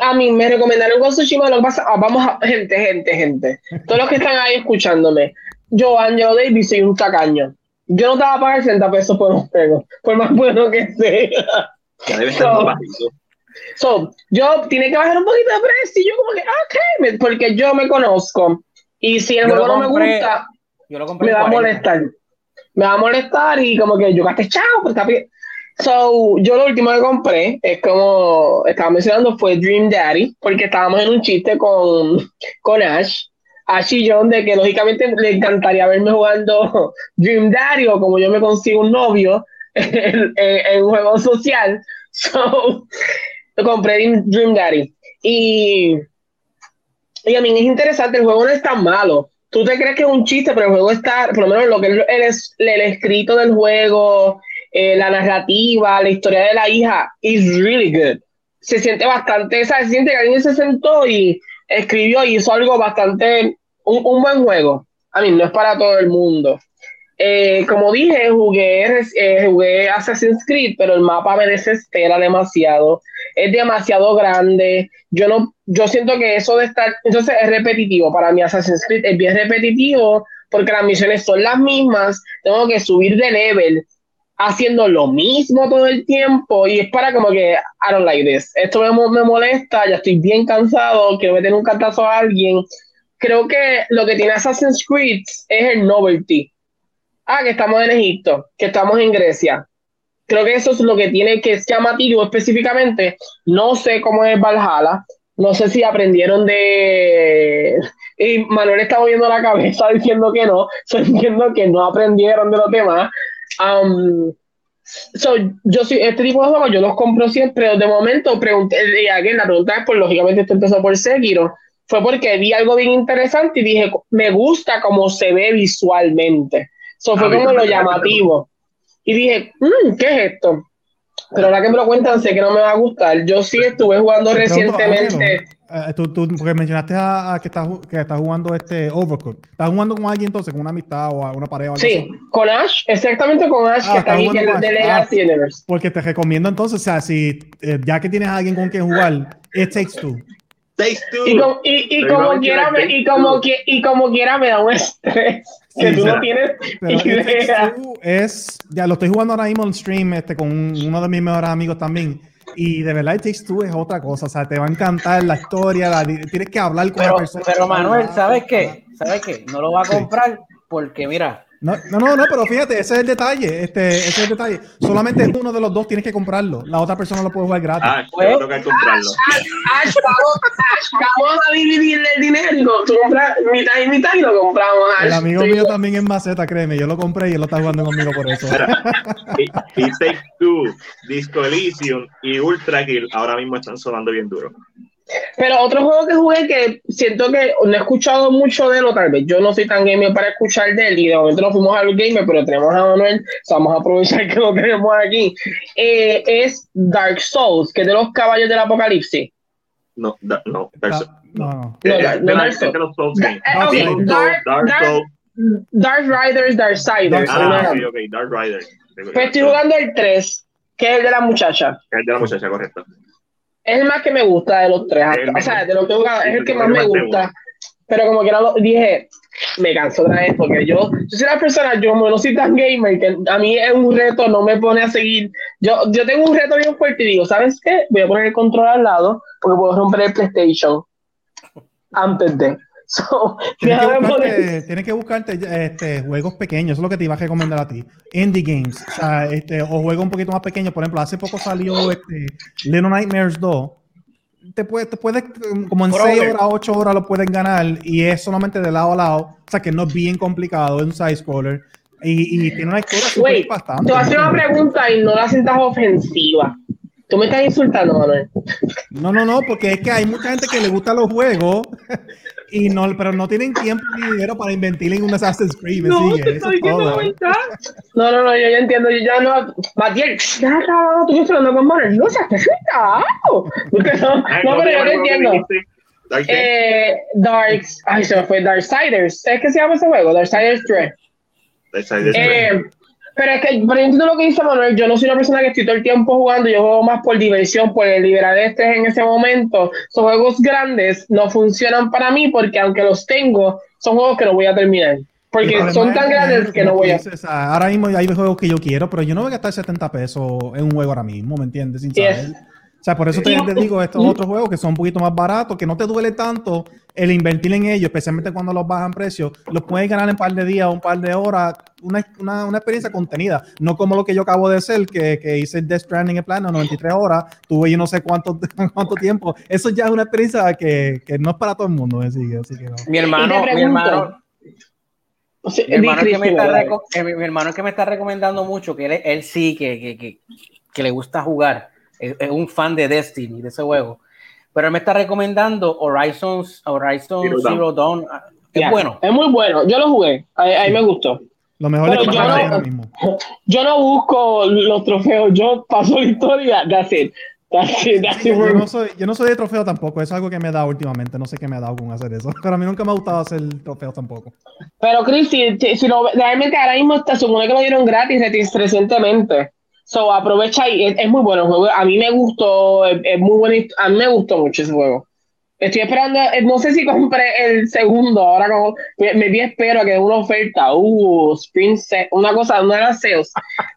A mí me recomendaron Ghost of Tsushima, lo que pasa, ah, vamos a, gente, gente, gente, todos los que están ahí escuchándome, yo, Angelo Davis, soy un tacaño. Yo no te voy a pagar 60 pesos por un juego, por más bueno que sea. Ya debe estar. So, yo tiene que bajar un poquito de precio, y yo como que, ah, ok, porque yo me conozco, y si el Yo juego no me gusta, Yo lo compré me va a 40. molestar. Me va a molestar y como que yo gasté chao, pues está bien. So, yo lo último que compré es como estaba mencionando fue Dream Daddy, porque estábamos en un chiste con, con Ash, Ash y John, de que lógicamente le encantaría verme jugando Dream Daddy o como yo me consigo un novio en, en- un juego social. So, compré Dream, Daddy. Y, y a mí es interesante, el juego no es tan malo tú te crees que es un chiste, pero el juego está, por lo menos lo que es- el escrito del juego, eh, la narrativa, la historia de la hija, is really good. Se siente bastante, ¿sabes? se siente que alguien se sentó y escribió y hizo algo bastante, un, un buen juego. A mí no es para todo el mundo. Eh, como dije, jugué, eh, jugué Assassin's Creed, pero el mapa me desespera demasiado. Es demasiado grande. Yo no, yo siento que eso de estar, entonces es repetitivo. Para mí Assassin's Creed es bien repetitivo porque las misiones son las mismas. Tengo que subir de level haciendo lo mismo todo el tiempo y es para como que I don't like this. Esto me, me molesta, ya estoy bien cansado, quiero meter un cantazo a alguien. Creo que lo que tiene Assassin's Creed es el novelty. Ah, que estamos en Egipto, que estamos en Grecia. Creo que eso es lo que tiene que es llamativo específicamente. No sé cómo es Valhalla. No sé si aprendieron de. Y Manuel está moviendo la cabeza diciendo que no. Entiendo que no aprendieron de los demás. Um, so, yo sí, este tipo de juegos yo los compro siempre. De momento, pregunté, y again, la pregunta es, pues lógicamente esto empezó por Sekiro. Fue porque vi algo bien interesante y dije, me gusta cómo se ve visualmente. Eso fue A mí como lo llamativo. Y dije, "Mm, ¿qué es esto? Pero ahora que me lo cuentan, sé que no me va a gustar. Yo sí estuve jugando recientemente. Eh, tú, tú- porque mencionaste a, a que, estás, que estás jugando este Overcooked. ¿Estás jugando con alguien entonces, con una amistad o a una pareja? o algo Sí, así? con Ash, exactamente con Ash, Ah, que está aquí, que es de. Legacy Ah. Universe. Porque te recomiendo entonces, o sea, si eh, ya que tienes a alguien con quien jugar, It Takes Two. Takes two. Como quiera, me, como y como quiera me da un estrés que tú no tienes idea. Two es, ya lo estoy jugando ahora mismo en stream este, con un- uno de mis mejores amigos también. Y de verdad, It Takes Two es otra cosa. O sea, te va a encantar la historia, la- tienes que hablar con Pero, la persona. pero Manuel, ¿sabes qué? ¿Sabes qué? No lo va a comprar porque, mira, No, no, no, no, pero fíjate, ese es el detalle. Este, ese es el detalle. Solamente uno de los dos tienes que comprarlo. La otra persona lo puede jugar gratis. Ah, te va a tocar comprarlo. Ash, Ash, vamos, Ash, vamos a dividirle el dinero. Tú compras mitad y mitad y lo compramos. Ash. el amigo Sí. mío también es maceta, créeme. Yo lo compré y él lo está jugando conmigo por eso. It Takes Two, Disco Elysium y Ultra Kill ahora mismo están sonando bien duro. Pero otro juego que jugué que siento que no he escuchado mucho de él, o tal vez yo no soy tan gamer para escuchar de él, y de momento nos fuimos a los gamer, pero tenemos a Manuel, so vamos a aprovechar que lo tenemos aquí. Eh, es Dark Souls, que es de los caballos del apocalipsis. No, da- no, Dark Ah, no, no. Dark- Souls ok, Souls, Souls. Riders. Dark- una Ah, las- ok, Dark Rider. Pues estoy jugando el 3, que es el de la muchacha. Es de la muchacha, correcto. Es el más que me gusta de los tres. El o sea, de lo que he jugado, es el que más me gusta. Pero como que lo dije, me canso otra vez, porque yo, yo soy una persona, yo como no soy tan gamer, que a mí es un reto, no me pone a seguir. Yo, yo tengo un reto bien fuerte y digo, ¿sabes qué? Voy a poner el control al lado, porque puedo romper el PlayStation antes de. So, Tienes que, buscarte, tienes que buscarte este, juegos pequeños, eso es lo que te iba a recomendar a ti. Indie games, o, sea, este, o juegos un poquito más pequeños. Por ejemplo, hace poco salió este, Little Nightmares 2. Te puedes, te puedes como en Brother. 6 horas, 8 horas lo pueden ganar y es solamente de lado a lado. O sea, que no es bien complicado, es un side scroller y, y tiene una historia Wait, bastante. te voy a hacer una pregunta y no la sientas ofensiva. Tú me estás insultando, Manuel. No, no, no, porque es que hay mucha gente que le gusta los juegos y no, pero no tienen tiempo ni dinero para invertir en un Assassin's Creed. ¿me sigue? Eso es todo. No, no, no, yo ya entiendo, yo ya no. Matiel, ya acabado, tú estás hablando con. No. Porque no, Ah, no, ¿cómo pero yo te entiendo. Eh, Darks, ay, se me fue Darksiders. ¿Es que se llama ese juego? Darksiders 3. Darksiders Eh, pero es que, yo entiendo lo que dice Manuel. Yo no soy una persona que estoy todo el tiempo jugando. Yo juego más por diversión, por liberar estrés en ese momento. Son juegos grandes, no funcionan para mí porque, aunque los tengo, son juegos que no voy a terminar. El Porque son tan grandes que no voy a. ahora mismo hay juegos que yo quiero, pero yo no voy a gastar 70 pesos en un juego ahora mismo, ¿me entiendes? Sin Yes. saber. O sea, por eso te, digo estos otros juegos que son un poquito más baratos, que no te duele tanto el invertir en ellos, especialmente cuando los bajan precio. Los puedes ganar en un par de días o un par de horas, una, una, una experiencia contenida. No como lo que yo acabo de hacer, que, que hice Death Stranding en plano 93 horas, tuve yo no sé cuánto, cuánto tiempo. Eso ya es una experiencia que, que no es para todo el mundo, así, que- así que no. mi hermano, mi hermano, o sea, mi hermano, que eh, mi, mi hermano que me está recomendando mucho, que él, él sí que, que, que, que le gusta jugar, es, es un fan de Destiny, de ese juego, pero él me está recomendando Horizon, Horizon Zero Zero, Dawn. Dawn. Es Ya, bueno. Es muy bueno. Yo lo jugué. A, a mí me gustó. Lo mejor Pero es que yo no, ahora mismo. Yo no busco los trofeos. Yo paso la historia. That's it. That's it. That's it Yo no, soy, yo no soy de trofeo tampoco, es algo que me da últimamente, no sé qué me ha dado con hacer eso, pero a mí nunca me ha gustado hacer trofeos tampoco. Pero Chris, si, si- si lo, realmente ahora mismo está, supone que lo dieron gratis recientemente. So aprovecha y es, muy bueno el juego. A mí me gustó, es, muy bueno. A mí me gustó mucho ese juego. Estoy esperando, eh, no sé si compré el segundo, ahora como, me, me espero a que dé una oferta, uh, Spring Set, una cosa, de las sales,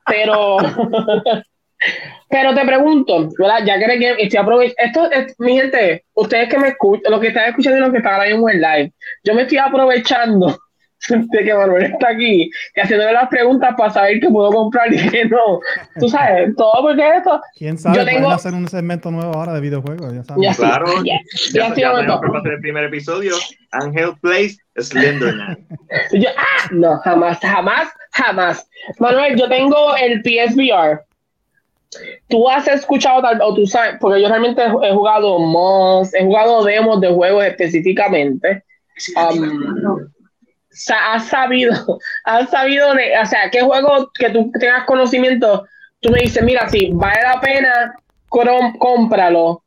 pero, pero te pregunto, ¿verdad? Ya que estoy aprovechando, esto, es- mi gente, ustedes que me escuchan, los que están escuchando y los que están mismo en live, yo me estoy aprovechando de que Manuel está aquí y haciéndole las preguntas para saber qué puedo comprar y qué no. Tú sabes, todo porque esto, ¿Quién sabe? Yo tengo- hacer un segmento nuevo ahora de videojuegos, ya saben. Ya. Claro, Ya, ya, ya ya, sí, tenemos que pasar el primer episodio. Angel Place Slenderman. Yo, ah, no, jamás, jamás, jamás. Manuel, yo tengo el PSVR. Tú has escuchado, tal, o tú sabes, porque yo realmente he he jugado mods, he jugado demos de juegos específicamente. Um, sa- has sabido, has sabido de, o sea, qué juego que tú tengas conocimiento, tú me dices, mira, si vale la pena, cómpralo.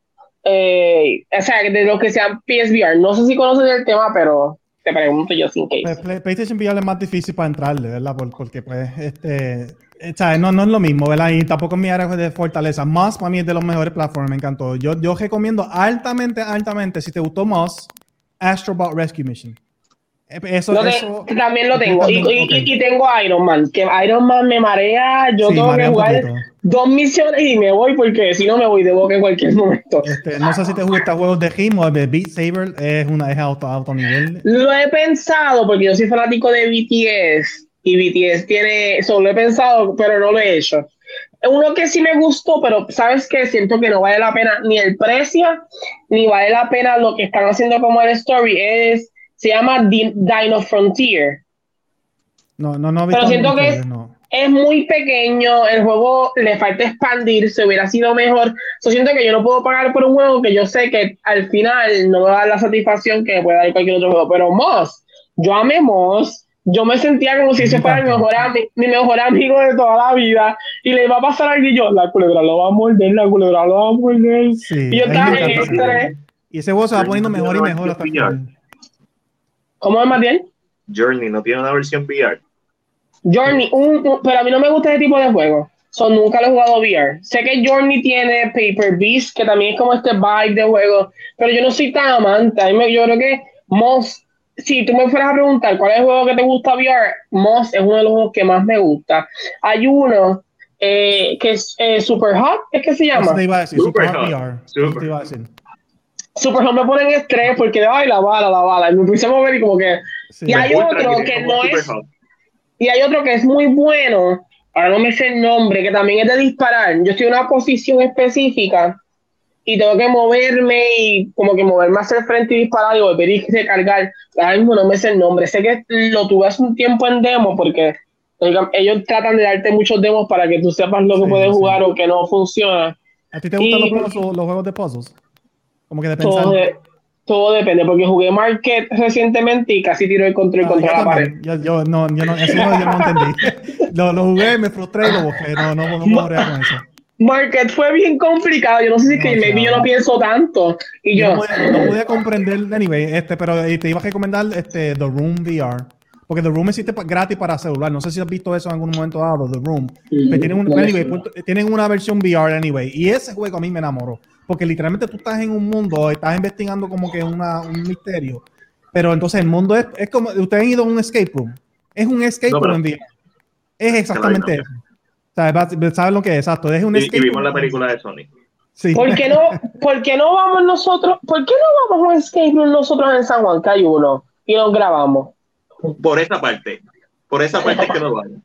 Eh, o sea, de lo que sean PSVR. No sé si conoces el tema, pero te pregunto yo sin Pues, case. Play- PlayStation VR es más difícil para entrarle, ¿verdad? Por- porque, pues, este. eh, ¿sabes? No, no es lo mismo, ¿verdad? Y tampoco es mi área de fortaleza. Moss para mí es de los mejores platforms, me encantó. Yo, yo recomiendo altamente, altamente, si te gustó Moss, Astrobot Rescue Mission. Eso, te- eso- también lo tengo. Y, también, y- y- tengo Iron Man, que Iron Man me marea. Yo Sí, tengo que jugar dos misiones y me voy porque si no me voy de boca en cualquier momento. Este, no sé si te gustan juegos de Him o de Beat Saber, es una es auto, auto nivel. Lo he pensado porque yo soy fanático de BTS y BTS tiene, eso lo he pensado, pero no lo he hecho. Uno que sí me gustó, pero sabes que siento que no vale la pena ni el precio, ni vale la pena lo que están haciendo como el story, es, se llama Di- Dino Frontier. No, no, no he Pero siento que es- no. Es muy pequeño, el juego le falta expandirse, hubiera sido mejor. Yo siento que yo no puedo pagar por un juego que yo sé que al final no me va a dar la satisfacción que me puede dar cualquier otro juego. Pero Moss, yo amé Moss, yo me sentía como si ese fuera mi mejor, ami- mi mejor amigo de toda la vida y le va a pasar algo y yo, la culebra lo va a morder, la culebra lo va a morder. Sí, y yo estaba en estrés. Y ese juego se va poniendo mejor y mejor hasta el final. ¿Cómo es, Matiel? Journey no tiene una versión VR. Journey, un- un- pero a mí no me gusta ese tipo de juego. So, nunca lo he jugado VR. Sé que Journey tiene Paper Beast, que también es como este vibe de juego, pero yo no soy tan amante. A mí me- yo creo que Moss, si tú me fueras a preguntar cuál es el juego que te gusta VR, Moss es uno de los juegos que más me gusta. Hay uno eh, que es eh, Super Hot, ¿es que se llama? Eso te iba a decir, Super Super Hot Hot. VR. Super. Eso te iba a decir. Super Hot me pone en estrés porque, ay, la bala, la bala. Y me puse a mover y como que... Sí. Y hay otro que no es-. Y hay otro que es muy bueno, ahora no me sé el nombre, que también es de disparar. Yo estoy en una posición específica y tengo que moverme y como que moverme hacia el frente y disparar y volver y recargar. Ahora mismo no me sé el nombre. Sé que lo tuve hace un tiempo en demo porque ellos tratan de darte muchos demos para que tú sepas lo que Sí, puedes sí. jugar o que no funciona. ¿A ti te gustan Y- los, los juegos de puzzles? Como que de pensar. Todo, de- todo depende porque jugué Market recientemente y casi tiro el control Ah, contra la pared. también. Yo, yo no, yo no, eso no, yo no entendí. Lo, lo jugué, me frustré y lo busqué. No, no, no bregar con eso. Market fue bien complicado. Yo no sé si es que No, maybe yo no pienso tanto. Y Yo no podía, no podía comprender, anyway, este, pero te iba a recomendar este, The Room VR. Porque The Room existe gratis para celular. No sé si has visto eso en algún momento dado, The Room. Pero tienen, un- no, anyway, no. punto- tienen una versión VR, anyway. Y ese juego a mí me enamoró. Porque literalmente tú estás en un mundo, estás investigando como que una, un misterio. Pero entonces el mundo es, es como, ustedes han ido a un escape room. Es un escape No, room en VR. Es exactamente eso. ¿Sabes? ¿Sabes lo que es? Exacto. Es un Y, escape y vimos room. la película de Sony. Sí. ¿por qué no, por qué no vamos nosotros? ¿Por qué no vamos a un escape room nosotros en San Juan, que hay uno? Y nos grabamos. Por esa parte. Por esa parte es que no vamos.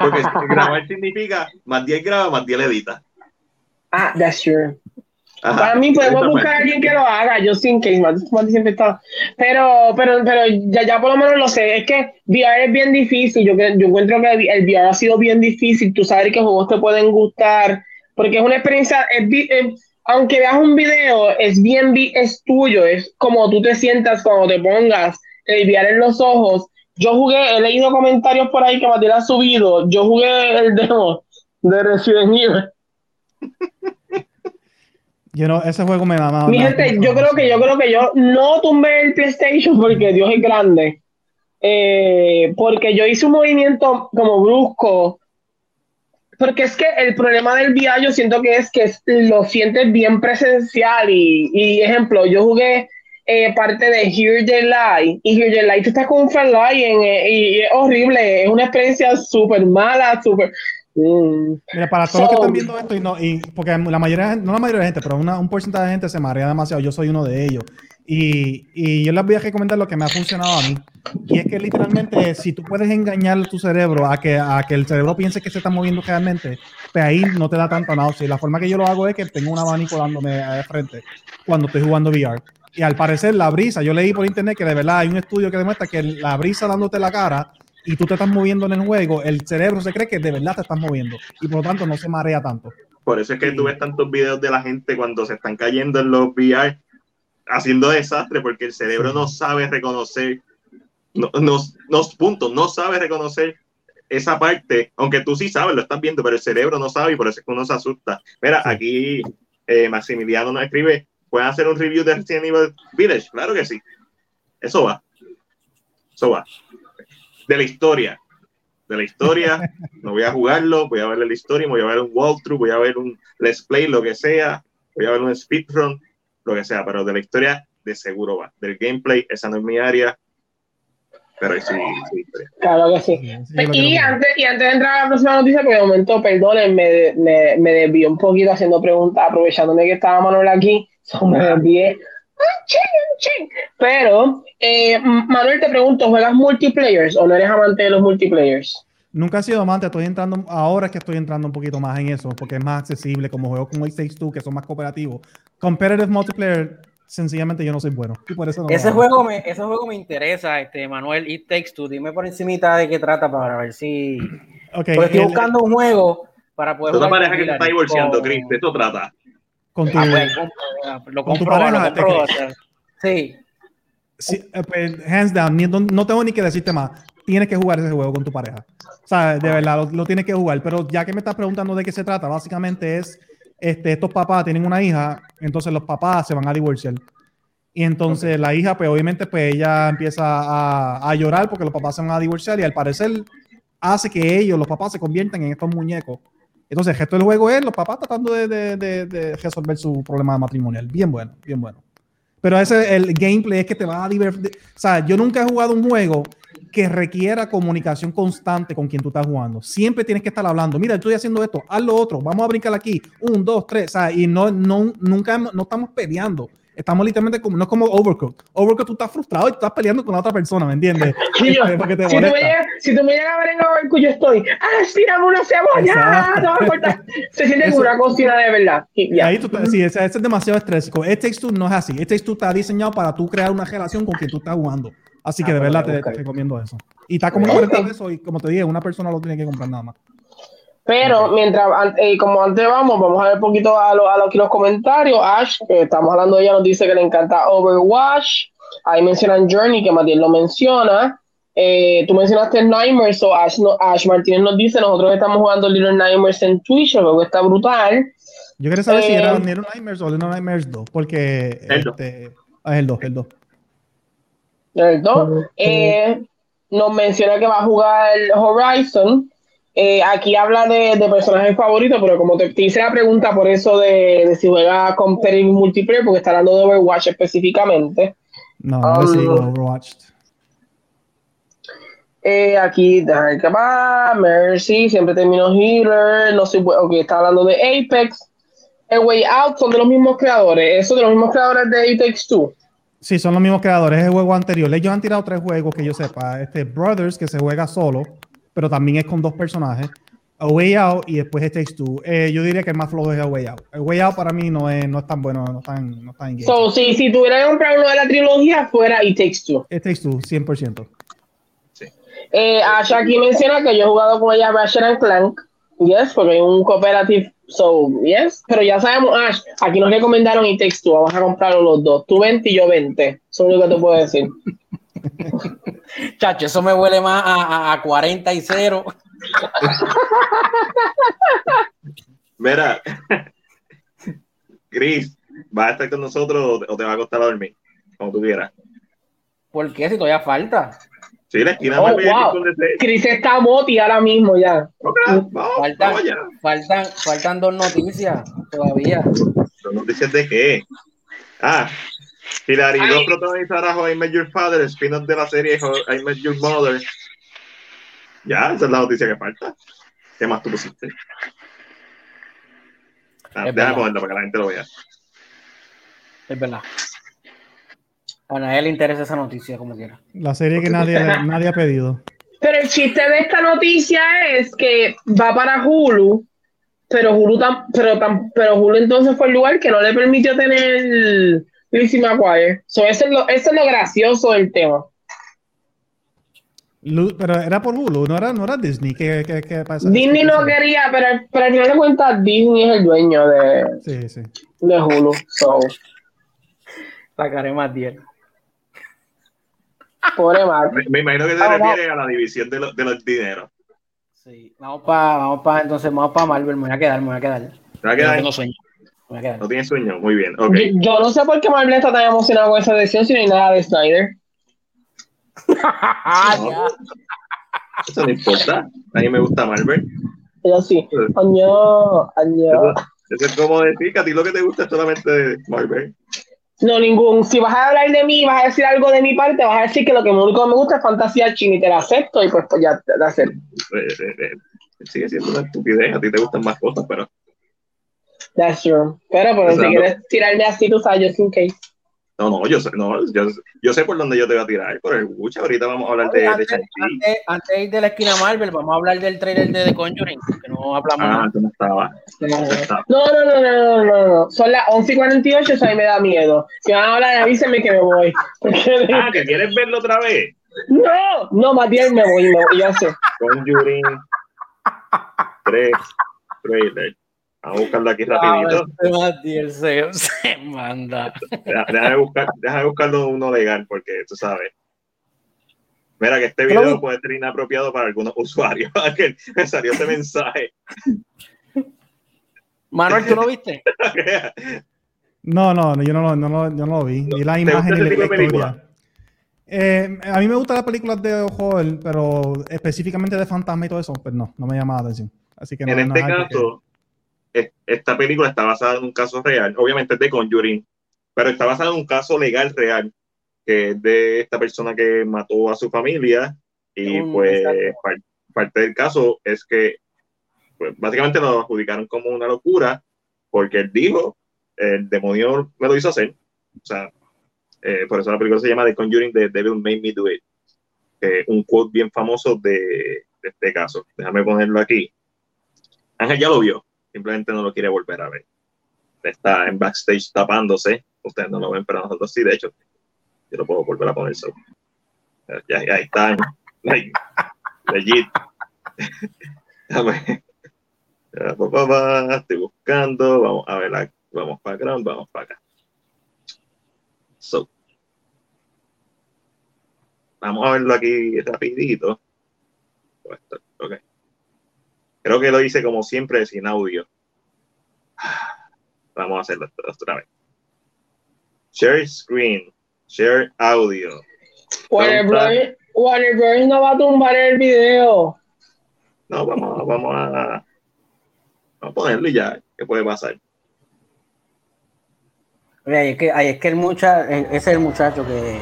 Porque grabar significa más 10 graba, más 10 edita. Ah, that's true. Ajá, Para mí podemos esa buscar a alguien que lo haga, yo sin que Mati siempre está. Pero, pero, pero ya, ya por lo menos lo sé. Es que VR es bien difícil. Yo, yo encuentro que el VR ha sido bien difícil. Tú sabes qué juegos te pueden gustar. Porque es una experiencia. es es- aunque veas un video, es bien, es tuyo. Es como tú te sientas cuando te pongas el VR en los ojos. Yo jugué, he leído comentarios por ahí que Matías ha subido. Yo jugué el demo de Resident Evil. Yo no, ese juego me da más. Mi gente, yo creo que yo creo que yo no tumbé el PlayStation porque Dios es grande. Eh, porque yo hice un movimiento como brusco. Porque es que el problema del VR yo siento que es que lo sientes bien presencial. Y, y ejemplo, yo jugué eh, parte de Here the Light. Y Here the Light, tú estás con un fan line eh, y es horrible. Es una experiencia súper mala, súper. Mm. Mira, para todos los que So- están viendo esto, y no, y porque la mayoría, no la mayoría de gente, pero una- un porcentaje de gente se marea demasiado. Yo soy uno de ellos. Y, y yo les voy a recomendar lo que me ha funcionado a mí. Y es que literalmente, si tú puedes engañar tu cerebro a que, a que el cerebro piense que se está moviendo realmente, pues ahí no te da tanta náusea. Y la forma que yo lo hago es que tengo un abanico dándome de frente cuando estoy jugando VR. Y al parecer, la brisa, yo leí por internet que de verdad hay un estudio que demuestra que la brisa dándote la cara y tú te estás moviendo en el juego, el cerebro se cree que de verdad te estás moviendo y por lo tanto no se marea tanto. Por eso es que tú ves tantos videos de la gente cuando se están cayendo en los VR haciendo desastre, porque el cerebro no sabe reconocer, no, no, no, punto, no sabe reconocer esa parte, aunque tú sí sabes, lo estás viendo, pero el cerebro no sabe y por eso es que uno se asusta. Mira, Sí. aquí eh, Maximiliano nos escribe, ¿pueden hacer un review de Resident Evil Village? Claro que sí. Eso va. Eso va. De la historia. De la historia, no voy a jugarlo, voy a ver la historia, voy a ver un walkthrough, voy a ver un let's play, lo que sea, voy a ver un speedrun, lo que sea, pero de la historia de seguro va. Del gameplay, esa no es mi área. Pero sí, sí. Claro que sí. Y antes, y antes de entrar a la próxima noticia, porque de momento, perdonen, me, me, me desvié un poquito haciendo preguntas, aprovechándome que estaba Manuel aquí, so me desvié. Ah. Pero, eh, Manuel, te pregunto, ¿juegas multiplayers o no eres amante de los multiplayers? Nunca he sido amante, estoy entrando, ahora es que estoy entrando un poquito más en eso, porque es más accesible, como juegos como It Takes Two, que son más cooperativos. Competitive multiplayer, sencillamente yo no soy bueno. Y por eso no lo Ese juego, me, ese juego me interesa, este, Manuel, It Takes Two. Dime por encimita de qué trata para ver si... Porque estoy el- buscando un juego para poder Es una pareja con que te está divorciando, Chris. De eso trata. con tu, Ah, pues, compro, lo con tu pareja, lo compro, te- o sea, Sí, sí, pues, hands down, ni- no, no tengo ni que decirte más. Tienes que jugar ese juego con tu pareja. O sea, de verdad, lo, lo tienes que jugar. Pero ya que me estás preguntando de qué se trata, básicamente es, este, estos papás tienen una hija, entonces los papás se van a divorciar. Y entonces la hija, pues obviamente, pues ella empieza a, a llorar porque los papás se van a divorciar y al parecer hace que ellos, los papás, se conviertan en estos muñecos. Entonces el gesto del juego es los papás tratando de, de- de- de resolver su problema matrimonial. Bien bueno, bien bueno. Pero ese el gameplay es que te va a divertir. O sea, yo nunca he jugado un juego que requiera comunicación constante con quien tú estás jugando. Siempre tienes que estar hablando. Mira, estoy haciendo esto, haz lo otro, vamos a brincar aquí. Un, dos, tres. O sea, y no, no, nunca no estamos peleando. Estamos literalmente como, no es como Overcooked. Overcooked tú estás frustrado y tú estás peleando con la otra persona, ¿me entiendes? Sí, Este, si, tú me llegas, si tú me llegas a ver en Overcooked, yo estoy, ¡ah, estírame una cebolla! Exacto. Te vas a cortar. Se siente como una cocina de verdad. Y Y ya. ahí tú, sí, ese, ese es demasiado estrésico. It Takes Two no es así. It Takes Two está diseñado para tú crear una relación con quien tú estás jugando. Así que Ah, de pues verdad te, recomiendo eso. Y está como en Ok. 40 pesos y como te dije, una persona lo tiene que comprar nada más. Pero mientras, eh, como antes vamos, vamos a ver un poquito a, lo, a lo- los comentarios. Ash, que estamos hablando de ella, nos dice que le encanta Overwatch. Ahí mencionan Journey, que Matías lo menciona. Eh, tú mencionaste Nightmares, so Ash, no- Ash Martínez nos dice, nosotros estamos jugando Little Nightmares en Twitch, el juego está brutal. Yo quería saber si Eh, era Little Nightmares o Little Nightmares 2, porque El dos. este, ah, es el 2, el 2. ¿Cierto? Eh, nos menciona que va a jugar Horizon. Eh, aquí habla de, de personajes favoritos, pero como te, te hice la pregunta por eso de, de si juega competitive multiplayer, porque está hablando de Overwatch específicamente. No, no Um, Overwatch. Eh, aquí, va. Mercy, siempre termino healer. No sé, ok, está hablando de Apex. El Way Out son de los mismos creadores. Eso de los mismos creadores de Takes Two. Sí, son los mismos creadores. Es el juego anterior. Ellos han tirado tres juegos que yo sepa. Este Brothers, que se juega solo, pero también es con dos personajes. A Way Out y después It Takes Two. Eh, yo diría que el más flojo es A Way Out. El Way Out para mí no es, no es tan bueno, no es tan, no es tan engaging. So, si, si tuviera que comprar uno de la trilogía, fuera It Takes Two. It Takes Two, 100%. Eh, Ash aquí menciona que yo he jugado con ella Ratchet and Clank. Yes, porque hay un cooperative. So, yes. Pero ya sabemos, Ash, aquí nos recomendaron It Takes Two. Vamos a comprarlo los dos. Tú 20 y yo 20. Eso es lo único que te puedo decir. chacho, eso me huele más a, a- a 40 y 0. Mira, Chris, ¿vas a estar con nosotros o te, o te va a costar a dormir? Como tú quieras. ¿Por qué? Si todavía falta. Sí, la esquina Oh, más bella wow. Chris está moti ahora mismo ya. Ok, Vamos, Faltan, vamos ya. faltan, faltan dos noticias todavía. ¿Son noticias de qué? Ah, Hilary. 2 protagonizará How I Met Your Father, el spin-off de la serie I Met Your Mother. Ya, esa es la noticia que falta. ¿Qué más tú pusiste? Ah, déjame verdad. ponerlo para que la gente lo vea. Es verdad. A nadie le interesa esa noticia, como quiera. La serie que nadie, nadie ha pedido. Pero el chiste de esta noticia es que va para Hulu, pero Hulu, tam- pero, tam- pero Hulu entonces fue el lugar que no le permitió tener Lizzie McGuire. So, eso, es lo, eso es lo gracioso del tema. Pero era por Hulu, no era, no era Disney. ¿Qué, qué, qué pasa? Disney no quería, pero, pero al final de cuentas Disney es el dueño de, Sí, sí. de Hulu. So, La cara más 10. Pobre Mark. Me, me imagino que se Vamos, refiere a la división de, los de los dineros. Sí. Vamos para, vamos para, entonces vamos para Marvel. Me voy a quedar, me voy a quedar. ¿Te va a Yo no quedar? tengo sueño. Me voy a quedar. No tienes sueño. Muy bien, ok. Yo, yo no sé por qué Marvel está tan emocionado con esa decisión si no hay nada de Snyder. No. Eso no importa. A mí me gusta Marvel. Yo sí. Año, año. Eso, eso es como decir que a ti lo que te gusta es solamente Marvel. No, ningún. Si vas a hablar de mí, vas a decir algo de mi parte, vas a decir que lo que único que me gusta es fantasía china y te la acepto y pues, pues ya te la acepto. Eh, eh, eh, sigue siendo una estupidez, a ti te gustan más cosas, pero That's true. Pero, pero si quieres tirarme así, tú sabes, just in case. No, no, yo sé, no, yo, yo sé por dónde yo te voy a tirar, por el Gucci, ahorita vamos a hablar de, de antes, Shang-Chi. antes- antes de ir de la esquina Marvel, vamos a hablar del trailer de The Conjuring, que no hablamos Ah, tú no estaba. No estaba. No, no, no, no, no, no. Son las 11 y 48, eso a mí me da miedo. Si van a hablar, avísenme que me voy. Ah, que quieres verlo otra vez. No, no, Matías, me voy, me voy, ya sé. Conjuring 3 trailer. Vamos a buscarlo aquí rapidito. este se, se manda. Deja- buscar, déjame buscarlo uno legal, porque tú sabes. Mira que este video puede ser inapropiado para algunos usuarios. Que me salió ese mensaje. Manuel, ¿tú lo viste? No, no, no, yo no, lo- no, lo- yo no lo vi. Ni la ¿Te imagen ni la de película? historia. Eh, a mí me gustan las películas de horror, pero específicamente de fantasma y todo eso, pues no, no me llama la atención. Así que no, en este caso, esta película está basada en un caso real. Obviamente es de Conjuring, pero está basada en un caso legal real, que es de esta persona que mató a su familia. Y Un- pues par- parte del caso es que pues, básicamente lo adjudicaron como una locura, porque él dijo, el demonio me lo hizo hacer. O sea, eh, por eso la película se llama The Conjuring, The Devil Made Me Do It. Eh, un quote bien famoso de, de este caso. Déjame ponerlo aquí. Ángel ya lo vio, simplemente no lo quiere volver a ver. Está en backstage tapándose. Ustedes no lo ven, pero nosotros sí, de hecho. Yo lo puedo volver a poner solo. Ya, ya está. Like, legit. Pa, pa, Estoy buscando. Vamos a ver. la- Vamos para acá, vamos para acá. So. Vamos a verlo aquí rapidito. Esto, ok. Creo que lo hice como siempre sin audio. Vamos a hacerlo otra vez. Share screen. Share audio. Warner ¿Dónde Bros. Warner Bros. no va a tumbar el video. No, vamos, a- vamos a, vamos a ponerlo y ya. ¿Qué puede pasar? Mira, ahí es que, ahí es que el muchacho, ese es el muchacho que.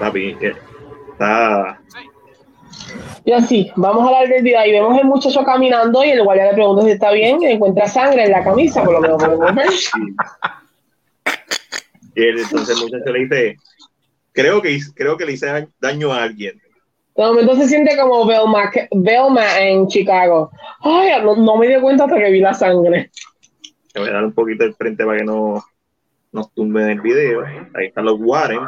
Papi, eh, está. Y así, vamos a del video. Y vemos el muchacho caminando y el guardia le pregunta si está bien. Y encuentra sangre en la camisa, por lo menos podemos ver. Y él, entonces el muchacho le dice, creo que, creo que le hice daño a alguien. De momento se siente como Velma, Velma en Chicago. Ay, no, no me di cuenta hasta que vi la sangre. Te voy a dar un poquito el frente para que no nos tumben el video. Ahí están los Warren.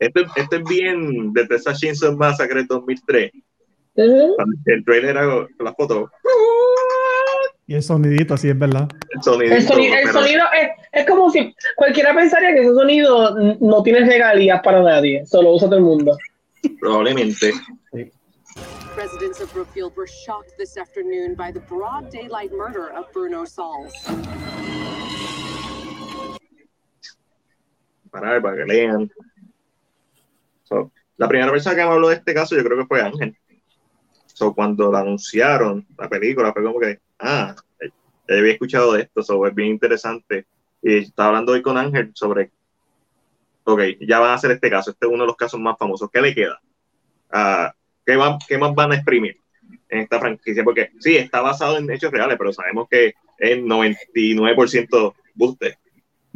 Este, este es bien de Texas Chainsaw Massacre 2003. Ujú. Cuando el trailer era la foto. Y el sonidito, así es verdad. El sonido. El sonido, el sonido es, es como si cualquiera pensaría que ese sonido no tiene regalías para nadie, solo usa todo el mundo. Probablemente. Residents of Brookfield were shocked this afternoon by the broad daylight murder of Bruno Sauls. Para, para que lean. So, la primera persona que me habló de este caso yo creo que fue Ángel. So, cuando la anunciaron, la película, fue como que, ah, ya había escuchado de esto, so, es bien interesante. Y estaba hablando hoy con Ángel sobre, ok, ya van a hacer este caso, este es uno de los casos más famosos. ¿Qué le queda? Ah, ¿qué, va- ¿Qué más van a exprimir en esta franquicia? Porque sí, está basado en hechos reales, pero sabemos que es 99% buste,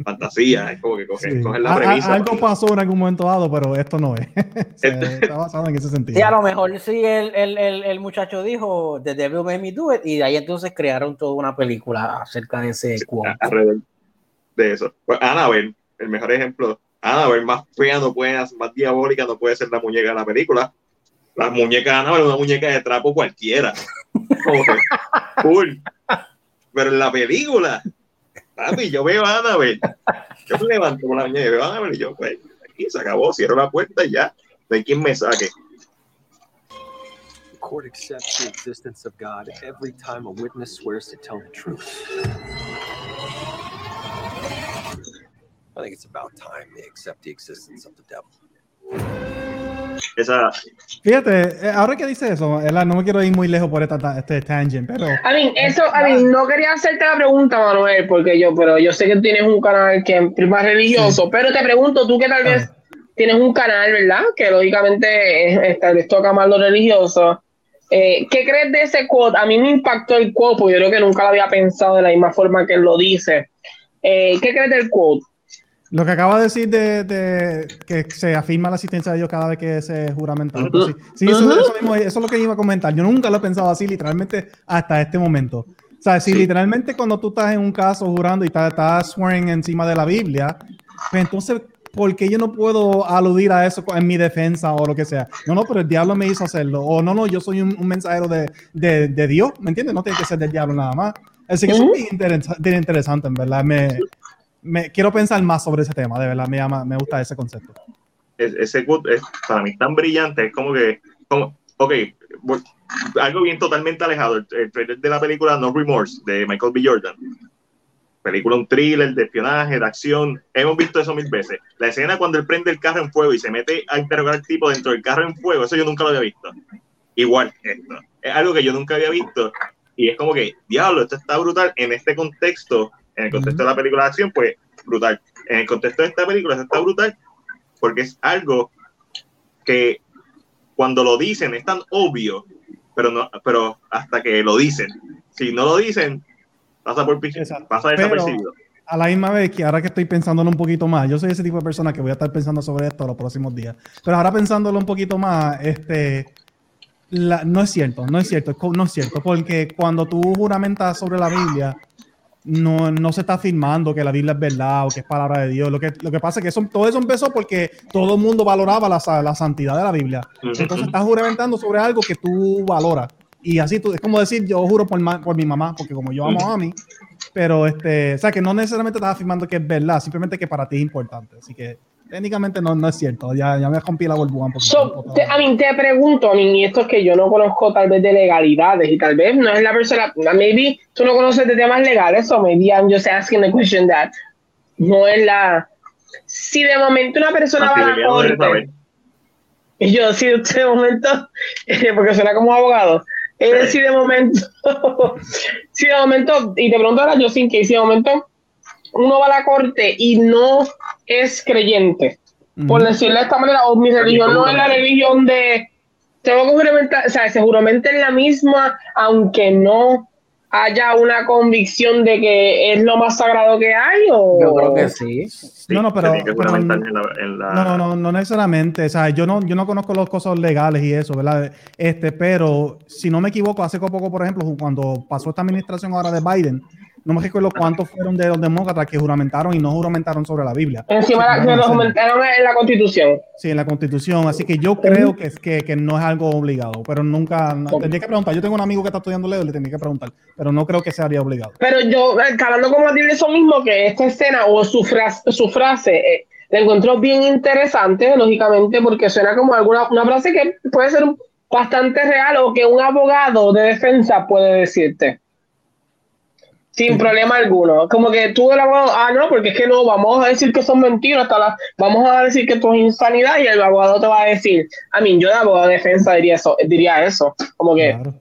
fantasía, es como que cogen, Sí. cogen la A- a- premisa. algo pasó en algún momento dado, pero esto no es. Este- está basado en ese sentido. Sí, a lo mejor sí el, el, el, el muchacho dijo The Devil Made Me Do It y de ahí entonces crearon toda una película acerca de ese alrededor de eso. Pues Annabelle, el mejor ejemplo. Annabelle más fea no puede, más diabólica no puede ser la muñeca de la película. La muñeca de Annabelle es una muñeca de trapo cualquiera. Como que, cool. Pero en la película, papi, yo veo a. Yo me levanto por la mañana y veo a y yo, pues, aquí se acabó, cierro la puerta y ya. No hay quien me saque. The court accepts the existence of God every time a witness swears to tell the truth. I think it's about time they accept the existence of the devil. Esa, Fíjate, eh, ahora que dice eso, no me quiero ir muy lejos por esta, ta- este tangent, pero A mí, eso, a mí, no quería hacerte la pregunta, Manuel, porque yo, pero yo sé que tienes un canal que es más religioso, pero te pregunto, tú que tal vez tienes un canal, ¿verdad? Que lógicamente es- tal vez toca más lo religioso. Eh, ¿Qué crees de ese quote? A mí me impactó el quote, porque yo creo que nunca lo había pensado de la misma forma que él lo dice. Eh, ¿Qué crees del quote? Lo que acaba de decir de, de que se afirma la asistencia de Dios cada vez que se juramenta. Sí, sí, eso, eso mismo, eso es lo que iba a comentar. Yo nunca lo he pensado así, literalmente, hasta este momento. O sea, si Sí. literalmente cuando tú estás en un caso jurando y estás, estás swearing encima de la Biblia, pues entonces, ¿por qué yo no puedo aludir a eso en mi defensa o lo que sea? No, no, pero el diablo me hizo hacerlo. O no, no, yo soy un, un mensajero de, de, de Dios, ¿me entiendes? No tiene que ser del diablo nada más. Así que eso es bien interesa- bien interesante, en verdad. Me, me, quiero pensar más sobre ese tema, de verdad, me, llama, me gusta ese concepto. es- ese quote es para mí tan brillante, es como que, como, ok, algo bien totalmente alejado, el, el trailer de la película No Remorse de Michael B. Jordan. Película, un thriller de espionaje, de acción, hemos visto eso mil veces. La escena cuando él prende el carro en fuego y se mete a interrogar al tipo dentro del carro en fuego, eso yo nunca lo había visto. Igual esto, es algo que yo nunca había visto y es como que, diablo, esto está brutal en este contexto, en el contexto de la película de acción, pues brutal. En el contexto de esta película, está brutal porque es algo que cuando lo dicen es tan obvio, pero no, pero hasta que lo dicen. Si no lo dicen, pasa por Exacto. pasa Pero- desapercibido. A la misma vez que ahora que estoy pensándolo un poquito más, yo soy ese tipo de persona que voy a estar pensando sobre esto los próximos días. Pero ahora pensándolo un poquito más, este, la- no es cierto, no es cierto, no es cierto, porque cuando tú juramentas sobre la Biblia, no, no se está afirmando que la Biblia es verdad o que es palabra de Dios. Lo que, lo que pasa es que eso, todo eso empezó porque todo el mundo valoraba la, la santidad de la Biblia. Entonces estás juramentando sobre algo que tú valoras. Y así tú, es como decir, yo juro por, ma- por mi mamá, porque como yo amo a mami, pero este, o sea, que no necesariamente estás afirmando que es verdad, simplemente que para ti es importante. Así que técnicamente no, no es cierto. Ya, ya me rompí la burbuja un poquito. So, te- a mí te pregunto, a mí, y esto es que yo no conozco tal vez de legalidades y tal vez no es la persona, maybe tú no conoces de temas legales o maybe I'm just asking the question that no es la... Si de momento una persona va a la corte, y yo si de momento, eh, porque suena como abogado, eh, Sí. si de momento, si de momento, y te pregunto ahora yo sin que si de momento uno va a la corte y no es creyente, por Ujú. decirlo de esta manera, o mi religión no es la religión de tengo que juramentar, o sea, se juramenta en la misma, aunque no haya una convicción de que es lo más sagrado que hay, o Yo creo que sí. Sí, No, no, pero- pero- juramentar en la, en la- No, no, no, no necesariamente. O sea, yo no, yo no conozco las cosas legales y eso, ¿verdad? Este, pero si no me equivoco, hace poco, por ejemplo, cuando pasó esta administración ahora de Biden, no me recuerdo cuántos fueron de los demócratas que juramentaron y no juramentaron sobre la Biblia. encima lo sí. comentaron en la constitución. Sí, en la constitución. Así que yo creo que, es- que, que no es algo obligado, pero nunca, tendría que preguntar. Yo tengo un amigo que está estudiando ley, le tendría que preguntar, pero no creo que sería obligado. Pero yo, eh, hablando como de eso mismo, que esta escena o su frase, su frase eh, la encontró bien interesante, lógicamente, porque suena como alguna una frase que puede ser bastante real o que un abogado de defensa puede decirte. Sin problema alguno. Como que tú el abogado, ah, no, porque es que no, vamos a decir que son mentiras, hasta la, vamos a decir que esto es insanidad y el abogado te va a decir, a mí, yo de abogado de defensa diría eso, diría eso. Como que, Claro.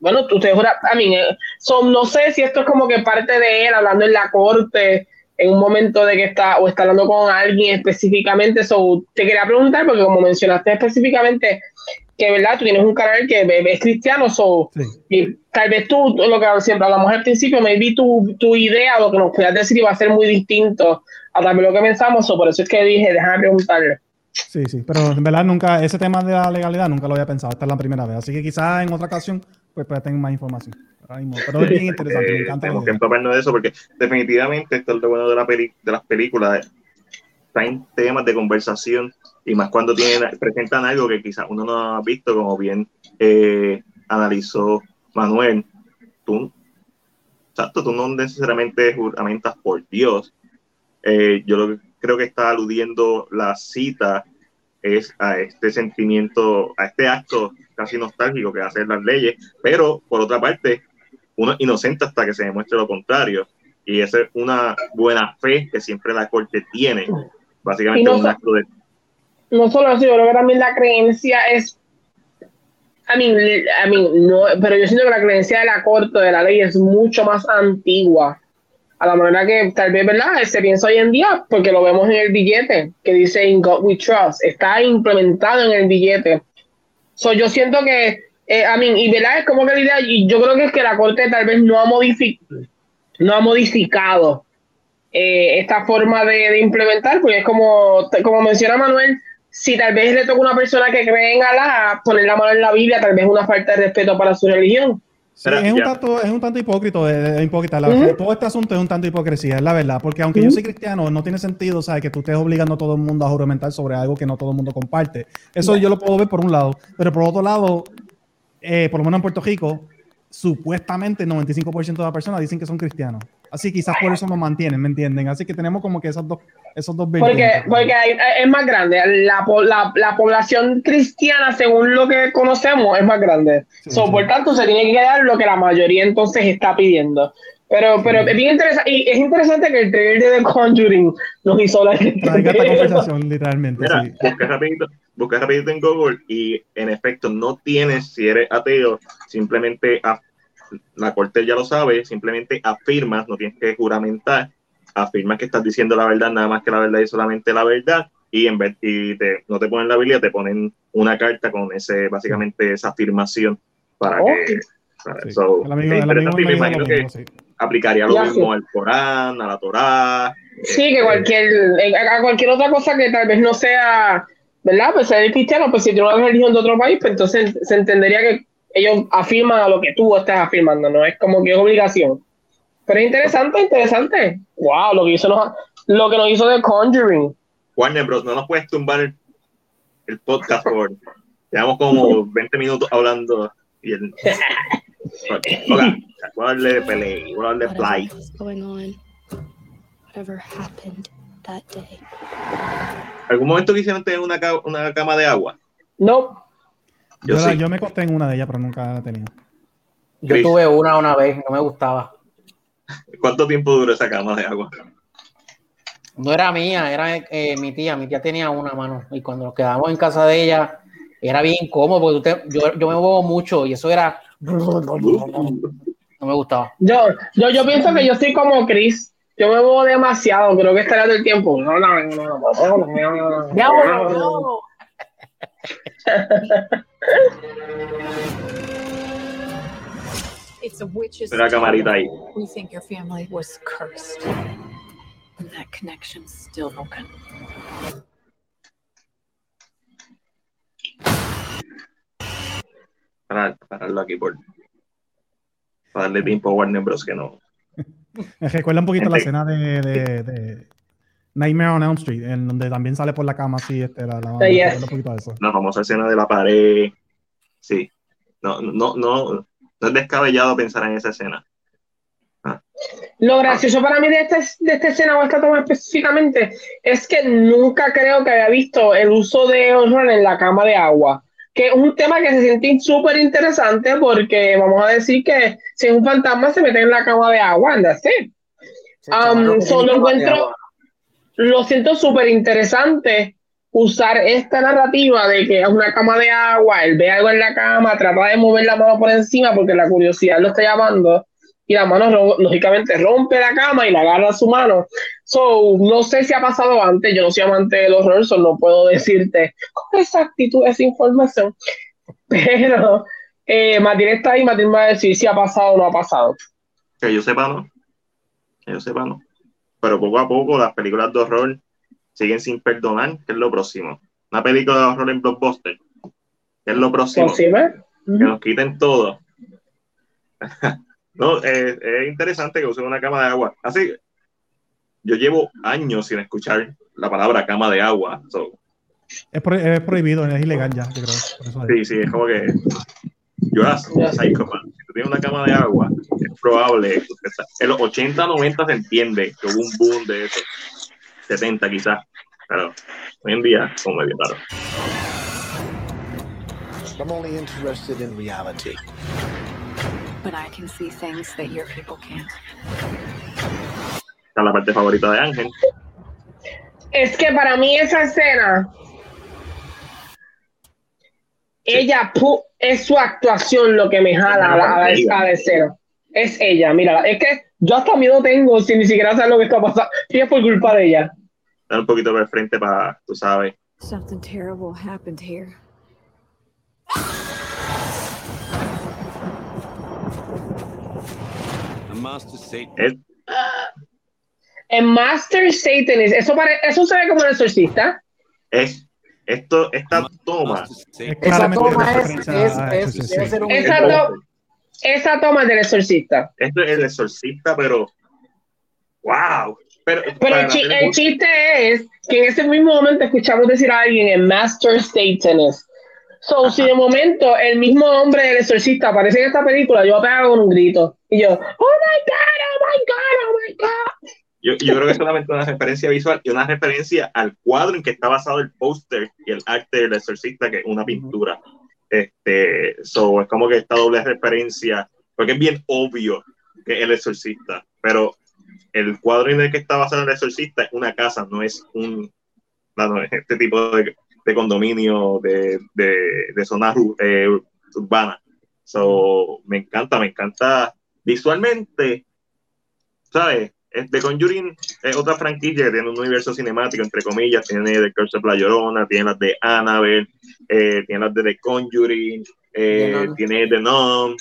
bueno, tú te juras, a mí, eh, son, no sé si esto es como que parte de él hablando en la corte en un momento de que está o está hablando con alguien específicamente. So, te quería preguntar, porque como mencionaste específicamente que, ¿verdad? Tú tienes un canal que es cristiano, so, Sí. y tal vez tú, lo que siempre hablamos al principio, maybe tu, tu idea, lo que nos puedas decir iba a ser muy distinto a tal vez lo que pensamos, o por eso es que dije, déjame preguntarle. Sí, sí, pero en verdad nunca, ese tema de la legalidad nunca lo había pensado, esta es la primera vez, así que quizás en otra ocasión pues, pues tengo más información. Pero es bien interesante, me Eh, encanta. tenemos que empaparnos de eso porque definitivamente esto es lo bueno de, la peli, de las películas. Traen temas de conversación y más cuando tienen, presentan algo que quizás uno no ha visto, como bien eh, analizó Manuel. Tú, exacto, tú no necesariamente juramentas por Dios. Eh, yo lo creo que está aludiendo la cita es a este sentimiento, a este acto casi nostálgico que hacen las leyes, pero por otra parte, uno es inocente hasta que se demuestre lo contrario. Y esa es una buena fe que siempre la corte tiene. Básicamente no un acto de... no solo eso, yo creo que también la creencia es. I mean, I no, pero yo siento que la creencia de la corte, de la ley, es mucho más antigua. A la manera que tal vez, ¿verdad? Se piensa hoy en día, porque lo vemos en el billete, que dice In God We Trust. Está implementado en el billete. So, yo siento que, eh, I mean, y verdad, es como que la idea, y yo creo que es que la corte tal vez no ha, modifi no ha modificado eh, esta forma de, de implementar, porque es como, como menciona Manuel, si tal vez le toca a una persona que cree en Alá poner la mano en la Biblia, tal vez es una falta de respeto para su religión. Sí, es, un tanto, es un tanto hipócrita, de- de- hipócrita. La- Ujú. Todo este asunto es un tanto hipocresía, es la verdad. Porque aunque yo soy cristiano, no tiene sentido, ¿sabes? Que tú estés obligando a todo el mundo a juramentar sobre algo que no todo el mundo comparte. Eso yo lo puedo ver por un lado. Pero por otro lado, eh, por lo menos en Puerto Rico, supuestamente el 95% de las personas dicen que son cristianos. Así quizás por eso nos mantienen, ¿me entienden? Así que tenemos como que esos dos, esos dos Porque, porque hay- es más grande. La, la, la población cristiana, según lo que conocemos, es más grande. Sí, So, sí. Por tanto, se tiene que quedar lo que la mayoría entonces está pidiendo. Pero, pero es bien interesante. Y es interesante que el trailer de The Conjuring nos hizo la Traiga esta conversación, literalmente. Mira, sí. busqué rapidito, busqué rapidito en Google y en efecto no tienes, si eres ateo, simplemente la corte ya lo sabe, simplemente afirmas, no tienes que juramentar, afirmas que estás diciendo la verdad, nada más que la verdad y solamente la verdad, y en vez y te, no te ponen la Biblia, te ponen una carta con ese, básicamente esa afirmación para que para- Sí. so, El amigo, el amigo me imagino lo que mismo, sí. aplicaría lo Ya, mismo sí. al Corán, a la Torá. Sí, que cualquier, eh, a cualquier otra cosa que tal vez no sea, ¿verdad? Pues ser cristiano, pues si tiene una religión de otro país, pues entonces se entendería que ellos afirman a lo que tú estás afirmando, no es como que es obligación. Pero es interesante, interesante. Wow, lo que hizo nos, lo que nos hizo The Conjuring. Warner Bros. no nos puedes tumbar el, el podcast por. Llevamos como 20 minutos hablando y el. Hola, voy a darle de play, voy a darle whatever play. was going on, whatever happened that day. ¿Algún momento quisieron tener una, ca- una cama de agua? No, Yo Yo, la- sí. yo me acosté en una de ellas, pero nunca la he tenido. Yo Chris. tuve una una vez, no me gustaba. ¿Cuánto tiempo duró esa cama de agua? No era mía, era eh, mi tía. Mi tía tenía una mano. Y cuando nos quedamos en casa de ella, era bien incómodo porque tú te- yo, yo me muevo mucho y eso era. No me gustaba. yo, yo, yo pienso que yo soy como Chris. Yo me muevo demasiado, creo que estaría todo el tiempo. It's a witch's Una camarita ahí. We think your family was cursed. And that connection's still broken. Para pararlo aquí por. Para darle tiempo a Warner Bros. que no. Me recuerda un poquito la escena de, de, de Nightmare on Elm Street, en donde también sale por la cama así, este, la, la, Sí, un poquito a eso. La famosa escena de la pared. Sí. No, no, no, no es descabellado pensar en esa escena. Lo gracioso para mí de, este, de esta escena o esta toma específicamente es que nunca creo que había visto el uso de horror en la cama de agua, que es un tema que se siente súper interesante porque vamos a decir que si es un fantasma se mete en la cama de agua, anda echaban Um, solo de encuentro- agua. Lo siento súper interesante usar esta narrativa de que es una cama de agua, él ve algo en la cama, trata de mover la mano por encima porque la curiosidad lo está llamando y la mano lógicamente rompe la cama y la agarra a su mano. So, no sé si ha pasado antes, yo no soy amante del horror, so no puedo decirte con exactitud esa información, pero eh, Matilde está ahí, me va a decir si ha pasado o no ha pasado. Que yo sepa, no. Que yo sepa, no. Pero poco a poco las películas de horror siguen sin perdonar, que es lo próximo. Una película de horror en blockbuster, que es lo próximo. ¿Posible? Que nos quiten todo. no, eh, es interesante que usen una cama de agua. Así, yo llevo años sin escuchar la palabra cama de agua. So, Es, pro- es prohibido, es ilegal ya, yo creo. por eso es. sí, sí, es como que yo psychopath. Si tú tienes una cama de agua, probable. En los 80, 90 se entiende que hubo un boom de eso. 70 quizás. Pero hoy en día, como medio raro. I'm only interested in reality. But I can see things that your people can't. Esta es la parte favorita de Ángel. Es que para mí esa escena ella pu- es su actuación lo que me jala a la, a la- a la escena. Es ella, mira, es que yo hasta miedo tengo sin ni siquiera saber lo que está pasando. Y es por culpa de ella. Dar un poquito para el frente para, tú sabes. Something terrible happened here. The Master Satan. Es, En Master Satanist, eso, pare- eso se ve como el exorcista. es esto, esta toma. Es Esa toma es, referencia es, a es- eso, Esa, to- esa toma es del exorcista. Esto es el exorcista, pero. ¡Wow! Pero, Pero el, chi- el chiste es que en ese mismo momento escuchamos decir a alguien en Master Satanist. So, si de momento el mismo hombre del exorcista aparece en esta película, yo pegaba con un grito. Y yo, oh my god, oh my god, oh my god. Yo, yo creo que es solamente una referencia visual y una referencia al cuadro en que está basado el póster y el arte del exorcista, que es una pintura. Este, so, es como que esta doble referencia, porque es bien obvio que es el exorcista, pero el cuadro en el que está basado el exorcista es una casa, no es un no, no, es este tipo de, condominio de, de, de zona eh, urbana. So, me encanta, me encanta visualmente, ¿sabes? Es- The Conjuring es otra franquicia que tiene un universo cinemático, entre comillas, tiene The Curse of La Llorona, tiene las de Annabelle, eh, tiene las de The Conjuring, eh, The tiene The Nun,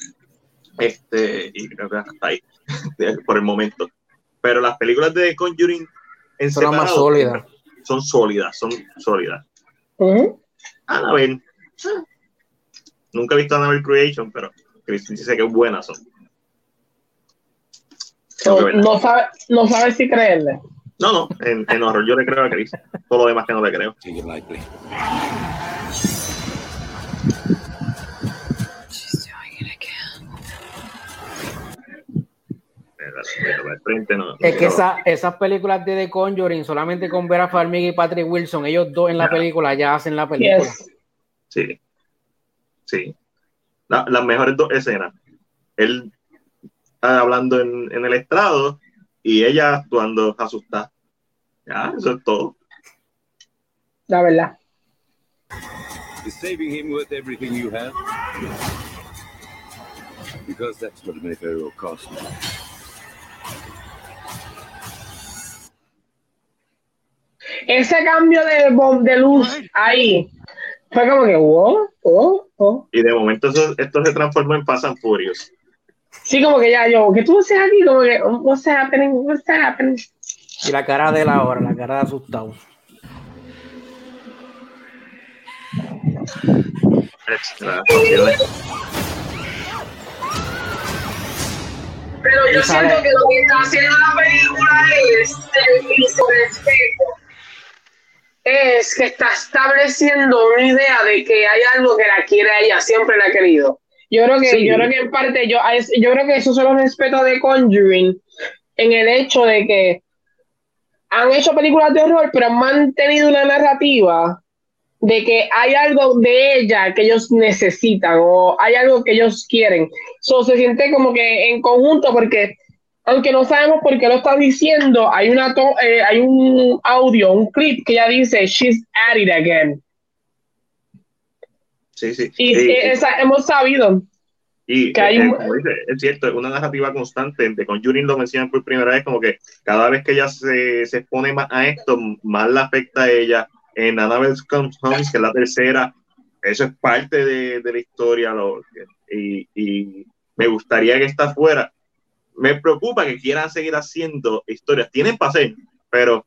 este, y creo que hasta ahí, por el momento. Pero las películas de The Conjuring en Son más sólidas. son sólidas, son sólidas. Ujú. Annabelle, eh, nunca he visto Annabelle Creation, pero Chris dice que es buena son. So, no sabe, no sabe si creerle. No, no, en, en horror yo le creo a Chris. Todo lo demás que no le creo. No. Es que esa, esas películas de The Conjuring, solamente con Vera Farmiga y Patrick Wilson, ellos dos en la película ya hacen la película. Yes. Sí. Sí. La- las mejores dos escenas. Él ah, hablando en, en el estrado y ella actuando asustada. Ya, eso es todo. La verdad. Is saving him worth everything you have? Because that's what Mayfair will cost. Ese cambio de, bom- de luz ahí fue como que, wow, oh, oh. Y de momento eso- esto se transformó en Fast and Furious. Sí, como que ya yo, ¿qué tú haces aquí? Como que, what's happening? What's happening? Y la cara de la hora, la cara de asustado. Extra. Pero yo Y siento que lo que está haciendo la película es el piso de espejo. Es que está estableciendo una idea de que hay algo que la quiere a ella, siempre la ha querido. Yo creo que, Sí. yo creo que en parte, yo, yo creo que eso se lo respeto de Conjuring en el hecho de que han hecho películas de horror, pero han mantenido una narrativa de que hay algo de ella que ellos necesitan o hay algo que ellos quieren. So, se siente como que en conjunto porque aunque no sabemos por qué lo está diciendo, hay una to- eh, hay un audio, un clip que ella dice she's at it again. Sí, sí. Y eh, esa- hemos sabido Y que hay eh, un- como dice, es cierto, una narrativa constante. De Conjuring lo mencionan por primera vez, como que cada vez que ella se, se expone más a esto, más la afecta a ella. En Annabelle Comes Home, que es la tercera, eso es parte de, de la historia. lo- y, y me gustaría que esta fuera. Me preocupa que quieran seguir haciendo historias. Tienen para hacer, pero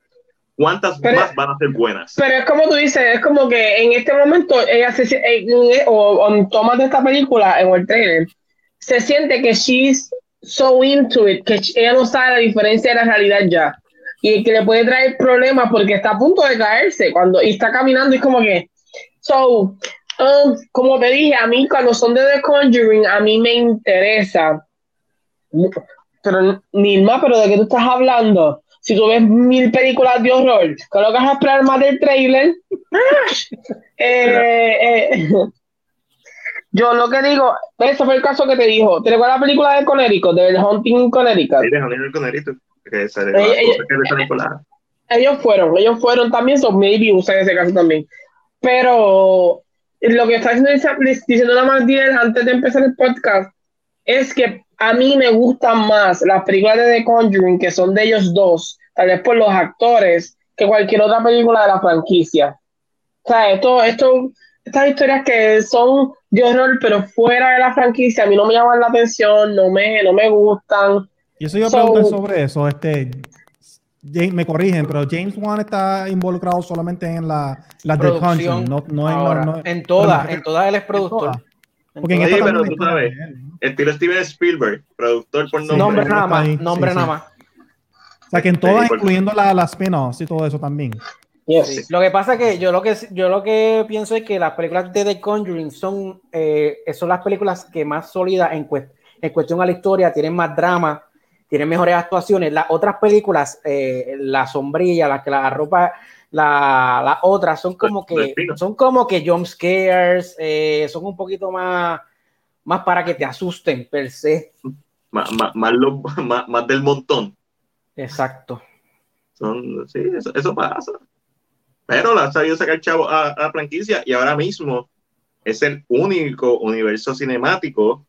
¿cuántas Pero- más van a ser buenas? Pero es como tú dices, es como que en este momento ella se sie- eh, o, o en tomas de esta película en el trailer se siente que she's so into it que ella no sabe la diferencia de la realidad ya. Y que le puede traer problemas porque está a punto de caerse cuando y está caminando y es como que so um, como te dije a mí cuando son de The Conjuring a mí me interesa. Pero Nilma pero de qué tú estás hablando si tú ves mil películas de horror, ¿qué es lo que vas a esperar más del trailer? Eh, eh, yo lo que digo, ese fue el caso que te dijo. ¿Te recuerdas la película de Connecticut, de The Haunting in Connecticut? Sí, que sale- que por la- Ellos fueron, ellos fueron también, son maybe usan ese caso también. Pero lo que está diciendo, diciendo la Mardiel antes de empezar el podcast es que a mí me gustan más las películas de The Conjuring, que son de ellos dos, tal vez por los actores, que cualquier otra película de la franquicia. O sea, esto, esto, estas historias que son de horror, pero fuera de la franquicia, a mí no me llaman la atención, no me, no me gustan. Y eso yo So- pregunté sobre eso. Este, James- me corrigen, pero James Wan está involucrado solamente en la, la The. Conjuring, no, no en no- en todas, en todas él es productor. En Porque en todas. Sí, esta pero tú sabes. Estilo Steven Spielberg, productor por nombre. Nombre nada más, ahí, nombre sí, nada sí. más. O sea, que en todas, incluyendo la- las spin-offs y todo eso también. Yes. Sí. Lo que pasa es que yo lo que yo lo que pienso es que las películas de The Conjuring son, eh, son las películas que más sólidas en, cuest- en cuestión a la historia, tienen más drama, tienen mejores actuaciones. Las otras películas, eh, la sombrilla, las que la ropa, la- las otras son como que son como que jump scares, eh, son un poquito más, más para que te asusten per se. Más, más, más, lo- más- más del montón. Exacto. Son, sí, eso, eso pasa. Pero la ha sabido sacar chavo a, a la franquicia y ahora mismo es el único universo cinemático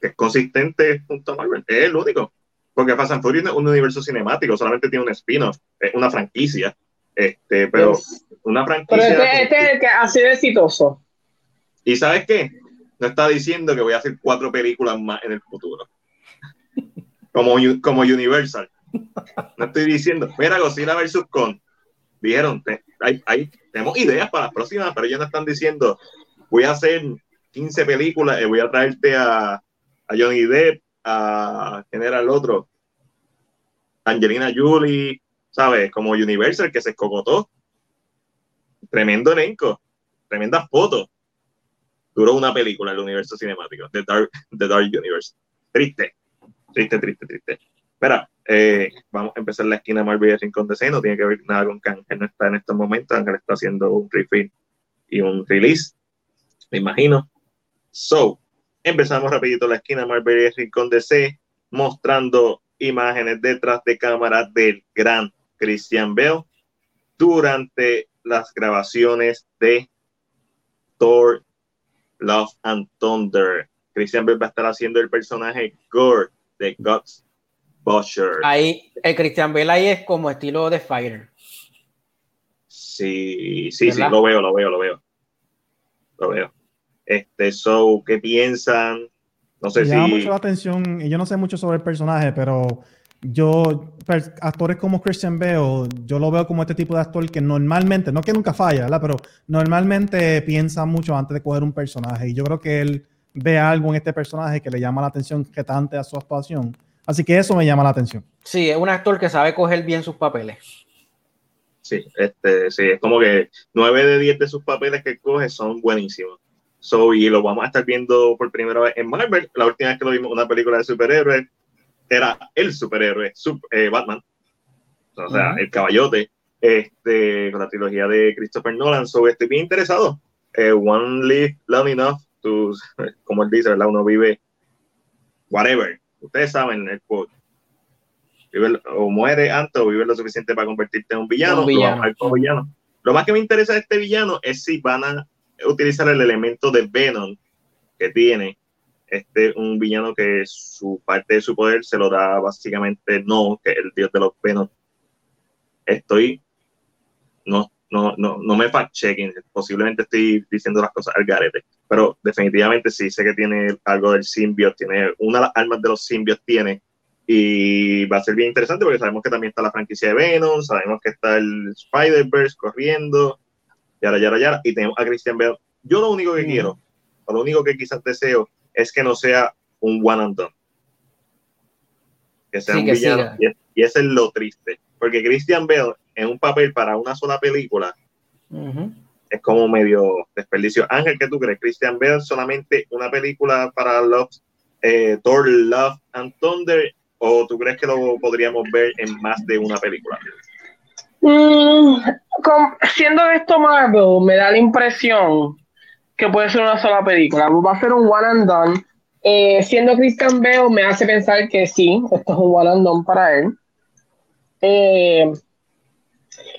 que es consistente junto a Marvel. Es el único. Porque Fast and Furious no es un universo cinemático, solamente tiene un spin-off, es una franquicia. Este, pero Yes. una Pero franquicia. este, este es el que ha sido exitoso. ¿Y sabes qué? No está diciendo que voy a hacer cuatro películas más en el futuro. Como, como Universal. No estoy diciendo, mira, Godzilla vs. Kong. Dijeron, te- hay, tenemos ideas para las próximas, pero ellos no están diciendo, voy a hacer 15 películas y voy a traerte a, a Johnny Depp, a ¿quién era el otro? Angelina Jolie, ¿sabes? Como Universal que se escogotó. Tremendo elenco, tremendas fotos duró una película el universo cinemático, The Dark, The Dark Universe. Triste, triste, triste, triste. Espera, eh, vamos a empezar la esquina Marvel Rincón de no tiene que ver nada con que Ángel no está en estos momentos, Ángel está haciendo un refill y un release, me imagino. So, empezamos rapidito la esquina Marvel Rincón de C, mostrando imágenes detrás de cámara del gran Christian Bell durante las grabaciones de Thor Love and Thunder. Christian Bale va a estar haciendo el personaje Gore de Guts Butcher. Ahí, el Christian Bale ahí es como estilo de Fighter. Sí, sí, sí, lo veo, lo veo, lo veo. Lo veo. Este, so, ¿qué piensan? No sé Me llama si. mucho la atención, y yo no sé mucho sobre el personaje, pero yo, per- actores como Christian Bale, yo lo veo como este tipo de actor que normalmente, no que nunca falla, ¿verdad? Pero normalmente piensa mucho antes de coger un personaje. Y yo creo que él ve algo en este personaje que le llama la atención retante a su actuación. Así que eso me llama la atención. Sí, es un actor que sabe coger bien sus papeles. Sí, este, sí, es como que 9 de 10 de sus papeles que coge son buenísimos. So, y lo vamos a estar viendo por primera vez en Marvel. La última vez que lo vimos, una película de superhéroes, era el superhéroe, sup- eh, Batman. O sea, Ujú. el caballote, este, con la trilogía de Christopher Nolan. So, estoy bien interesado. Eh, one live long enough to, como él dice, ¿verdad? Uno vive whatever. Ustedes saben el quote. Vive- o muere antes o vive lo suficiente para convertirte en un villano. Un villano. Como villano. Lo más que me interesa de este villano es si van a utilizar el elemento de Venom que tiene. Este un villano que su parte de su poder se lo da básicamente no, que es el dios de los Venom. Estoy no, no, no, no me fact checking, posiblemente estoy diciendo las cosas al garete, pero definitivamente sí sé que tiene algo del symbiote, tiene una de las armas de los symbiotes tiene y va a ser bien interesante porque sabemos que también está la franquicia de Venom, sabemos que está el Spider-Verse corriendo, yara, yara, yara, y tenemos a Christian Bale. Yo lo único que Mm. quiero, o lo único que quizás deseo, es que no sea un one and done. Que sea Sí, un que villano. siga. Y, es- y ese es lo triste. Porque Christian Bale en un papel para una sola película es como medio desperdicio. Ángel, ¿qué tú crees? Christian Bale solamente una película para Love, eh, Thor, Love and Thunder, o tú crees que lo podríamos ver en más de una película? Mm, con- siendo esto Marvel, me da la impresión que puede ser una sola película. Va a ser un one and done. Eh, siendo Christian Bale, me hace pensar que sí, esto es un one and done para él. Eh,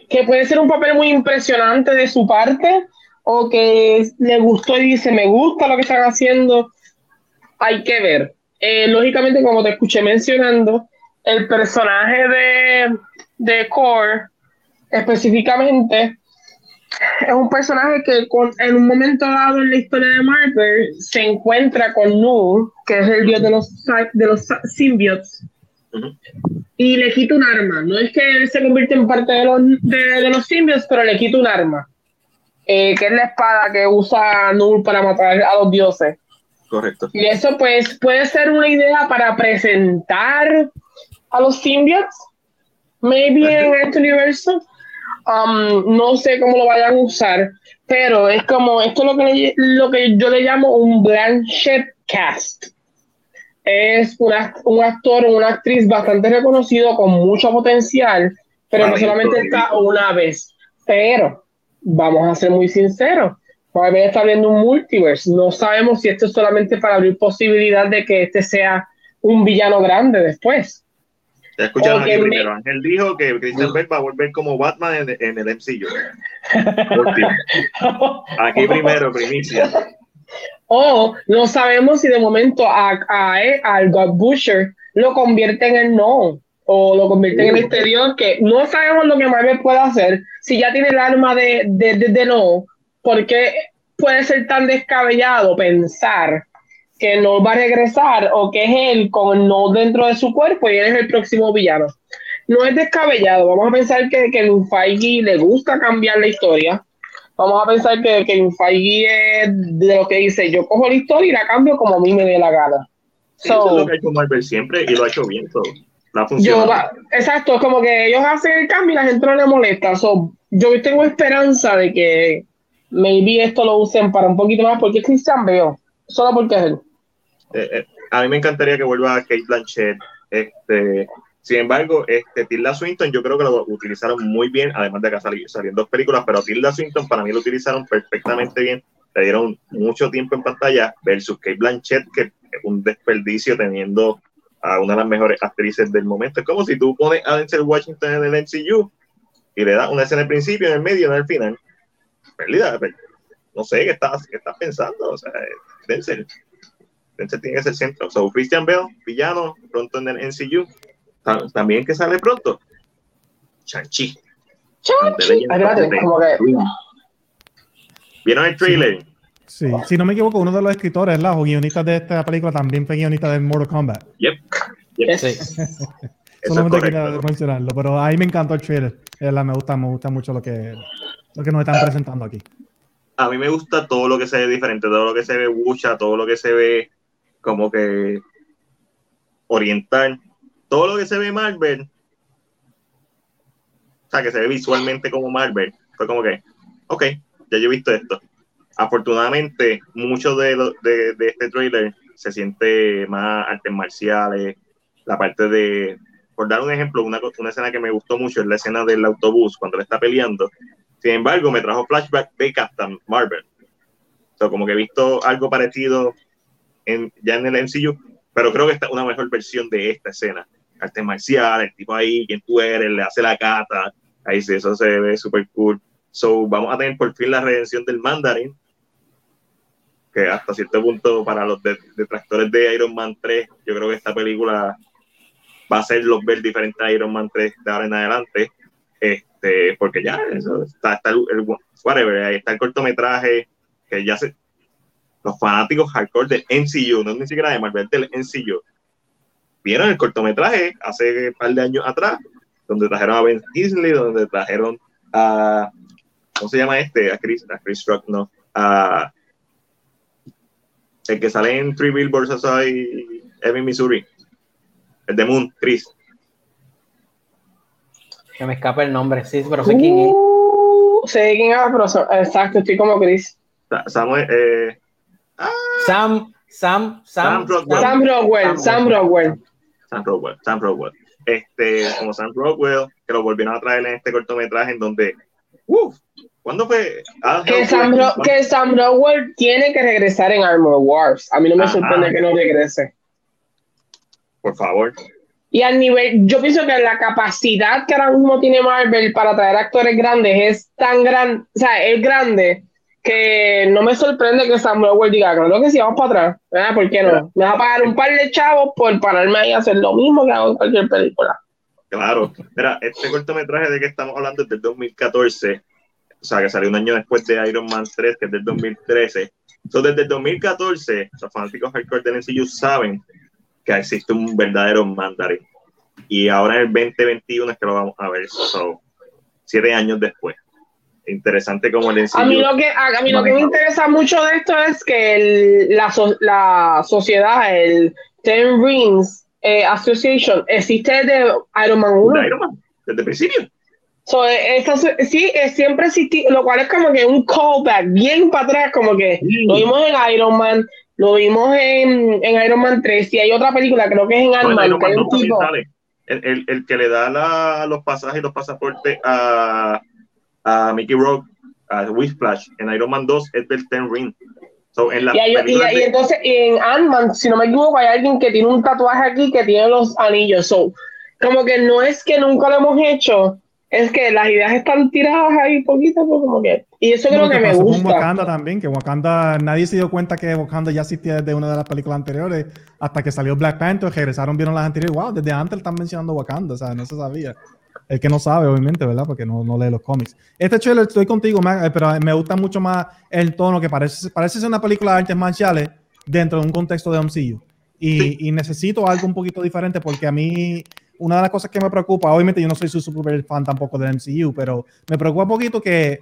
que puede ser un papel muy impresionante de su parte, o que le gustó y dice, me gusta lo que están haciendo, hay que ver. Eh, lógicamente, como te escuché mencionando, el personaje de, de Core, específicamente, es un personaje que con, en un momento dado en la historia de Marvel se encuentra con Null, que es el dios de los, de los symbiotes, y le quita un arma. No es que él se convierte en parte de los, de, de los symbiotes, pero le quita un arma, eh, que es la espada que usa Null para matar a los dioses. Correcto. Y eso pues puede ser una idea para presentar a los symbiotes, maybe en este universo. Um, no sé cómo lo vayan a usar, pero es como, esto es lo que, lo que yo le llamo un Blanchett cast. Es una, un actor o una actriz bastante reconocido con mucho potencial, pero no solamente está una vez. Pero, vamos a ser muy sinceros, Marvel está viendo un multiverse. No sabemos si esto es solamente para abrir posibilidad de que este sea un villano grande después. Ya escucharon aquí me- primero. Ángel dijo que Christian Bale va a volver como Batman en, en el MCU. Aquí primero, primicia. O no sabemos si de momento a, a, al God Butcher lo convierten en no. O lo convierten en exterior, que no sabemos lo que Marvel puede hacer. Si ya tiene el arma de, de, de, de no, porque puede ser tan descabellado pensar que no va a regresar o que es él con no dentro de su cuerpo y él es el próximo villano. No es descabellado. Vamos a pensar que Kevin Feige le gusta cambiar la historia. Vamos a pensar que Kevin Feige es de lo que dice, yo cojo la historia y la cambio como a mí me dé la gana. Sí, eso es So, lo que ha hecho Marvel siempre y lo ha hecho bien. So, la yo, exacto, es como que ellos hacen el cambio y la gente no le molesta. So, yo tengo esperanza de que maybe esto lo usen para un poquito más, porque Christian Bale, solo porque es él. Eh, eh, a mí me encantaría que vuelva Kate Blanchett. Este, sin embargo, este, Tilda Swinton yo creo que lo utilizaron muy bien, además de que sali- salieron dos películas, pero Tilda Swinton para mí lo utilizaron perfectamente bien. Le dieron mucho tiempo en pantalla versus Kate Blanchett, que es un desperdicio teniendo a una de las mejores actrices del momento. Es como si tú pones a Denzel Washington en el MCU y le das una escena al principio, en el medio en el final. Perdida, per- no sé qué estás, qué estás pensando. O sea, Denzel. Denzel tiene que ser centro. So, Christian Bell, villano, pronto en el. Ta- También que sale pronto. Chanchi. Ay, espérate, como que ¿Vieron el trailer? Sí, si no me equivoco, uno de los escritores, o guionistas de esta película también fue guionista de Mortal Kombat. Yep. yep. Sí. Es Solamente correcto. quería mencionarlo, pero ahí me encantó el trailer. Verdad, me gusta, me gusta mucho lo que, lo que nos están presentando aquí. A mí me gusta todo lo que se ve diferente, todo lo que se ve wucha, todo lo que se ve como que oriental, todo lo que se ve Marvel, o sea, que se ve visualmente como Marvel, fue como que, ok, ya yo he visto esto. Afortunadamente, mucho de, de, de este trailer se siente más artes marciales, la parte de, por dar un ejemplo, una, una escena que me gustó mucho es la escena del autobús cuando él está peleando. Sin embargo, me trajo flashback de Captain Marvel. O como que he visto algo parecido en, ya en el MCU, pero creo que esta es una mejor versión de esta escena. Artes marciales, el tipo ahí, quien tú eres, le hace la cata, ahí sí, eso se ve súper cool. So, vamos a tener por fin la redención del Mandarin, que hasta cierto punto para los de- detractores de Iron Man 3, yo creo que esta película va a hacerlos ver diferente a Iron Man 3 de ahora en adelante, este, porque ya eso, está, está el, el- whatever, ahí está el cortometraje, que ya se, los fanáticos hardcore del MCU, no ni siquiera de Marvel, del MCU, vieron el cortometraje hace un par de años atrás, donde trajeron a Ben Kingsley, donde trajeron a, ¿cómo se llama este? A Chris, a Chris Rock, no, a el que sale en Three Billboards Outside Ebbing, Missouri, el de Moon, Chris. Se me escapa el nombre, sí, pero sé quién es. Uh, sé quién es, pero exacto, estoy como Chris. Sa- Samuel, eh, Sam, Sam, Sam, Sam Rockwell. Sam Rockwell, Sam Rockwell. Sam Rockwell, Sam Rockwell. Este, como Sam Rockwell, que lo volvieron a traer en este cortometraje en donde, uff, ¿cuándo fue? Adam Que Sam, Ro- que Sam Rockwell tiene que regresar en Armor Wars. A mí no me Ajá. sorprende que no regrese. Por favor. Y al nivel, yo pienso que la capacidad que ahora mismo tiene Marvel para traer actores grandes es tan grande, o sea, es grande que no me sorprende que Samuel World diga, creo que sí, vamos para atrás. ¿verdad? ¿Por qué no? Me vas a pagar un par de chavos por pararme ahí a hacer lo mismo que hago en cualquier película. Claro. Mira, este cortometraje de que estamos hablando es del 2014, o sea, que salió un año después de Iron Man 3, que es del 2013. Entonces, desde el 2014, los fanáticos hardcore del MCU saben que existe un verdadero Mandarin. Y ahora en el 2021 es que lo vamos a ver. So, siete años después. Interesante como el MCU. A mí lo que, a, mí lo que me interesa mucho de esto es que el- la, so- la sociedad, el Ten Rings eh, Association, existe desde Iron Man 1. De Iron Man, desde el principio. So, eh, so- sí, eh, siempre existí, lo cual es como que un callback, bien para atrás, como que lo vimos en Iron Man, lo vimos en, en Iron Man 3, y hay otra película, creo que es en No, Iron Man hay 2 un también tipo... sale. El, el, el que le da la- los pasajes y los pasaportes a, a Mickey Rourke, a Whiplash, en Iron Man 2 es del Ten Ring. So, en la Y, hay- y- película y de- entonces en Ant-Man, si no me equivoco, hay alguien que tiene un tatuaje aquí que tiene los anillos. So, como que no es que nunca lo hemos hecho, es que las ideas están tiradas ahí poquito a poco, como que. Y eso creo Como que me pasó con gusta. Wakanda también, que Wakanda, nadie se dio cuenta que Wakanda ya existía desde una de las películas anteriores, hasta que salió Black Panther, regresaron, vieron las anteriores, wow, desde antes están mencionando Wakanda, o sea, no se sabía. El que no sabe, obviamente, ¿verdad? Porque no, no lee los cómics. Este trailer, estoy contigo, Mac, eh, pero me gusta mucho más el tono, que parece, parece ser una película de artes marciales dentro de un contexto de MCU. Y, y necesito algo un poquito diferente porque a mí, una de las cosas que me preocupa, obviamente yo no soy su super fan tampoco del MCU, pero me preocupa un poquito que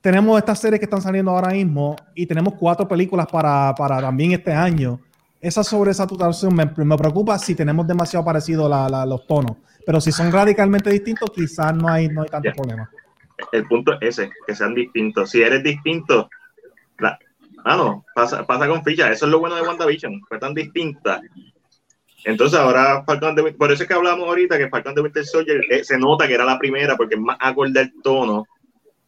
tenemos estas series que están saliendo ahora mismo y tenemos cuatro películas para, para también este año. Esa sobresaturación me, me preocupa si tenemos demasiado parecido la- la- los tonos. Pero si son radicalmente distintos, quizás no hay, no hay tanto Ya. problema. el punto es ese, que sean distintos. Si eres distinto, la, ah, no, pasa, pasa con ficha. Eso es lo bueno de WandaVision, fue tan distinta. Entonces ahora Falcon de por eso es que hablamos ahorita que Falcon de Winter Soldier eh, se nota que era la primera porque es más acorde al tono.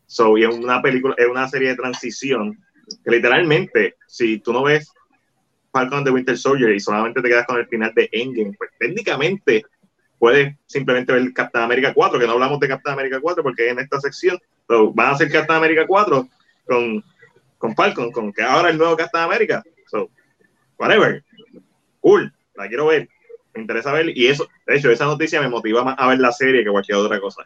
So, y es una película, es una serie de transición que literalmente, si tú no ves Falcon de Winter Soldier y solamente te quedas con el final de Endgame, pues técnicamente puedes simplemente ver Captain America 4, que no hablamos de Captain America 4 porque en esta sección van a hacer Captain America 4 con, con Falcon, con que ahora el nuevo Captain America. So, whatever. Cool, la quiero ver. Me interesa ver. Y eso, de hecho, esa noticia me motiva más a ver la serie que cualquier otra cosa.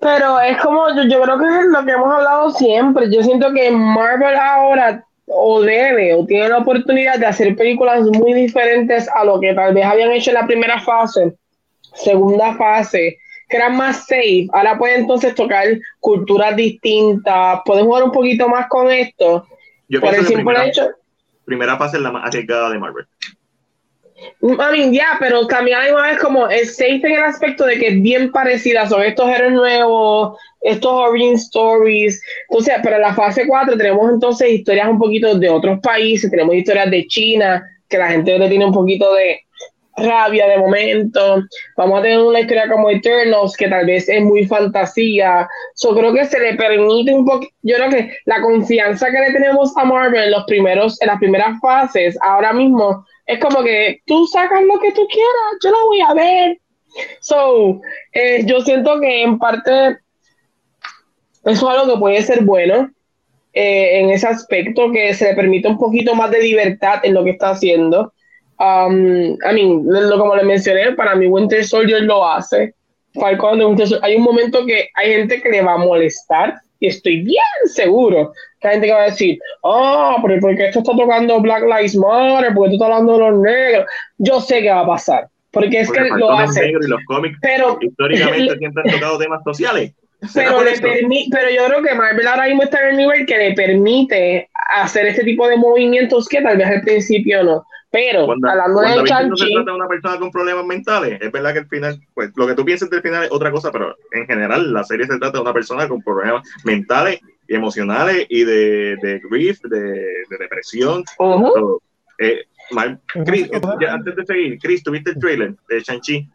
Pero es como, yo, yo creo que es lo que hemos hablado siempre. Yo siento que Marvel ahora o debe o tiene la oportunidad de hacer películas muy diferentes a lo que tal vez habían hecho en la primera fase, segunda fase, que eran más safe. Ahora pueden entonces tocar culturas distintas, pueden jugar un poquito más con esto. Yo por el simple primera, hecho. primera fase es la más arriesgada de Marvel. I mean, ya, pero también hay una vez como es safe en el aspecto de que es bien parecida, son estos héroes nuevos, estos origin stories. Entonces, en la fase 4 tenemos entonces historias un poquito de otros países, tenemos historias de China, que la gente tiene un poquito de rabia de momento. Vamos a tener una historia como Eternals, que tal vez es muy fantasía. Yo creo que se le permite un poco, yo creo que la confianza que le tenemos a Marvel en los primeros, en las primeras fases, ahora mismo, es como que tú sacas lo que tú quieras, yo lo voy a ver. So, eh, yo siento que en parte eso es algo que puede ser bueno eh, en ese aspecto, que se le permite un poquito más de libertad en lo que está haciendo. Um, I mean, lo, como le mencioné, para mí Winter Soldier lo hace. Falcon. Hay un momento que hay gente que le va a molestar y estoy bien seguro que hay gente que va a decir, ah, pero ¿por qué esto está tocando Black Lives Matter? ¿Por qué esto está hablando de los negros? Yo sé que va a pasar, porque es Porque que lo Falcon es hace. negro y los cómics Pero, históricamente siempre han tocado temas sociales. ¿Será pero, le permi- pero yo creo que Marvel ahora mismo está en el nivel que le permite hacer este tipo de movimientos que tal vez al principio no. Pero Cuando, hablando cuando de Vision no se Chanchi, trata de una persona con problemas mentales, es verdad que al final, pues lo que tú piensas del final es otra cosa, pero en general la serie se trata de una persona con problemas mentales y emocionales y de, de grief, de, de depresión. Ujú. So, eh, Mar- Chris, ya, antes de seguir, Chris, ¿tuviste el trailer de Shang-Chi?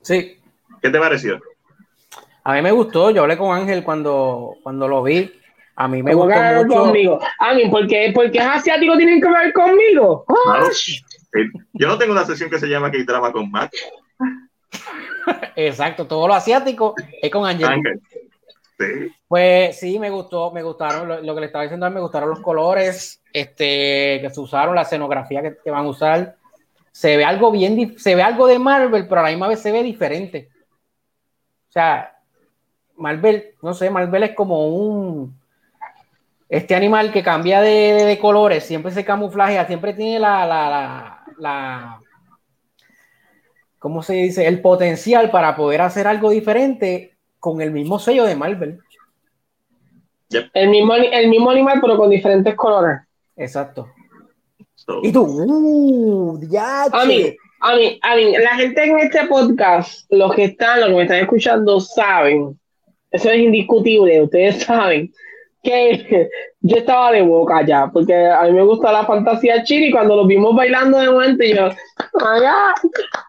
Sí. ¿Qué te pareció? A mí me gustó, yo hablé con Ángel cuando, cuando lo vi. A mí me ¿cómo gustó que hablar mucho. conmigo? A mí, porque, porque es asiático, tienen que hablar conmigo. Eh, Yo no tengo una sesión que se llama K-Drama con Matt. Exacto, todo lo asiático es con. Ángel. Pues sí, me gustó, me gustaron, lo, lo que le estaba diciendo, me gustaron los colores este, que se usaron, la escenografía que, que van a usar. Se ve algo bien, se ve algo de Marvel, pero a la misma vez se ve diferente. O sea, Marvel, no sé, Marvel es como un, este animal que cambia de, de- de colores, siempre se camuflajea, siempre tiene la, la, la, la- ¿cómo se dice? El potencial para poder hacer algo diferente con el mismo sello de Marvel. El mismo, el mismo animal, pero con diferentes colores. Exacto. So, Y tú, uh, diache. A mí, a mí, a mí, la gente en este podcast, los que están, los que me están escuchando, saben, eso es indiscutible, ustedes saben que yo estaba de boca ya, porque a mí me gusta la fantasía china y cuando los vimos bailando de momento, yo, ¡ay,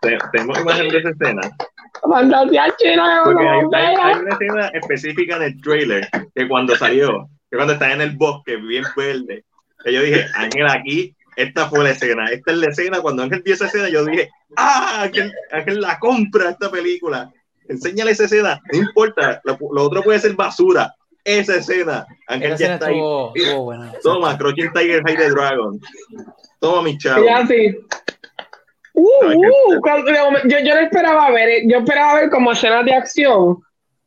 te- tengo imagen de esa escena. fantasía china! Porque hay, hay- vea". hay una escena específica en el trailer que cuando salió, que cuando está en el bosque bien verde, que yo dije, Ángel aquí, esta fue la escena, esta es la escena, cuando Ángel vio esa escena, yo dije, ah, Ángel, Ángel la compra esta película, enséñale esa escena, no importa, lo, lo otro puede ser basura, esa escena, Ángel Esa ya escena está ahí, estuvo, estuvo buena. toma, Crouching Tiger, High the Dragon, toma mi chavo, Y así. Uh, uh, cuando- yo, yo no esperaba ver, eh, yo esperaba ver como escenas de acción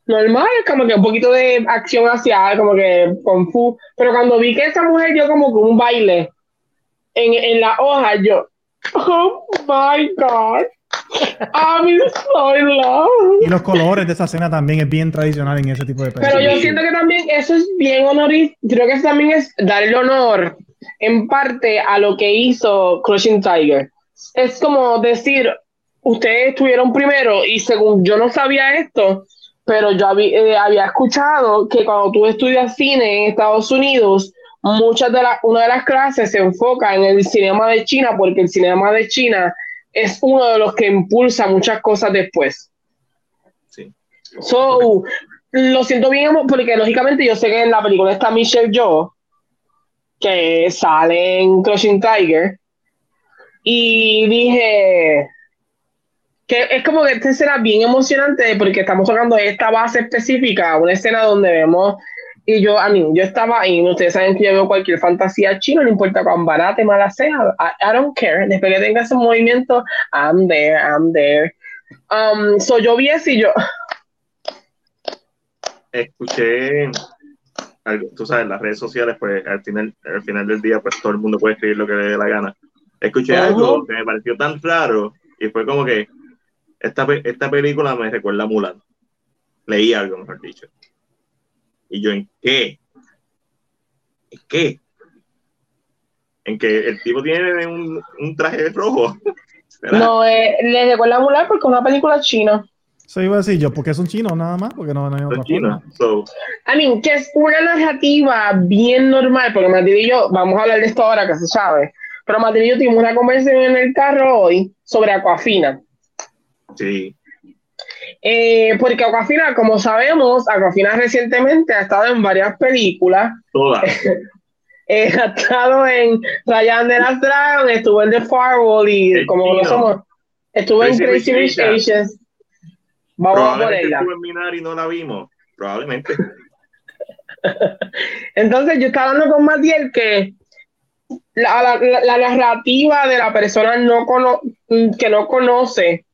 normal, como que un poquito de acción hacia como que con fu, pero cuando vi que esa mujer dio como que un baile en, en la hoja, yo, oh my god, I'm so in love. Y los colores de esa escena también es bien tradicional en ese tipo de Pero películas. yo siento que también eso es bien honorífico. Creo que eso también es darle honor en parte a lo que hizo Crushing Tiger. Es como decir, ustedes estuvieron primero y según yo no sabía esto, pero yo había, eh, había escuchado que cuando tú estudias cine en Estados Unidos, muchas de las, una de las clases se enfoca en el cinema de China porque el cinema de China es uno de los que impulsa muchas cosas después. Sí. So, lo siento bien porque lógicamente yo sé que en la película está Michelle Yeoh que sale en Crushing Tiger y dije que es como que esta escena bien emocionante porque estamos tocando esta base específica, una escena donde vemos y yo, a mí, yo estaba ahí, ustedes saben que yo veo cualquier fantasía chino, no importa cuán barata y mala sea, I, I don't care, después que tenga ese movimiento, I'm there, I'm there. Um, so yo vi y yo, escuché algo, tú sabes, las redes sociales, pues al final, al final del día, pues todo el mundo puede escribir lo que le dé la gana. Escuché algo que me pareció tan raro y fue como que esta, esta película me recuerda a Mulan. Leí algo, mejor dicho. Y yo, ¿en qué? ¿En qué? En que el tipo tiene un, un traje rojo. ¿verdad? no, eh, les recuerda a Mulan porque es una película china. Eso iba a decir yo, porque es un chino nada más, porque no, no hay otra Son chinos. So, I mean, que es una narrativa bien normal, porque Matilde y yo, vamos a hablar de esto ahora que se sabe, pero Matilde y yo tuvimos una conversación en el carro hoy sobre Aquafina. sí. Eh, porque Aquafina, como sabemos, Aquafina recientemente ha estado en varias películas. Todas. Eh, ha estado en Ryan de las Dragon, estuvo en The Firewall y El como no somos, estuvo en Crazy Rich Asians. Vamos a ponerla. estuvo en Minari y no la vimos. Probablemente. Entonces yo estaba hablando con Matiel que la, la- la- la narrativa de la persona no cono- que no conoce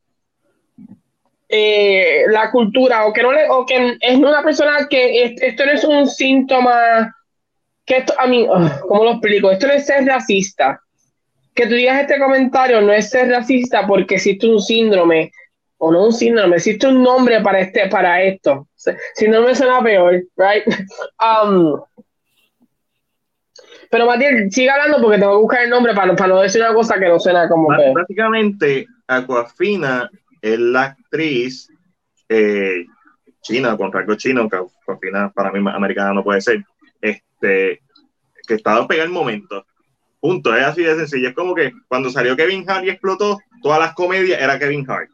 eh, la cultura o que no le, o que es una persona que es- esto no es un síntoma que esto a mí cómo lo explico esto no es ser racista. Que tú digas este comentario no es ser racista porque existe un síndrome o no un síndrome existe un nombre para este para esto. Síndrome suena peor right Um, pero Matiel, sigue hablando porque tengo que buscar el nombre para, para no decir una cosa que no suena como Bá- que. Básicamente, Aquafina es la actriz eh, china, con rasgos chinos, aunque Aquafina para mí americana no puede ser, este, que estaba a pegar el momento. Punto, es así de sencillo. Es como que cuando salió Kevin Hart y explotó, todas las comedias era Kevin Hart.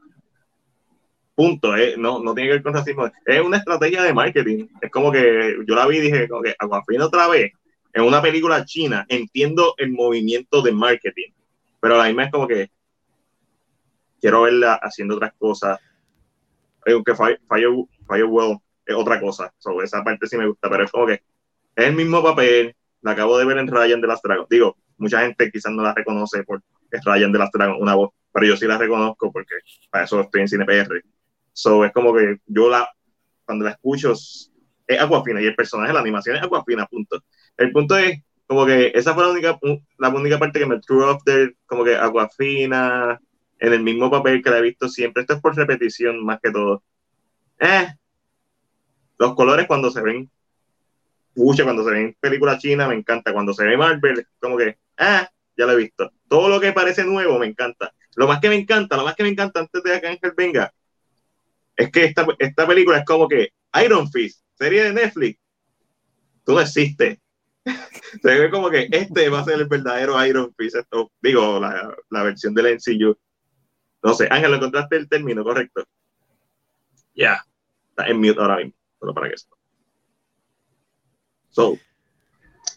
Punto, eh, no, no tiene que ver con racismo. Es una estrategia de marketing. Es como que yo la vi y dije, como que Aquafina otra vez, en una película china, entiendo el movimiento de marketing, pero la misma es como que quiero verla haciendo otras cosas. Aunque Fire, Fire- Firewall es otra cosa. So, esa parte sí me gusta, pero es como que es el mismo papel. La acabo de ver en Ryan de las Dragon. Digo, mucha gente quizás no la reconoce porque es Ryan de las Dragon, una voz, pero yo sí la reconozco porque para eso estoy en CinePR. So, es como que yo la, cuando la escucho, es Aquafina y el personaje, la animación es Aquafina, punto. El punto es como que esa fue la única, la única parte que me threw off de como que Aquafina en el mismo papel que la he visto siempre. Esto es por repetición más que todo. Eh, los colores cuando se ven, mucho cuando se ven película china me encanta. Cuando se ve Marvel, como que, ah, ya lo he visto. Todo lo que parece nuevo me encanta. Lo más que me encanta, lo más que me encanta antes de que Ángel venga, es que esta, esta película es como que Iron Fist, serie de Netflix, tú no existes. Se ve como que este va a ser el verdadero Iron Fist, digo, la, la versión del NCU. No sé, Ángel, encontraste el término correcto? Ya, está en mute ahora mismo, solo para que esto. So,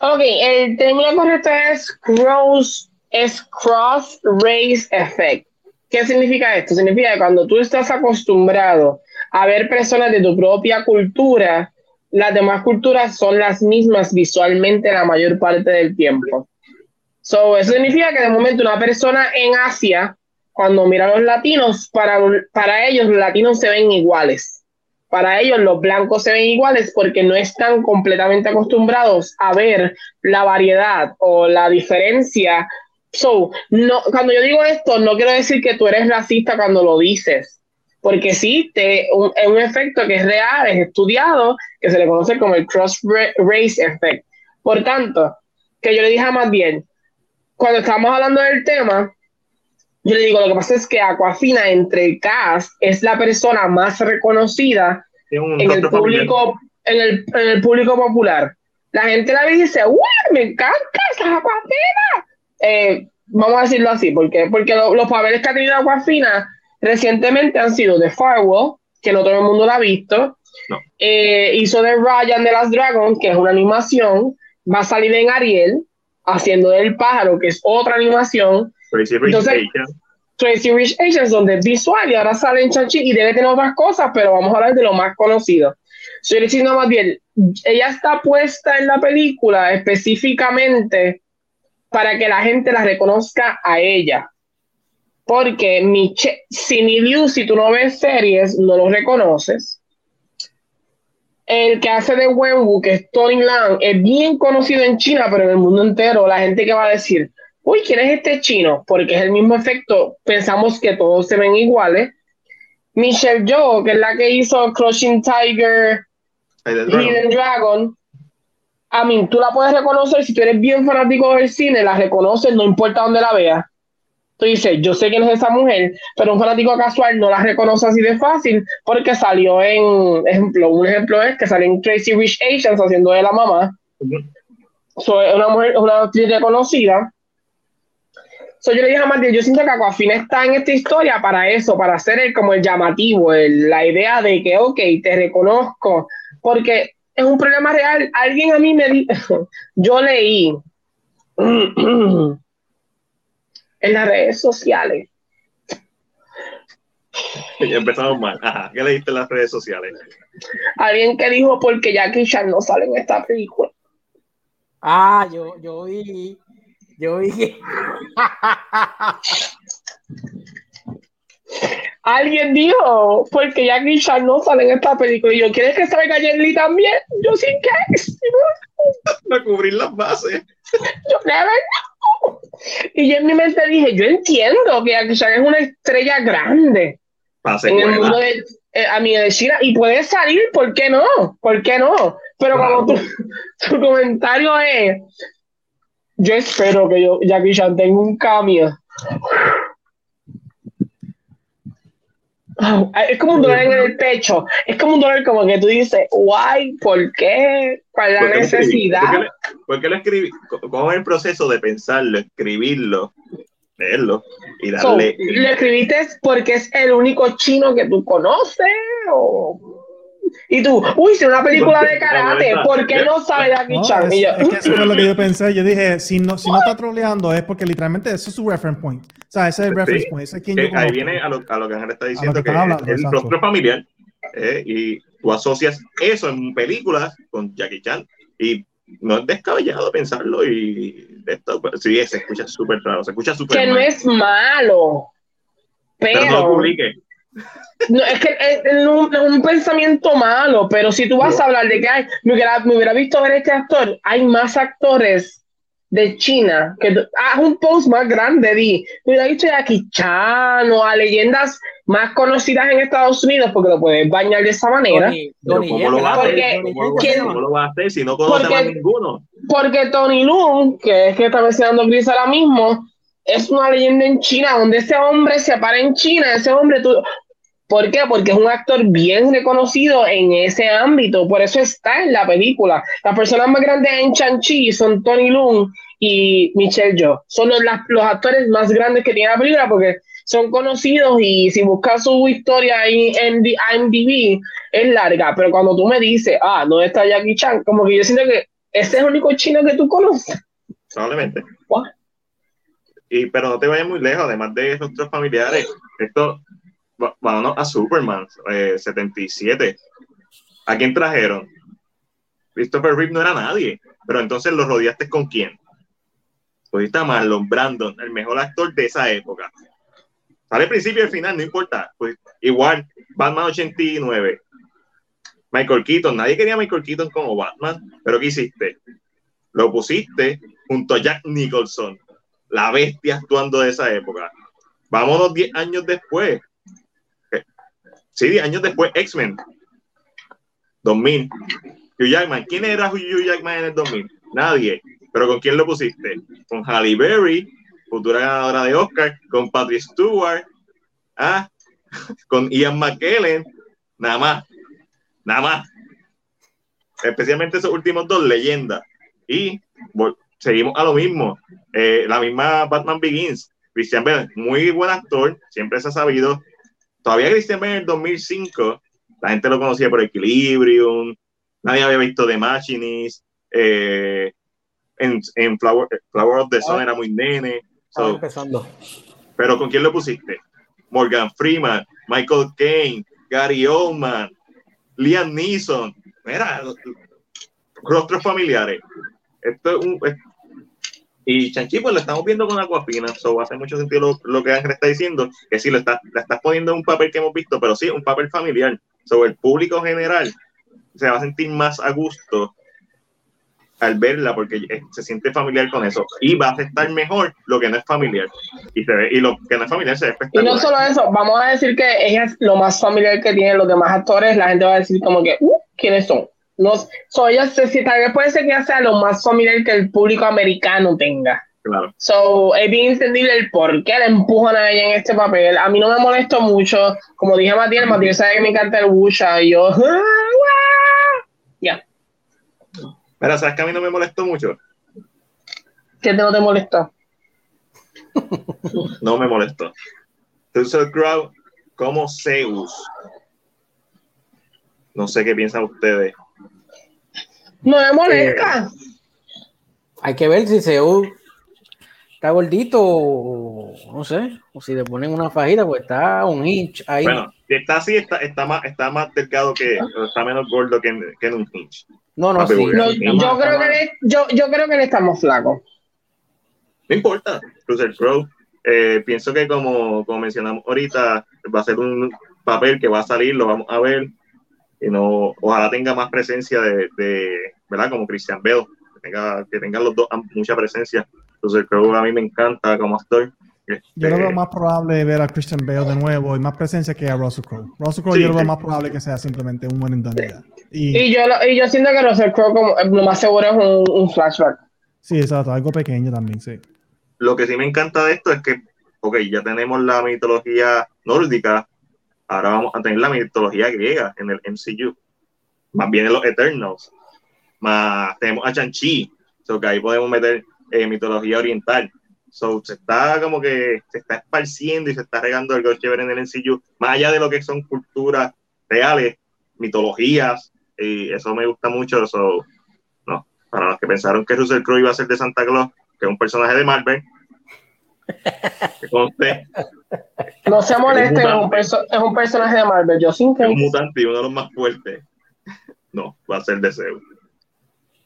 Ok, el término correcto es cross, es cross race effect. ¿Qué significa esto? Significa que cuando tú estás acostumbrado a ver personas de tu propia cultura, las demás culturas son las mismas visualmente la mayor parte del tiempo. So, eso significa que de momento una persona en Asia, cuando mira a los latinos, para, para ellos los latinos se ven iguales para ellos los blancos se ven iguales porque no están completamente acostumbrados a ver la variedad o la diferencia. So, no, cuando yo digo esto, no quiero decir que tú eres racista cuando lo dices, porque sí, te, un, es un efecto que es real, es estudiado, que se le conoce como el cross race effect. Por tanto, que yo le dije más bien, cuando estamos hablando del tema, yo le digo, lo que pasa es que Aquafina entre el cast es la persona más reconocida en el, público, en el, en, el, público popular. La gente la ve y dice, ¡wow! Me encanta esa Aquafina. Eh, vamos a decirlo así, porque, porque lo, los papeles que ha tenido Aquafina recientemente han sido de Firewall, que no todo el mundo la ha visto. No. Eh, hizo de Ryan de las Dragons, que es una animación. Va a salir en Ariel, haciendo del pájaro, que es otra animación. Crazy Rich Entonces, Asians. Crazy Rich Asians, donde es visual y ahora sale en Chanchi y debe tener otras cosas, pero vamos a hablar de lo más conocido. Soy diciendo más bien, ella está puesta en la película específicamente para que la gente la reconozca a ella. Porque Cindy Liu, si tú no ves series, no lo reconoces. El que hace de Wenwu, que es Tony Lang, es bien conocido en China, pero en el mundo entero, la gente que va a decir, uy, ¿quién es este chino? Porque es el mismo efecto, pensamos que todos se ven iguales. Michelle Yeoh, que es la que hizo Crushing Tiger, Hidden Dragon. Dragon, a mí, tú la puedes reconocer, si tú eres bien fanático del cine, la reconoces, no importa dónde la veas. Tú dices, yo sé quién es esa mujer, pero un fanático casual no la reconoce así de fácil porque salió en, ejemplo, un ejemplo es que salió en Crazy Rich Asians haciendo de la mamá. So, es una mujer, una actriz reconocida. So, yo le dije a Martín, yo siento que Aquafina está en esta historia para eso, para hacer el, como el llamativo, el, la idea de que, ok, te reconozco, porque es un problema real. Alguien a mí me dijo, yo leí en las redes sociales. Ya empezamos mal. Ajá. ¿Qué leíste en las redes sociales? Alguien que dijo porque Jackie Chan no sale en esta película. Ah, yo, yo vi, yo vi. Alguien dijo porque Jackie Chan no sale en esta película. Y yo, ¿quieres que salga Jet Li también? Yo sin qué. Para cubrir las bases. Yo, never know. Y yo en mi mente dije, yo entiendo que Jackie Chan es una estrella grande en el mundo de, eh, a mí de China y puede salir, ¿por qué no? ¿Por qué no? Pero Claro. como tu, tu comentario es, yo espero que yo, Jackie Chan tenga un cambio. Ah, Es como un dolor en el pecho, es como un dolor como que tú dices, guay, ¿por qué? ¿Cuál es ¿Por la escribí? necesidad? ¿Por qué, lo- escribí? ¿Cómo es el proceso de pensarlo, escribirlo, leerlo y So, darle? ¿Lo escribiste porque es el único chino que tú conoces? O... Y tú, uy, si una película de karate, ¿por qué no sale Jackie No, Chan? es, es que eso fue lo que yo pensé. Yo dije, si no, si no está troleando es porque literalmente eso es su reference point. O sea, ese es el reference Sí. point. Ese es quien Que yo ahí viene a lo, a lo que Ángel está diciendo, que hablando, el rostro familiar. eh, y tú asocias eso en películas con Jackie Chan y no es descabellado pensarlo y esto, pues, sí, se escucha súper raro, se escucha súper Que no es malo, pero no lo publique. No, es que es, es un, es un pensamiento malo, pero si tú vas a hablar de que ay, me hubiera, me hubiera visto ver este actor, hay más actores de China que haz un post más grande, di, me hubiera visto a Jackie Chan o a leyendas más conocidas en Estados Unidos porque lo puedes bañar de esa manera. ¿cómo lo va a ¿verdad? hacer? Donnie ¿Cómo, lo va a hacer si no conoce Porque- a ninguno? Porque Tony Lu, que es que está mencionando Chris ahora mismo, es una leyenda en China, donde ese hombre se para en China, ese hombre tú. ¿Por qué? Porque es un actor bien reconocido en ese ámbito, por eso está en la película. Las personas más grandes en Chanchi son Tony Lung y Michelle Yeoh. Son los, los actores más grandes que tiene la película porque son conocidos y si buscas su historia ahí en IMDb es larga, pero cuando tú me dices, ah, no está Jackie Chan, como que yo siento que ese es el único chino que tú conoces. Probablemente. What? Y, pero no te vayas muy lejos, además de nuestros familiares. Esto, vámonos a Superman, eh, 77. ¿A quién trajeron? Christopher Reeve no era nadie, pero entonces lo rodeaste con quién? Cogiste a Marlon Brandon, el mejor actor de esa época. Sale al principio y al final, no importa. Pues, igual, Batman 89. Michael Keaton, nadie quería Michael Keaton como Batman, pero ¿qué hiciste? Lo pusiste junto a Jack Nicholson, la bestia actuando de esa época. Vámonos 10 años después. Sí, 10 años después, X-Men. 2000. Hugh Jackman. ¿Quién era Hugh Jackman en el 2000? Nadie. ¿Pero con quién lo pusiste? Con Halle Berry, futura ganadora de Oscar, con Patrick Stewart, ah, con Ian McKellen, nada más. Nada más. Especialmente esos últimos dos leyendas. Y seguimos a lo mismo. Eh, la misma Batman Begins. Christian Bale, muy buen actor, siempre se ha sabido. Todavía Christian Bale en el 2005, la gente lo conocía por Equilibrium, nadie había visto The Machinist, eh, en, en Flower, Flower of the Sun Ah. era muy nene. So, empezando. pero ¿con quién lo pusiste? Morgan Freeman, Michael Caine, Gary Oldman, Liam Neeson. Mira, rostros familiares. Esto es un. Y Chanchi, pues lo estamos viendo con Aquafina. So, hace mucho sentido lo, lo que Ángel está diciendo, que sí, lo está, la estás poniendo en un papel que hemos visto, pero sí, un papel familiar. Sobre el público general se va a sentir más a gusto al verla porque eh, se siente familiar con eso y va a aceptar mejor lo que no es familiar y, se ve- y lo que no es familiar se ve Y no solo eso, vamos a decir que ella es lo más familiar que tienen los demás actores, la gente va a decir como que, uh, ¿quiénes son? No, so ella se, si, tal vez puede ser que sea lo más familiar que el público americano tenga. Claro. So, es bien entendible el por qué la empujan a ella en este papel. A mí no me molestó mucho. Como dije a Matías, Matías sabe que me encanta el Wusha y yo, ya, Pero sabes que a mí no me molestó mucho. ¿qué te no te molestó? No me molestó. Russell Crowe como Zeus. No sé qué piensan ustedes. No me molesta. Hay que ver si Seúl está gordito o no sé, o si le ponen una fajita, pues está un hinch ahí. Bueno, si está así, está, está, más, está más delgado que, está menos gordo que, en- que en un hinch. no, no, sí. No, está yo, más- creo está que más- le, yo, yo creo que le estamos flacos. No importa, Russell Crowe. eh, pienso que como, como mencionamos ahorita, va a ser un papel que va a salir, lo vamos a ver. Y no, ojalá tenga más presencia de, de ¿verdad? Como Christian Bale, que tenga, que tengan los dos mucha presencia. Russell Crowe a mí me encanta como actor. Yo Este, lo veo más probable ver a Christian Bale de nuevo y más presencia que a Russell Crowe. Russell Crowe Sí, yo lo veo más probable que sea simplemente un buen ya. Y Y yo, lo- y yo siento que Russell Crowe como, eh, lo más seguro es un, un flashback. sí, exacto, algo pequeño también, sí. lo que sí me encanta de esto es que, ok, ya tenemos la mitología nórdica, ahora vamos a tener la mitología griega en el MCU. Más bien en los Eternals. Más tenemos a Chanchi, so que ahí podemos meter eh, mitología oriental. So, se está como que se está esparciendo y se está regando algo chévere en el MCU, más allá de lo que son culturas reales, mitologías, y eso me gusta mucho. So, no, para los que pensaron que Russell Crowe iba a ser de Santa Claus, que es un personaje de Marvel, que No se molesten, es un, mutante. perso- es un personaje de Marvel. Yo sin es un que. mutante y uno de los más fuertes. No, va a ser deseo.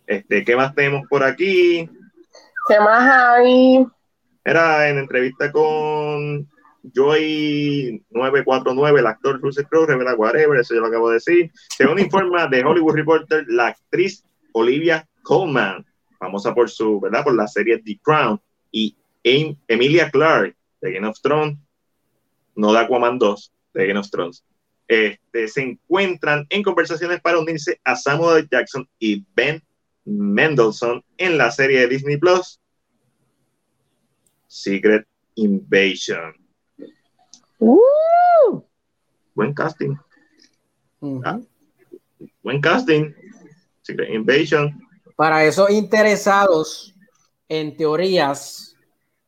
Este, ¿qué más tenemos por aquí? ¿Qué más hay? Era en entrevista con Joy 949, el actor Russell Crowe, revela whatever, eso yo lo acabo de decir. Según informa de Hollywood Reporter, la actriz Olivia Colman, famosa por su, ¿verdad? Por la serie The Crown, y Emilia Clarke de Game of Thrones, no de Aquaman 2, de Game of Thrones, este, se encuentran en conversaciones para unirse a Samuel. Jackson y Ben Mendelsohn en la serie de Disney Plus Secret Invasion. ¡Uh! Buen casting. Ah. buen casting. Secret Invasion. Para esos interesados en teorías,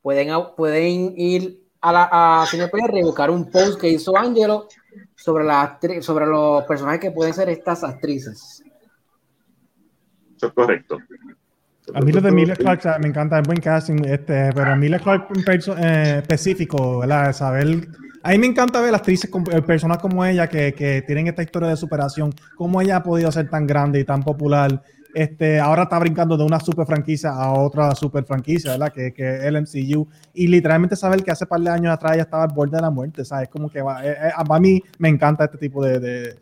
pueden, pueden ir a la a CinePR y buscar un post que hizo Angelo sobre, la actri- sobre los personajes que pueden ser estas actrices. Eso es correcto. A mí lo de o sea, me encanta, es buen casting, este, pero Emilia Clarke en perso- eh, específico, ¿verdad? Saber, a mí me encanta ver actrices, eh, personas como ella que, que tienen esta historia de superación, cómo ella ha podido ser tan grande y tan popular. Este, ahora está brincando de una super franquicia a otra super franquicia, ¿verdad? Que, que es el MCU. Y literalmente saber que hace par de años atrás ella estaba al borde de la muerte, ¿sabes? Como que va, eh, eh, a mí me encanta este tipo de, de,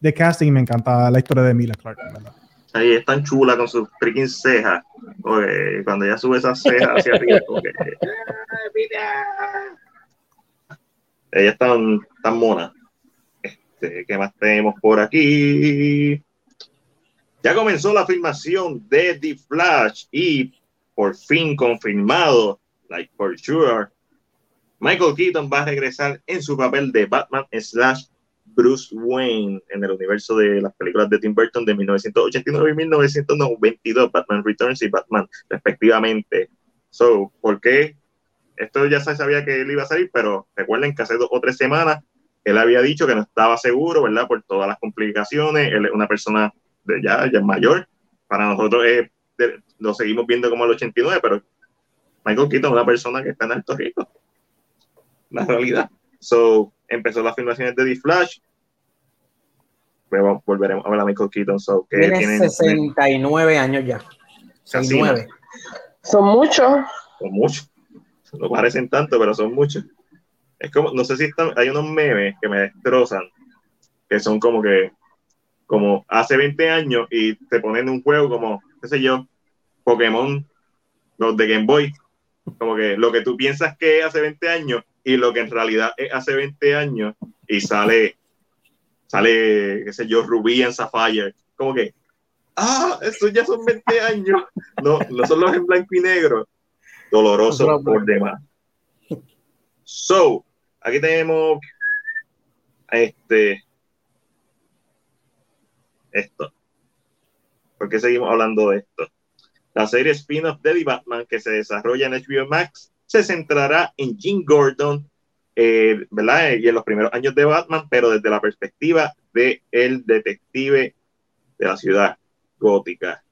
de casting y me encanta la historia de Emilia Clarke, ¿verdad? Ahí es tan chula con sus freaking cejas. Oye, cuando ella sube esas cejas hacia arriba, como que. Ella es tan, tan mona. Este, ¿Qué más tenemos por aquí? Ya comenzó la filmación de The Flash y por fin confirmado, like for sure, Michael Keaton va a regresar en su papel de Batman slash Bruce Wayne en el universo de las películas de Tim Burton de 1989 y 1992, Batman Returns y Batman respectivamente. So, ¿por qué? Esto ya se sabía que él iba a salir, pero recuerden que hace dos o tres semanas él había dicho que no estaba seguro, ¿verdad? Por todas las complicaciones. Él es una persona de ya, ya mayor. Para nosotros de- lo seguimos viendo como el 89, pero Michael Keaton es una persona que está en alto riesgo. La realidad. So, empezó las filmaciones de The Flash. Luego volveremos a ver a Michael Keaton. So, que Tiene tienen 69 años ya. Casi 69. Son muchos. son muchos. No parecen tanto, pero son muchos. Es como, no sé si están, hay unos memes que me destrozan, que son como que, como hace 20 años y te ponen un juego como, qué sé yo, Pokémon, los de Game Boy, como que lo que tú piensas que es hace 20 años y lo que en realidad es hace 20 años y sale, sale, qué sé yo, Rubí en Sapphire, como que, ah, estos ya son 20 años, no, no son los en blanco y negro, doloroso por demás. So, aquí tenemos este esto. ¿Por qué seguimos hablando de esto? La serie spin-off de The Batman que se desarrolla en HBO Max se centrará en Jim Gordon, eh, ¿verdad? Y en los primeros años de Batman, pero desde la perspectiva de el detective de la ciudad gótica.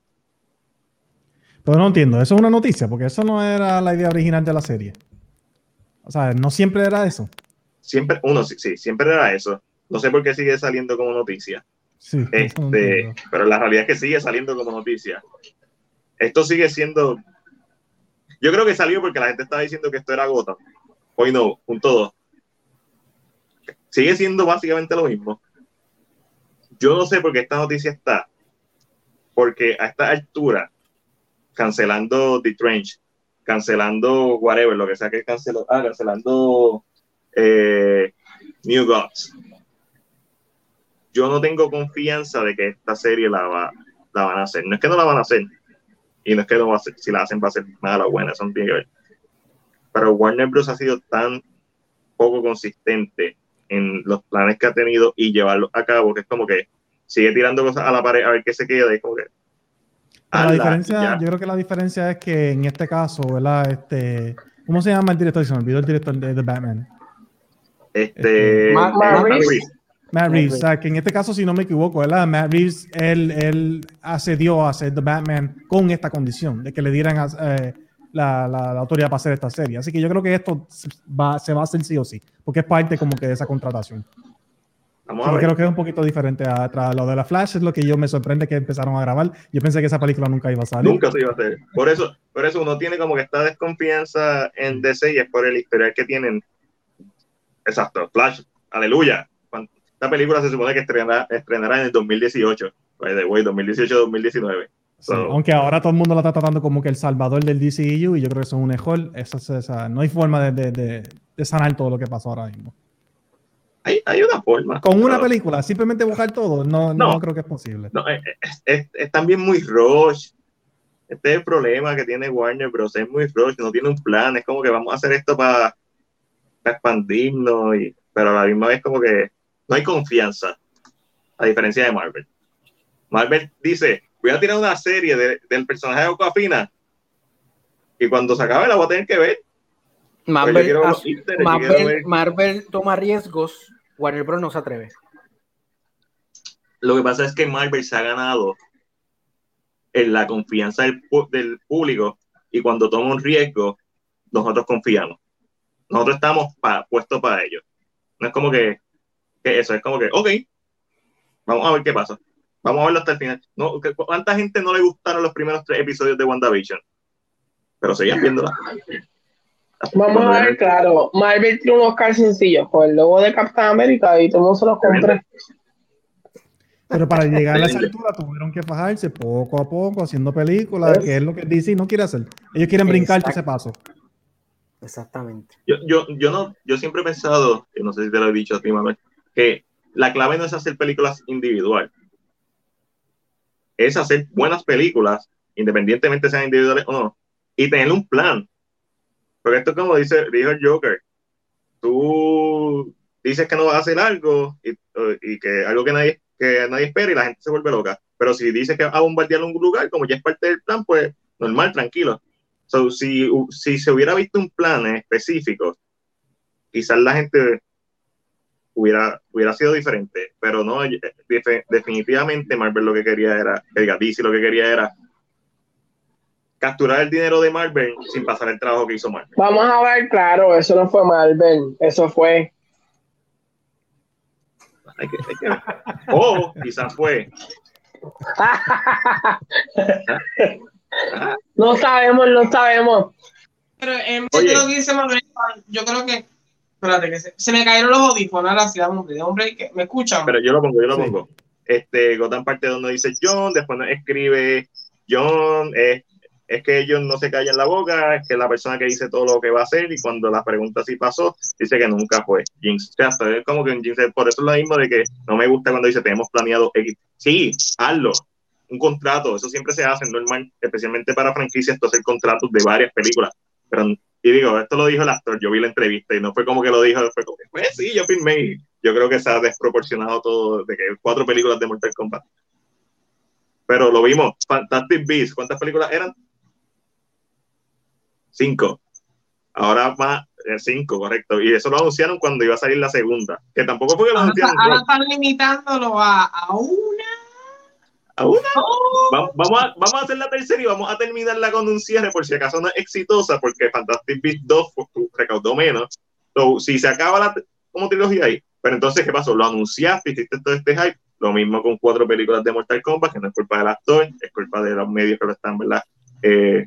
Pero no entiendo, eso es una noticia, porque eso no era la idea original de la serie. O sea, no siempre era eso. Siempre, uno, sí, sí, siempre era eso. No sé por qué sigue saliendo como noticia. Sí, Este, pero la realidad es que sigue saliendo como noticia. Esto sigue siendo. Yo creo que salió porque la gente estaba diciendo que esto era Gotham. Hoy no, punto dos. Sigue siendo básicamente lo mismo. Yo no sé por qué esta noticia está. Porque a esta altura, cancelando The Trench, cancelando whatever, lo que sea que canceló, ah, cancelando eh, New Gods. Yo no tengo confianza de que esta serie la, va, la van a hacer. No es que no la van a hacer, y no es que no va a ser, si la hacen va a ser mala o buena, eso no tiene que ver. Pero Warner Bros. ha sido tan poco consistente en los planes que ha tenido y llevarlos a cabo, que es como que sigue tirando cosas a la pared a ver qué se queda, y como que. La diferencia, ya. yo creo que la diferencia es que en este caso, ¿verdad? Este, ¿Cómo se llama el director? Se me olvidó el director de The Batman. Este, Matt- Matt Matt Reeves. Reeves. Matt Reeves, Reeves. o sea, que en este caso, si no me equivoco, ¿verdad? Matt Reeves, él, él accedió a hacer The Batman con esta condición, de que le dieran eh, la, la- la autoridad para hacer esta serie. Así que yo creo que esto va, se va a hacer sí o sí, porque es parte como que de esa contratación. Vamos Sí, a ver. creo que es un poquito diferente a, a lo de la Flash, es lo que yo me sorprende que empezaron a grabar. Yo pensé que esa película nunca iba a salir. Nunca se iba a hacer. Por eso, por eso uno tiene como que esta desconfianza en DC y es por el historial que tienen. Exacto, Flash, aleluya. Esta película se supone que estrenará, estrenará en el 2018. By the way, 2018-2019. Sí, So, aunque ahora todo el mundo la está tratando como que el salvador del DCEU y yo creo que eso es un mejor. Eso, es- esa- no hay forma de, de- de- de sanar todo lo que pasó ahora mismo. hay, hay una forma. Con una película, simplemente buscar todo, no, no. No. creo que es posible. No, es, es- es- es también muy rush. Este es el problema que tiene Warner Bros. Es muy rush, no tiene un plan. Es como que vamos a hacer esto para expandirnos, y, pero a la misma vez como que no hay confianza, a diferencia de Marvel. Marvel dice, voy a tirar una serie de- del personaje de Aquafina y cuando se acabe la voy a tener que ver. Pues Marvel, Marvel, ver- Marvel toma riesgos, Warner Bros. no se atreve. Lo que pasa es que Marvel se ha ganado en la confianza del, público y cuando toma un riesgo, nosotros confiamos. Nosotros estamos pa- puestos para ello. No es como que, que eso, es como que, ok, vamos a ver qué pasa. Vamos a verlo hasta el final. No, que- ¿Cuánta gente no le gustaron los primeros tres episodios de WandaVision? Pero seguían viéndola. Vamos a ver, claro. Marvel tiene unos calzoncillos con el logo de Captain America y todo el mundo se los compra. Pero para llegar a esa altura tuvieron que fajarse poco a poco haciendo películas, que es lo que DC no quiere hacer. Ellos quieren brincar ese paso. Exactamente. Yo, yo, yo, no, yo siempre he pensado, y no sé si te lo he dicho a ti, Manuel, que la clave no es hacer películas individual, es hacer buenas películas, independientemente sean individuales o no, y tener un plan. Porque esto es como dice, dijo el Joker, tú dices que no vas a hacer algo y, y que algo que nadie, que nadie espera y la gente se vuelve loca. Pero si dices que vas a bombardear un lugar, como ya es parte del plan, pues normal, tranquilo. So, si, si se hubiera visto un plan específico, quizás la gente hubiera, hubiera sido diferente, pero no, eh, definitivamente Marvel lo que quería era, diga, DC lo que quería era capturar el dinero de Marvel sin pasar el trabajo que hizo Marvel. Vamos a ver, claro, eso no fue Marvel, eso fue. Hay que- hay que ver. O quizás fue, no sabemos, no sabemos. Pero en vez de lo que dice Manuel, yo creo que. Espérate, que se, se me cayeron los audífonos ahora sí, dame un break, hombre, que me escuchan. pero yo lo pongo, yo lo Sí. pongo. Este, Gotham parte donde dice John, después nos escribe John, es, es que ellos no se callan la boca, es que la persona que dice todo lo que va a hacer y cuando la pregunta si pasó, dice que nunca fue. Jinx, o sea, es como que un Jinx, por eso es lo mismo de que no me gusta cuando dice tenemos planeado X. Sí, hazlo. Un contrato, eso siempre se hace, normal, especialmente para franquicias, esto hacer contratos de varias películas. Pero, y digo, esto lo dijo el actor, yo vi la entrevista y no fue como que lo dijo, fue como que, pues sí, yo firmé. y Yo creo que se ha desproporcionado todo, de que cuatro películas de Mortal Kombat. Pero lo vimos, Fantastic Beasts, ¿cuántas películas eran? Cinco. Ahora más, eh, cinco, correcto. Y eso lo anunciaron cuando iba a salir la segunda, que tampoco fue que lo ahora, anunciaron. ahora están limitándolo a, a una. ¿A Vamos a, a hacer la tercera y vamos a terminarla con un cierre por si acaso no es exitosa, porque Fantastic Beasts 2 fu- fu- recaudó menos. So, si se acaba la como trilogía ahí, pero entonces, ¿qué pasó? Lo anunciaste, hiciste todo este hype. Lo mismo con cuatro películas de Mortal Kombat, que no es culpa del actor, es culpa de los medios que lo están, ¿verdad? Eh.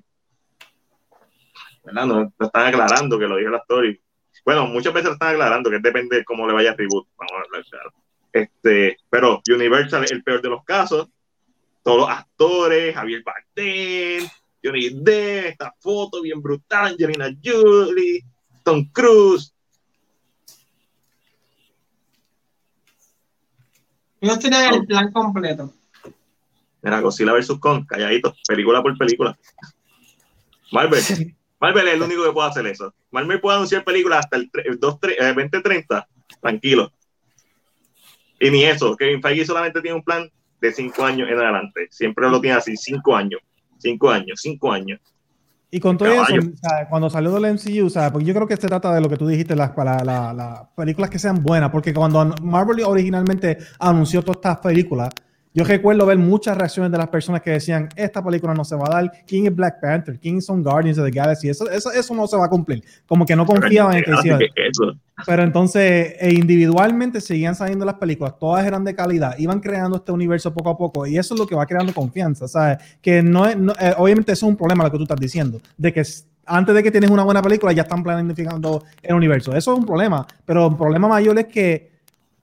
No, no están aclarando que lo dijo el actor. Y, bueno, muchas veces lo están aclarando, que depende de cómo le vaya el reboot. Vamos a hablar claro. Este, pero Universal es el peor de los casos todos los actores, Javier Bardem, Johnny Depp, esta foto bien brutal, Angelina Jolie, Tom Cruise. Ellos tienen el plan completo. Mira, Godzilla vs. Kong, calladito, película por película. Marvel, Marvel es el único que puede hacer eso. Marvel puede anunciar películas hasta el, tre- el 2, tre- eh, 2030, tranquilo. Y ni eso, Kevin Feige solamente tiene un plan de 5 años en adelante. Siempre lo tiene así, 5 años, 5 años, 5 años. Y con todo Caballo. eso, cuando salió del MCU, o sea, porque yo creo que se trata de lo que tú dijiste, las la, la- las películas que sean buenas, porque cuando Marvel originalmente anunció todas estas películas, Yo recuerdo ver muchas reacciones de las personas que decían, esta película no se va a dar, ¿quién es Black Panther? ¿Quién son Guardians of the Galaxy? Eso, eso, eso no se va a cumplir. Como que no confiaban en que hicieran. Pero entonces, e individualmente seguían saliendo las películas, todas eran de calidad, iban creando este universo poco a poco, y eso es lo que va creando confianza, ¿sabes? Que no es, no, eh, obviamente eso es un problema lo que tú estás diciendo, de que antes de que tienes una buena película ya están planificando el universo. Eso es un problema, pero el problema mayor es que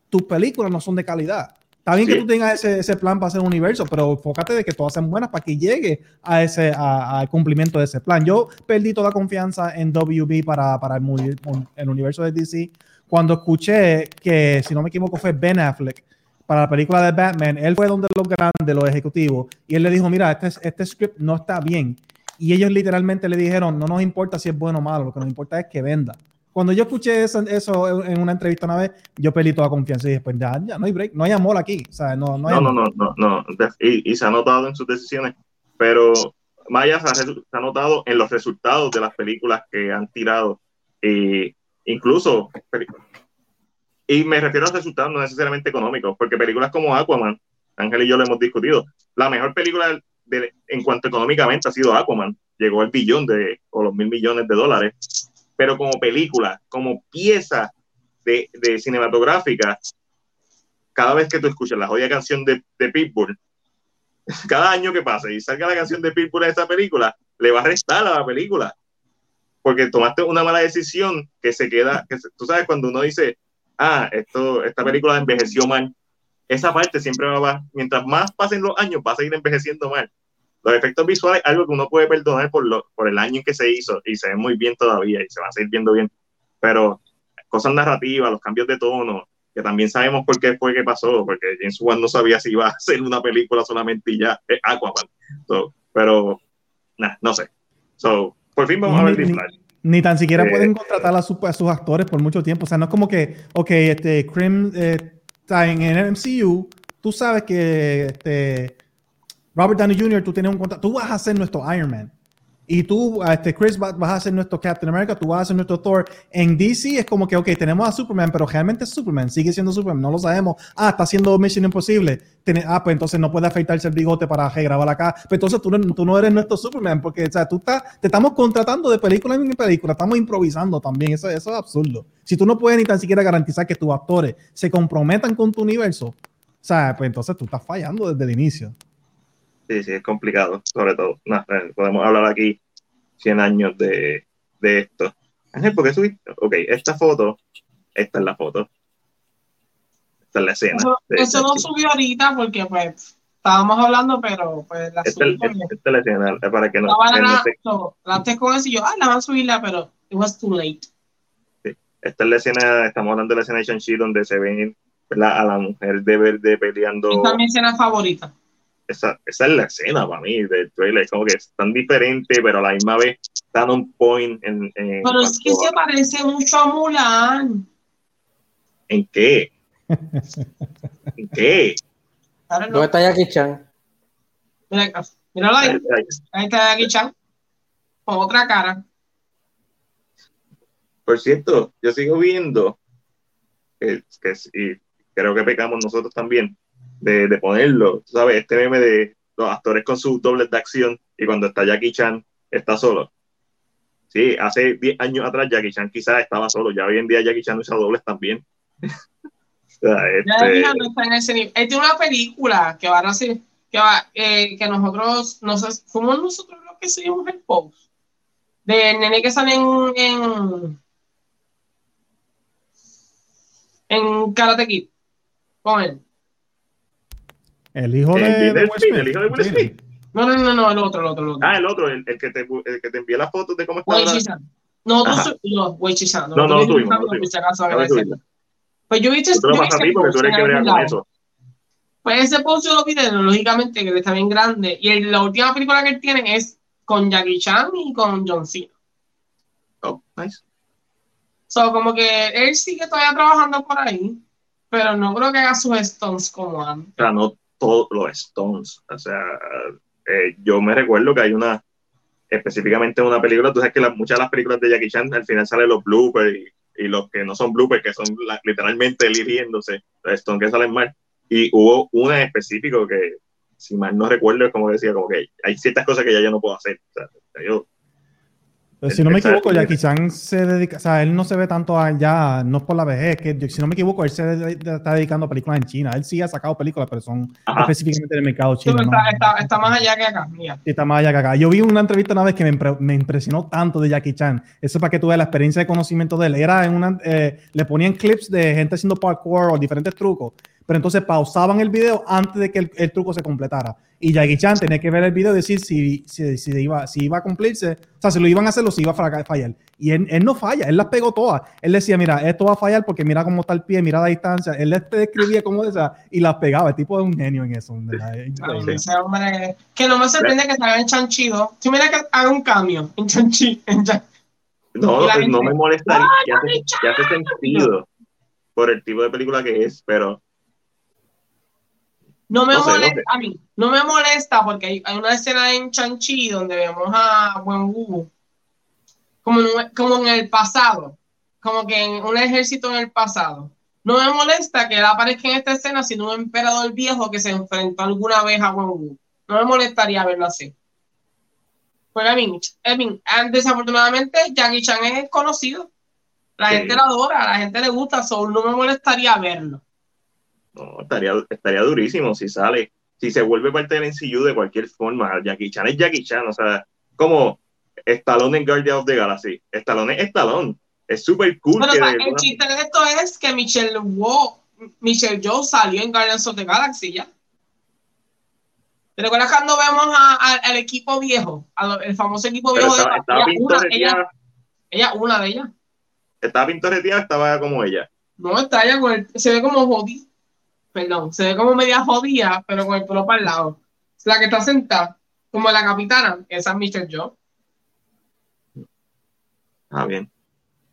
tus películas no son de calidad. Está bien que tú tengas ese, ese, plan para hacer un universo, pero enfócate de que todas sean buenas para que llegue a ese al cumplimiento de ese plan. Yo perdí toda confianza en WB para, para el, el, universo de DC cuando escuché que, si no me equivoco, fue Ben Affleck para la película de Batman. Él fue donde los grandes, los ejecutivos, y él le dijo, mira, este, este script no está bien. Y ellos literalmente le dijeron, no nos importa si es bueno o malo, lo que nos importa es que venda. Cuando yo escuché eso, eso, en una entrevista una vez, yo perdí toda confianza y después ya, ya no hay break, no hay amor aquí. O sea, no, no, hay no, no, no, no, Y, se ha notado en sus decisiones, pero Maya se ha, notado en los resultados de las películas que han tirado. Y incluso, y me refiero a resultados no necesariamente económicos, porque películas como Aquaman, Ángel y yo lo hemos discutido, la mejor película de, en cuanto económicamente ha sido Aquaman, llegó al billón de, o los mil millones de dólares pero como película, como pieza de, de cinematográfica, cada vez que tú escuchas la jodida canción de, de, Pitbull, cada año que pase y salga la canción de Pitbull a esa película, le va a restar a la película. Porque tomaste una mala decisión que se queda, que tú sabes, cuando uno dice, ah, esto, esta película envejeció mal, esa parte siempre va mientras más pasen los años, va a seguir envejeciendo mal los efectos visuales, algo que uno puede perdonar por, lo, por el año en que se hizo y se ve muy bien todavía y se va a seguir viendo bien, pero cosas narrativas, los cambios de tono, que también sabemos por qué fue que pasó, porque James Wan no sabía si iba a hacer una película solamente y ya, es Aquaman. pero, nah, no sé. So, por fin vamos a ver ni, ni, tan siquiera pueden eh, contratar a, sus actores por mucho tiempo. O sea, no es como que, ok, este, Crim eh, está en el MCU, tú sabes que este, Robert Downey Jr., tú tienes un contrato, tú vas a ser nuestro Iron Man. Y tú, este, Chris, vas a ser nuestro Captain America, tú vas a ser nuestro Thor. En DC es como que, ok, tenemos a Superman, pero realmente es Superman, sigue siendo Superman, no lo sabemos. Ah, está haciendo Mission Imposible. ah, pues entonces no puede afeitarse el bigote para grabar acá. Pues entonces tú, tú, no eres nuestro Superman, porque, o sea, tú estás, te estamos contratando de película en película, estamos improvisando también. Eso, eso es absurdo. Si tú no puedes ni tan siquiera garantizar que tus actores se comprometan con tu universo, o sea, pues entonces tú estás fallando desde el inicio. Sí, sí, es complicado, sobre todo. Eh, podemos hablar aquí 100 años de, de esto. Ángel, ¿por qué subiste? Ok, esta foto, esta es la foto. Esta es la escena. Eso, no subió ahorita porque pues estábamos hablando, pero pues la esta, esta, esta es la escena, para que no... la, no, antes con eso yo, ah, la van a subirla, pero it was too late. Sí. Esta es la escena, estamos hablando de la escena de Shang-Chi donde se ven a la mujer de verde peleando. Esta es mi escena favorita esa, esa, es la escena para mí del trailer. Es como que es tan diferente, pero a la misma vez tan un point. En, en pero es que se parece mucho a Mulan. ¿En qué? ¿En qué? ¿Dónde está Jackie Chan? Mira, míralo ahí. Ahí está Jackie Chan. Con otra cara. Por cierto, yo sigo viendo que, que y creo que pecamos nosotros también de, de ponerlo, ¿sabes? Este meme de los actores con sus dobles de acción y cuando está Jackie Chan está solo. Sí, hace 10 años atrás Jackie Chan quizás estaba solo, ya hoy en día Jackie Chan usa dobles también. o sea, este... ya está en ese nivel. Esta es una película que va a hacer, que, va, eh, que nosotros, nos, fuimos nosotros los que seguimos el post de nene que sale en, en, en Karate Kid con él. El hijo de, el, Will Smith, el hijo de Will Smith. No, no, no, no, el otro, el otro, el otro. Ah, el otro, el, el que te, el que te envía las fotos de cómo está. No, tú no, Wei Chishan. No, no, lo tuvimos. No, tuvimos. Pues yo he visto. Tú lo pasas a ti porque tú eres que con eso. Pues ese post yo lo vi, lógicamente, que está bien grande. Y la última película que él tiene es con Jackie Chan y con John Cena. Oh, nice. So, como que él sigue todavía trabajando por ahí, pero no creo que haga sus stones como antes. O sea, no, todos los Stones. O sea, eh, yo me recuerdo que hay una, específicamente en una película, tú sabes que muchas de las películas de Jackie Chan al final salen los bloopers y, los que no son bloopers, que son literalmente eligiéndose, los Stones que salen mal. Y hubo una en específico que, si mal no recuerdo, es como decía, como que hay ciertas cosas que ya yo no puedo hacer. O sea, yo, Pero si no me equivoco, Jackie Chan se dedica, o sea, él no se ve tanto allá, no es por la vejez, que si no me equivoco, él se de- de- está dedicando a películas en China. Él sí ha sacado películas, pero son Ajá. específicamente del mercado chino. pero ¿no? está, está, está más allá que acá. Mira. Sí, está más allá que acá. Yo vi una entrevista una vez que me, impre- me impresionó tanto de Jackie Chan. Eso para que tú veas la experiencia de conocimiento de él. Era en una, eh, le ponían clips de gente haciendo parkour o diferentes trucos, pero entonces pausaban el video antes de que el, el truco se completara. Y Jackie Chan tenía que ver el video y decir si, si, si iba, si iba a cumplirse, o sea, si lo iban a hacer o si iba a fallar. Y él, él no falla, él las pegó todas. Él decía, mira, esto va a fallar porque mira cómo está el pie, mira la distancia. Él te describía cómo esa y las pegaba. El tipo es un genio en eso. hombre, que no me sorprende que salga en Chanchido. Si mira que haga un cambio en Chanchi, en Chan- no, la no me molestaría, ¡Ay, que hace, que hace sentido por el tipo de película que es, pero No me No sé, no molesta sé. a mí, no me molesta porque hay, hay una escena en Chanchi donde vemos a Wenwu como en, un- como en el pasado, como que en un ejército en el pasado. No me molesta que él aparezca en esta escena siendo un emperador viejo que se enfrentó alguna vez a Wenwu. No me molestaría verlo así. Pues, I mean, I mean, desafortunadamente Jackie Chan es conocido. La Sí. gente lo adora, a la gente le gusta, so no me molestaría verlo. No, estaría, estaría durísimo si sale, si se vuelve parte del NCU de cualquier forma. Jackie Chan es Jackie Chan, o sea, como Stallone en Guardian of the Galaxy. Stallone es Stallone. Es súper cool Bueno, que el chiste de esto es que Michelle Wo, Michelle Joe salió en Guardians of the Galaxy ya. ¿Te recuerdas cuando vemos a- a- al equipo viejo? Al el famoso equipo viejo estaba, de estaba ella, una, ella, ella, una de ellas. estaba pintorreteada, estaba como ella. No, está ella con el, se ve como jodida. Perdón, se ve como media jodida, pero con el pelo para el lado. La que está sentada, como la capitana, esa es Michelle Joe. Ah, bien.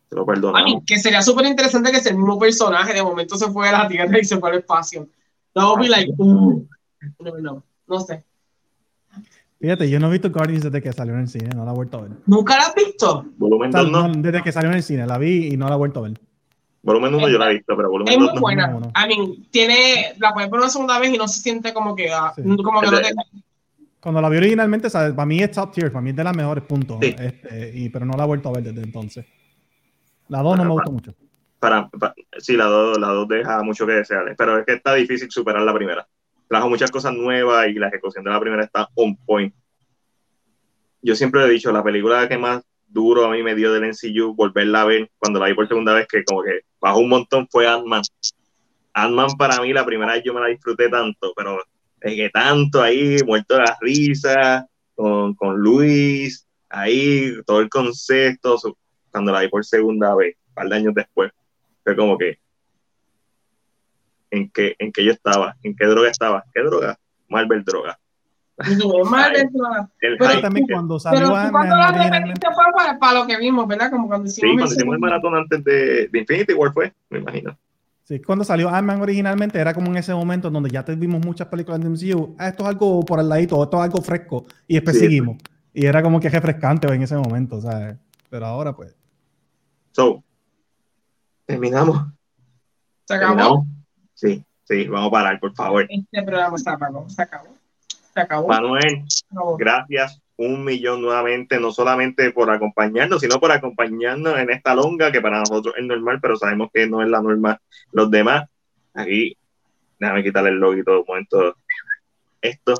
Te lo A mí, que sería súper interesante que ese mismo personaje de momento se fue a la Tierra y se fue al espacio. That would be like, uh, no, no, no sé. Fíjate, yo no he visto Guardians desde que salió en el cine, no la he vuelto a ver. ¿Nunca la has visto? Volumen O sea, 2 no. no, desde que salió en el cine, la vi y no la he vuelto a ver. Volumen 1 yo la he visto, pero Es volumen muy 2 no. buena. no, no. I mean, tiene, la puedes ver una segunda vez y no se siente como que, ah, Sí. como que no te... Cuando la vi originalmente, para mí es top tier, para mí es de las mejores puntos. Sí. Este, y, pero no la he vuelto a ver desde entonces. La 2 no me Bueno, gustó mucho. Para, pa- sí, la 2 la dos deja mucho que desear, pero es que está difícil superar la primera. Trajo muchas cosas nuevas y la ejecución de la primera está on point. Yo siempre he dicho, la película que más duro a mí me dio del NCU, volverla a ver cuando la vi por segunda vez, que como que bajó un montón, fue Ant-Man. Ant-Man para mí la primera vez yo me la disfruté tanto, pero es que tanto ahí, muerto de la risa, con, con Luis, ahí, todo el concepto, cuando la vi por segunda vez, un par de años después, fue como que, ¿en qué, en qué yo estaba? ¿En qué droga estaba? ¿Qué droga? Marvel droga. No, es mal dentro. El Pero hype también cuando Pero salió cuando la repetiste fue para, para lo que vimos, ¿verdad? Como cuando Sí, hicimos cuando el hicimos el maratón antes de, de Infinity War fue, me imagino. Sí, cuando salió Ant-Man originalmente era como en ese momento en donde ya te vimos muchas películas de MCU. Ah, esto es algo por el ladito, esto es algo fresco. Y después Sí. seguimos. Y era como que refrescante en ese momento, ¿sabes? Pero ahora pues... So, terminamos. Se acabó. ¿Terminamos? Sí, sí, vamos a parar, por favor. Este programa se acabó. Se acabó. Se acabó. Manuel, Se acabó. gracias un millón nuevamente, no solamente por acompañarnos, sino por acompañarnos en esta longa que para nosotros es normal, pero sabemos que no es la norma los demás. Aquí, déjame quitarle el logo un momento. Esto,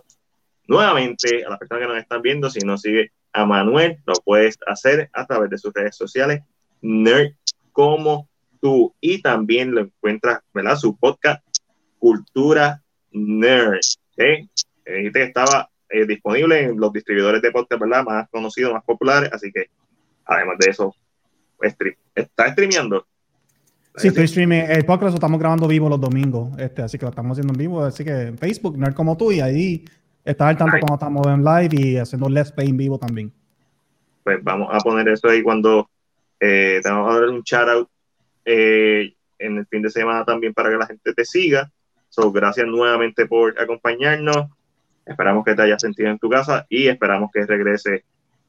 nuevamente, a las personas que nos están viendo, si no sigue a Manuel, lo puedes hacer a través de sus redes sociales, Nerd como tú, y también lo encuentras, ¿verdad? Su podcast, Cultura Nerd. ¿ok? Eh, dijiste que estaba eh, disponible en los distribuidores de podcast, ¿verdad? Más conocidos, más populares, así que además de eso, stream- está streameando. Sí, estoy streaming. El podcast lo estamos grabando vivo los domingos, este, así que lo estamos haciendo en vivo. Así que en Facebook, Nerd como tú, y ahí estás al tanto Nice. cuando estamos en live y haciendo Let's Play en vivo también. Pues vamos a poner eso ahí cuando eh, te vamos a dar un shout out eh, en el fin de semana también para que la gente te siga. So, gracias nuevamente por acompañarnos. Esperamos que te hayas sentido en tu casa y esperamos que regrese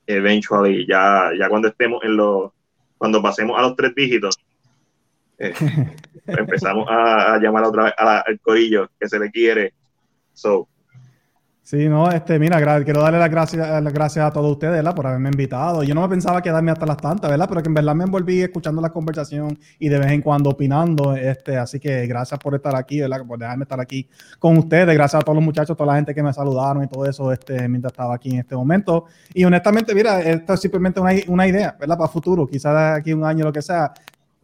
eventually ya, ya cuando estemos en los, cuando pasemos a los tres dígitos, Eh, empezamos a, a llamar otra vez al corillo que se le quiere. So, Sí, no, este, mira, quiero darle las gracias, las gracias a todos ustedes, ¿verdad? Por haberme invitado. Yo no me pensaba quedarme hasta las tantas, ¿verdad? Pero que en verdad me envolví escuchando la conversación y de vez en cuando opinando, este, así que gracias por estar aquí, ¿verdad? Por dejarme estar aquí con ustedes. Gracias a todos los muchachos, toda la gente que me saludaron y todo eso, este, mientras estaba aquí en este momento. Y honestamente, mira, esto es simplemente una, una idea, ¿verdad? Para futuro, quizás aquí a un año, lo que sea.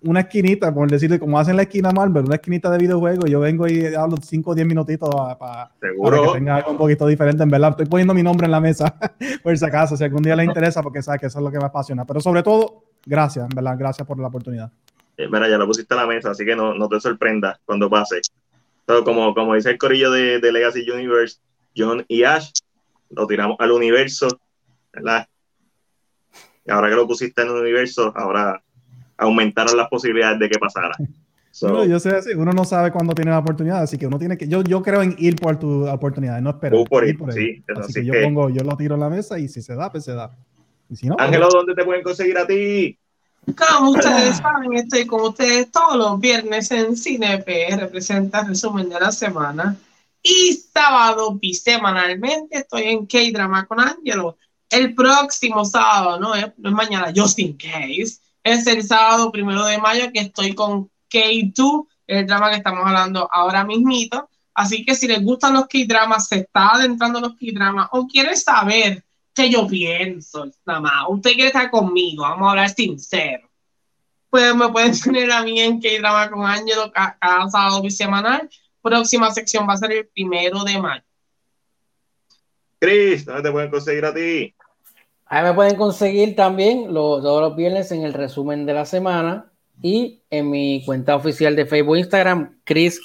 Una esquinita, por decirle, como hacen la esquina Marvel, una esquinita de videojuegos, yo vengo y hablo 5 o 10 minutitos para, para que tenga algo un poquito diferente, en verdad. Estoy poniendo mi nombre en la mesa, por si acaso, si algún día les interesa, porque sabes que eso es lo que me apasiona. Pero sobre todo, gracias, en verdad, gracias por la oportunidad. eh, mira, ya lo pusiste a la mesa, así que no, no te sorprendas cuando pase. So, como, como dice el corillo de, de Legacy Universe, John y Ash, lo tiramos al universo, ¿verdad? Y ahora que lo pusiste en el universo, ahora aumentaron las posibilidades de que pasara. So, Bueno, yo sé así, uno no sabe cuándo tiene la oportunidad, así que uno tiene que, yo, yo creo en ir por tu oportunidad, no esperar. Tú por ir ir, por sí, ella. Así, así que yo que- pongo, yo lo tiro en la mesa y si se da, pues se da. Y si no, pues- Ángelo, ¿dónde te pueden conseguir a ti? Como ustedes saben, estoy con ustedes todos los viernes en CineP, representa el resumen de la semana. Y sábado bisemanalmente estoy en K-Drama con Angelo. El próximo sábado, no es, no es mañana, just in case, es el sábado primero de mayo que estoy con K2, el drama que estamos hablando ahora mismito. Así que si les gustan los K-dramas, se está adentrando en los K-dramas o quiere saber qué yo pienso, nada más, usted quiere estar conmigo, vamos a hablar sincero. Pues me pueden tener a mí en K-drama con Angelo ca- cada sábado bisemanal. Próxima sección va a ser el primero de mayo. ¿dónde te pueden conseguir a ti? Ahí me pueden conseguir también lo- todos los viernes en el resumen de la semana y en mi cuenta oficial de Facebook e Instagram, Chris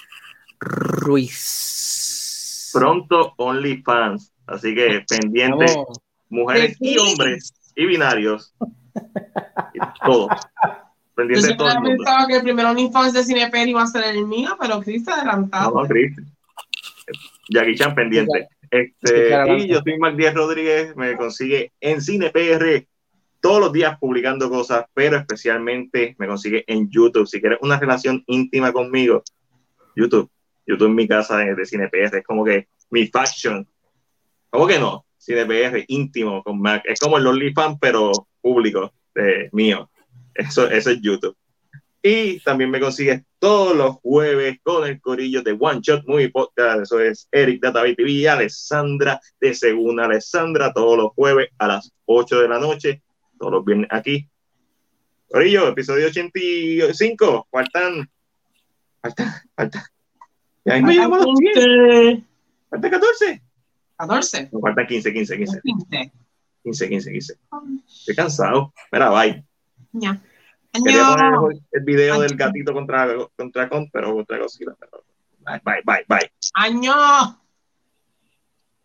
Ruiz. Pronto OnlyFans, así que pendiente, Vamos. mujeres y hombres y binarios, y todo. Yo Pendiente siempre todo el mundo. pensaba que el primero OnlyFans de Cineper iba a ser el mío, pero Chris se adelantado. No, Chris. Jackie Chan pendiente. Sí, Este, claro. y yo soy Mac Díaz Rodríguez, me consigue en Cine PR todos los días publicando cosas, pero especialmente me consigue en YouTube. Si quieres una relación íntima conmigo, YouTube. YouTube en mi casa de, de Cine PR es como que mi faction. ¿Cómo que no? Cine PR íntimo con Mac. Es como el OnlyFans, pero público, de, mío. Eso, eso es YouTube. Y también me consigues todos los jueves con el corillo de One Shot Movie Podcast. Eso es Eric Database TV y Alessandra de Segunda Alessandra todos los jueves a las 8 de la noche. Todos los viernes aquí. Corillo, episodio 85. Faltan. Faltan. Faltan. Ya mismo llegamos a los 10. Faltan 14. 14. No, faltan 15, 15, 15. 15. 15, 15, 15. Estoy cansado. Mira, bye. Ya. Quería poner el video del gatito contra, contra Con, pero contra Godzilla. Pero... Bye, bye, bye, bye. Año.